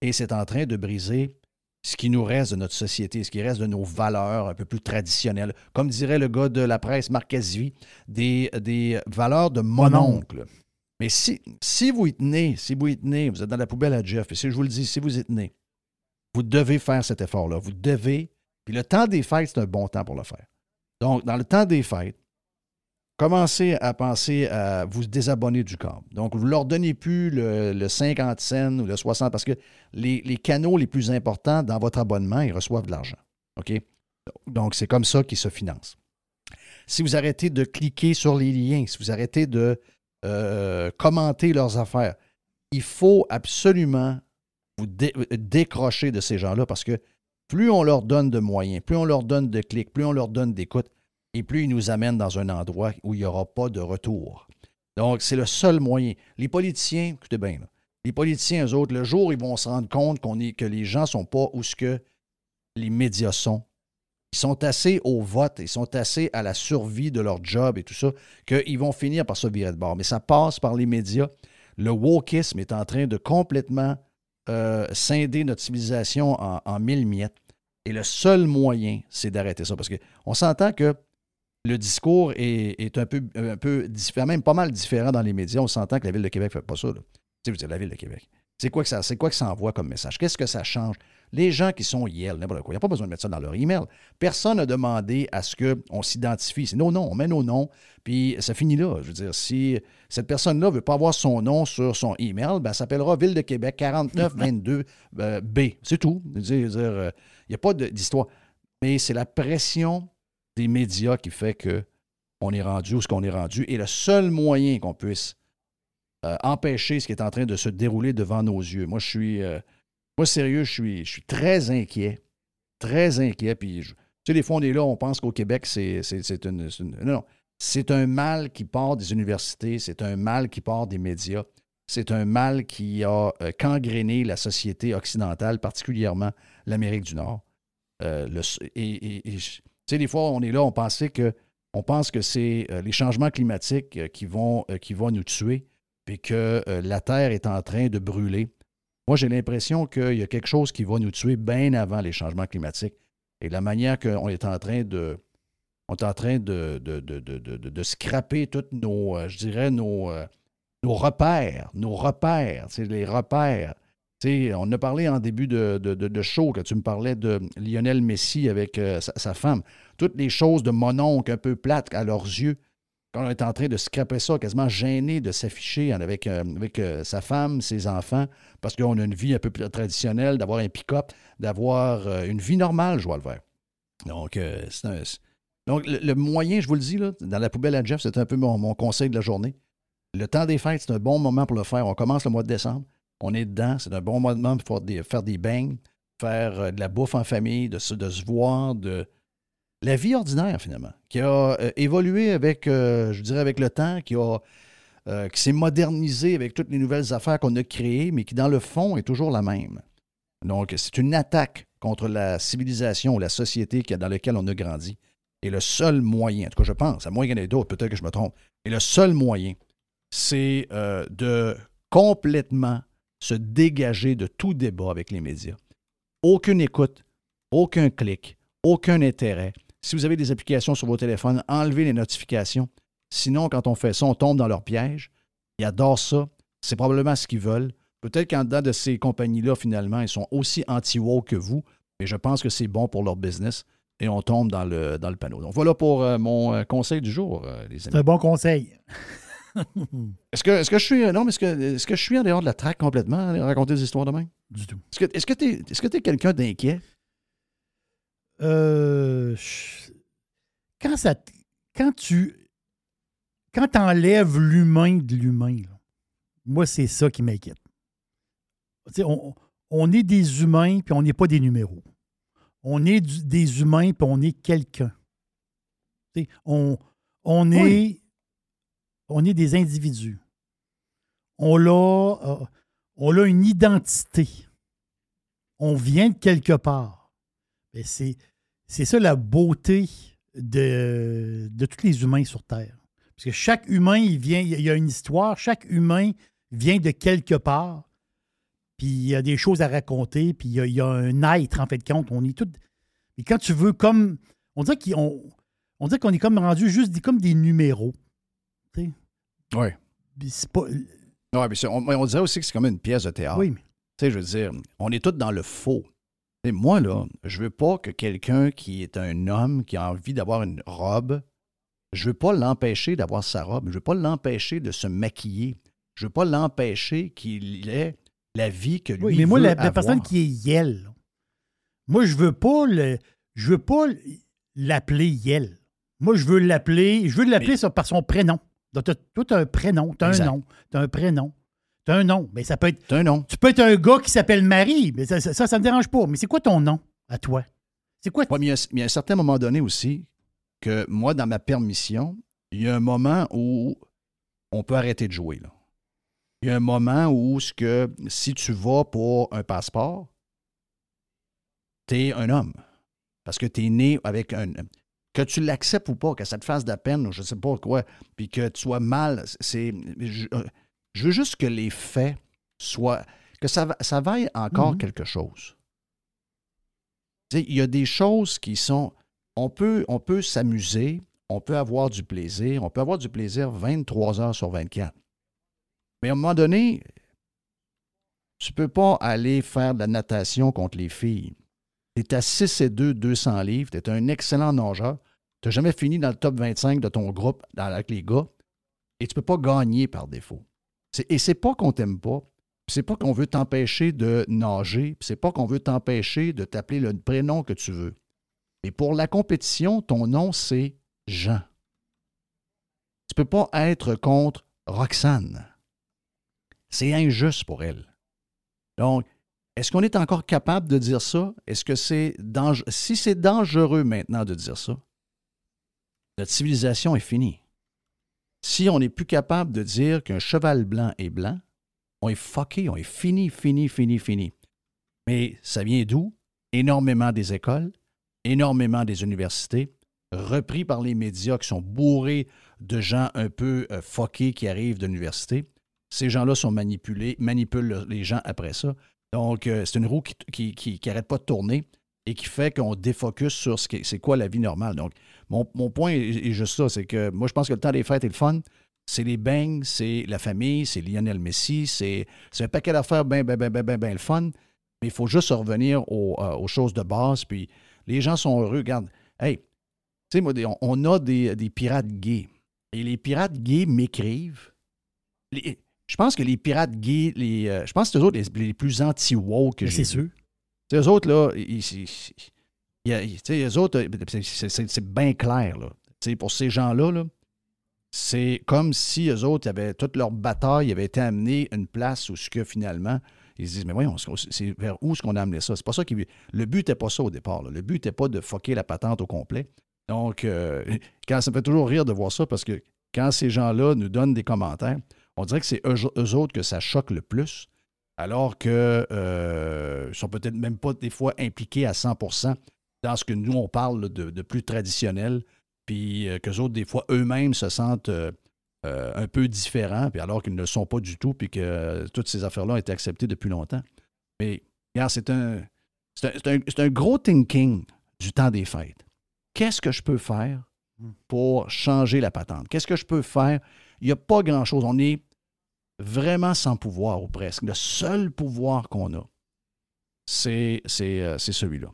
et c'est en train de briser ce qui nous reste de notre société, ce qui reste de nos valeurs un peu plus traditionnelles. Comme dirait le gars de la presse, Marc Casvi, des, des valeurs de mon Mon oncle. Mais si, si vous y tenez, si vous y tenez, vous êtes dans la poubelle à Jeff, et si je vous le dis, si vous y tenez, vous devez faire cet effort-là. Vous devez. Puis le temps des fêtes, c'est un bon temps pour le faire. Donc, dans le temps des fêtes, commencez à penser à vous désabonner du câble. Donc, vous ne leur donnez plus le, le 50 cents ou le 60 parce que les, canaux les plus importants dans votre abonnement, ils reçoivent de l'argent. OK? Donc, c'est comme ça qu'ils se financent. Si vous arrêtez de cliquer sur les liens, si vous arrêtez de euh, commenter leurs affaires, il faut absolument vous dé- décrocher de ces gens-là parce que plus on leur donne de moyens, plus on leur donne de clics, plus on leur donne d'écoute, et plus ils nous amènent dans un endroit où il n'y aura pas de retour. Donc, c'est le seul moyen. Les politiciens, écoutez bien, là, les politiciens, eux autres, le jour ils vont se rendre compte qu'on est, que les gens ne sont pas où ce que les médias sont, ils sont assez au vote, ils sont assez à la survie de leur job et tout ça, qu'ils vont finir par se virer de bord. Mais ça passe par les médias. Le wokisme est en train de complètement euh, scinder notre civilisation en, en mille miettes. Et le seul moyen, c'est d'arrêter ça. Parce qu'on s'entend que le discours est, un, peu, peu différent, même pas mal différent dans les médias. On s'entend que la Ville de Québec ne fait pas ça. la Ville de Québec. C'est quoi que ça, c'est quoi que ça envoie comme message? Qu'est-ce que ça change? Les gens qui sont Yale, n'importe quoi, il n'y a pas besoin de mettre ça dans leur email. Personne n'a demandé à ce qu'on s'identifie. C'est nos noms, on met nos noms, puis ça finit là. Je veux dire, si cette personne-là ne veut pas avoir son nom sur son email, ben, elle s'appellera Ville de Québec 4922 euh. C'est tout. Euh, il n'y a pas d'histoire. Mais c'est la pression des médias qui fait que on est rendu où ce qu'on est rendu. Et le seul moyen qu'on puisse euh, empêcher ce qui est en train de se dérouler devant nos yeux. Moi, je suis. euh, moi, sérieux, je suis, je suis très inquiet. Très inquiet. Puis, tu sais, des fois, on est là, on pense qu'au Québec, c'est c'est- c'est une, Non, non. C'est un mal qui part des universités, c'est un mal qui part des médias, c'est un mal qui a euh, la société occidentale, particulièrement l'Amérique du Nord. Euh, le- et, tu sais, des fois, on est là, on pensait que on pense que c'est euh, les changements climatiques euh, qui, vont, euh, qui vont nous tuer, puis que la Terre est en train de brûler. Moi, j'ai l'impression qu'il y a quelque chose qui va nous tuer bien avant les changements climatiques. Et la manière qu'on est en train de. On est en train de, de, de, de, de- scraper tous nos, je dirais, nos, nos repères, nos repères, les repères. On a parlé en début de, de, show, que tu me parlais de Lionel Messi avec euh, sa, femme. Toutes les choses de mononcle un peu plates à leurs yeux. Quand on est en train de scraper ça, quasiment gêné de s'afficher avec, euh, euh, sa femme, ses enfants, parce qu'on a une vie un peu plus traditionnelle, d'avoir un pick-up, d'avoir une vie normale, le vert. Donc, c'est un- donc le, moyen, je vous le dis, dans la poubelle à Jeff, c'est un peu mon, mon conseil de la journée. Le temps des fêtes, c'est un bon moment pour le faire. On commence le mois de décembre. On est dedans. C'est un bon moment pour faire des, beignes, faire euh, de la bouffe en famille, de se, voir, de la vie ordinaire, finalement, qui a euh, évolué avec, euh, je dirais, avec le temps, qui a qui s'est modernisée avec toutes les nouvelles affaires qu'on a créées, mais qui, dans le fond, est toujours la même. Donc, c'est une attaque contre la civilisation ou la société dans laquelle on a grandi. Et le seul moyen, en tout cas, je pense, à moins qu'il y en ait d'autres, peut-être que je me trompe, et le seul moyen, c'est de complètement se dégager de tout débat avec les médias. Aucune écoute, aucun clic, aucun intérêt. Si vous avez des applications sur vos téléphones, enlevez les notifications. Sinon, quand on fait ça, on tombe dans leur piège. Ils adorent ça. C'est probablement ce qu'ils veulent. Peut-être qu'en dedans de ces compagnies-là, finalement, ils sont aussi anti-woke que vous, mais je pense que c'est bon pour leur business et on tombe dans le, dans le panneau. Donc voilà pour euh, mon euh, conseil du jour, euh, les C'est amis. un bon conseil. Est-ce que, est-ce que je suis. euh, Non, mais est-ce que, est-ce que je suis en dehors de la traque complètement à raconter des histoires demain? Du tout. Est-ce que, est-ce que tu es, est-ce que t'es quelqu'un d'inquiet? Euh, je- quand ça, quand tu, quand enlèves l'humain de l'humain, moi c'est ça qui m'inquiète. Tu on, on est des humains puis on n'est pas des numéros. On est du- des humains puis on est quelqu'un. Tu On, on est, Oui. On est des individus. On l'a, euh, a une identité. On vient de quelque part. C'est, ça la beauté de, tous les humains sur Terre. Parce que chaque humain, il vient, il y a une histoire, chaque humain vient de quelque part, puis il y a des choses à raconter, puis il y a, a un être, en fait, compte. On est tous. Et quand tu veux, comme. On dirait qu'on est comme rendu juste comme des numéros. Oui. C'est pas. Ouais, mais on, on dirait aussi que c'est comme une pièce de théâtre. Oui, mais- Tu sais, je veux dire, on est tous dans le faux. Moi, là, je veux pas que quelqu'un qui est un homme, qui a envie d'avoir une robe, je veux pas l'empêcher d'avoir sa robe. Je veux pas l'empêcher de se maquiller. Je veux pas l'empêcher qu'il ait la vie que lui Oui, mais moi, veut la, personne qui est Yel, moi, je veux pas le. Je veux pas l'appeler Yel. Moi, je veux l'appeler. Je veux l'appeler par son prénom. Donc, tu as un prénom, tu as un nom, tu as un prénom. Tu as un nom. Mais ça peut être. un nom. Tu peux être un gars qui s'appelle Marie, mais ça, ça, ça me dérange pas. Mais c'est quoi ton nom à toi? C'est quoi? Ouais, mais il y, a, mais il y a un certain moment donné aussi que moi, dans ma permission, il y a un moment où on peut arrêter de jouer. Là. Il y a un moment où ce que, si tu vas pour un passeport, tu es un homme. parce que tu es né avec un. Que tu l'acceptes ou pas, que ça te fasse de la peine ou je ne sais pas quoi, puis que tu sois mal, c'est. Je, euh, je veux juste que les faits soient. que ça, ça vaille encore Mhm. quelque chose. Il y a des choses qui sont. On peut, on peut s'amuser, on peut avoir du plaisir, on peut avoir du plaisir 23 heures sur 24. Mais à un moment donné, tu peux pas aller faire de la natation contre les filles. Tu es à 6 et 2, 200 livres, tu es un excellent nageur, tu n'as jamais fini dans le top 25 de ton groupe avec les gars, et tu peux pas gagner par défaut. Et c'est pas qu'on t'aime pas, c'est pas qu'on veut t'empêcher de nager, c'est pas qu'on veut t'empêcher de t'appeler le prénom que tu veux. Mais pour la compétition, ton nom, c'est Jean. Tu peux pas être contre Roxane. C'est injuste pour elle. Donc, est-ce qu'on est encore capable de dire ça? Est-ce que c'est dangereux? Si c'est dangereux maintenant de dire ça, notre civilisation est finie. Si on n'est plus capable de dire qu'un cheval blanc est blanc, on est fucké, on est fini, fini, fini, fini. Mais ça vient d'où? Énormément des écoles, énormément des universités, repris par les médias qui sont bourrés de gens un peu euh, fuckés qui arrivent de l'université. Ces gens-là sont manipulés, manipulent le- les gens après ça. Donc, euh, c'est une roue qui n'arrête qui, qui pas de tourner et qui fait qu'on défocus sur ce c'est quoi la vie normale. Donc, mon, mon point est, est juste ça, c'est que moi, je pense que le temps des fêtes est le fun. C'est les bangs, c'est la famille, c'est Lionel Messi, c'est un paquet d'affaires bien, bien, bien, bien, bien, bien le fun. Mais il faut juste revenir aux, euh, aux choses de base. Puis les gens sont heureux. Regarde, hey, tu sais, on, on a des, des pirates gays. Et les pirates gays m'écrivent. Je pense que les pirates gays, les, euh, je pense que c'est eux autres les, les plus anti-woke que j'ai c'est sais, eux autres, là, ils, ils- ils- eux autres, euh, c'est- bien clair, là. Pour ces gens-là, là, c'est comme si eux autres avaient toute leur bataille avait été amenée à une place où ce que finalement, ils se disent, mais voyons, c'est vers où est-ce qu'on a amené ça? C'est pas ça qui. Le but n'était pas ça au départ. Le but n'était pas de fucker la patente au complet. Donc, euh, quand, ça me fait toujours rire de voir ça parce que quand ces gens-là nous donnent des commentaires, on dirait que c'est eux, autres que ça choque le plus, alors que euh, sont peut-être même pas des fois impliqués à 100 dans ce que nous, on parle là, de, de plus traditionnel, puis euh, qu'eux autres, des fois, eux-mêmes se sentent euh, euh, un peu différents, puis alors qu'ils ne le sont pas du tout, puis que euh, toutes ces affaires-là ont été acceptées depuis longtemps. Mais, regarde, c'est un, c'est un, un- gros thinking du temps des fêtes. Qu'est-ce que je peux faire pour changer la patente? Qu'est-ce que je peux faire? Il n'y a pas grand-chose. On est vraiment sans pouvoir, ou presque. Le seul pouvoir qu'on a, c'est celui-là.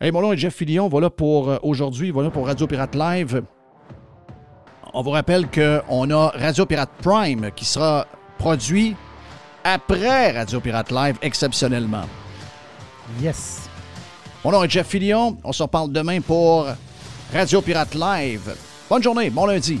Hey, mon nom est Jeff Fillion. Voilà pour euh, aujourd'hui. Voilà pour Radio Pirate Live. On vous rappelle qu'on a Radio Pirate Prime qui sera produit après Radio Pirate Live exceptionnellement. Yes. Mon nom est Jeff Fillion. On se reparle demain pour Radio Pirate Live. Bonne journée, bon lundi.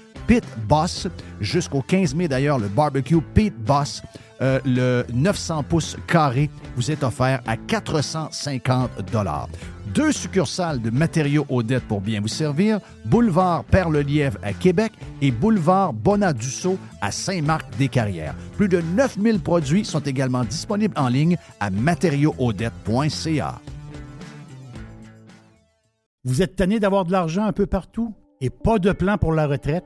Pit Boss. Jusqu'au 15 mai, d'ailleurs, le barbecue Pit Boss, euh, le 900 pouces carré, vous est offert à 450 Deux succursales de matériaux Odette pour bien vous servir. Boulevard Perle-Lièvre à Québec et Boulevard Bonadusseau à Saint-Marc-des-Carrières. Plus de 9000 produits sont également disponibles en ligne à matériauxodette.ca. Vous êtes tanné d'avoir de l'argent un peu partout et pas de plan pour la retraite?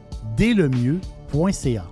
delemieux.ca.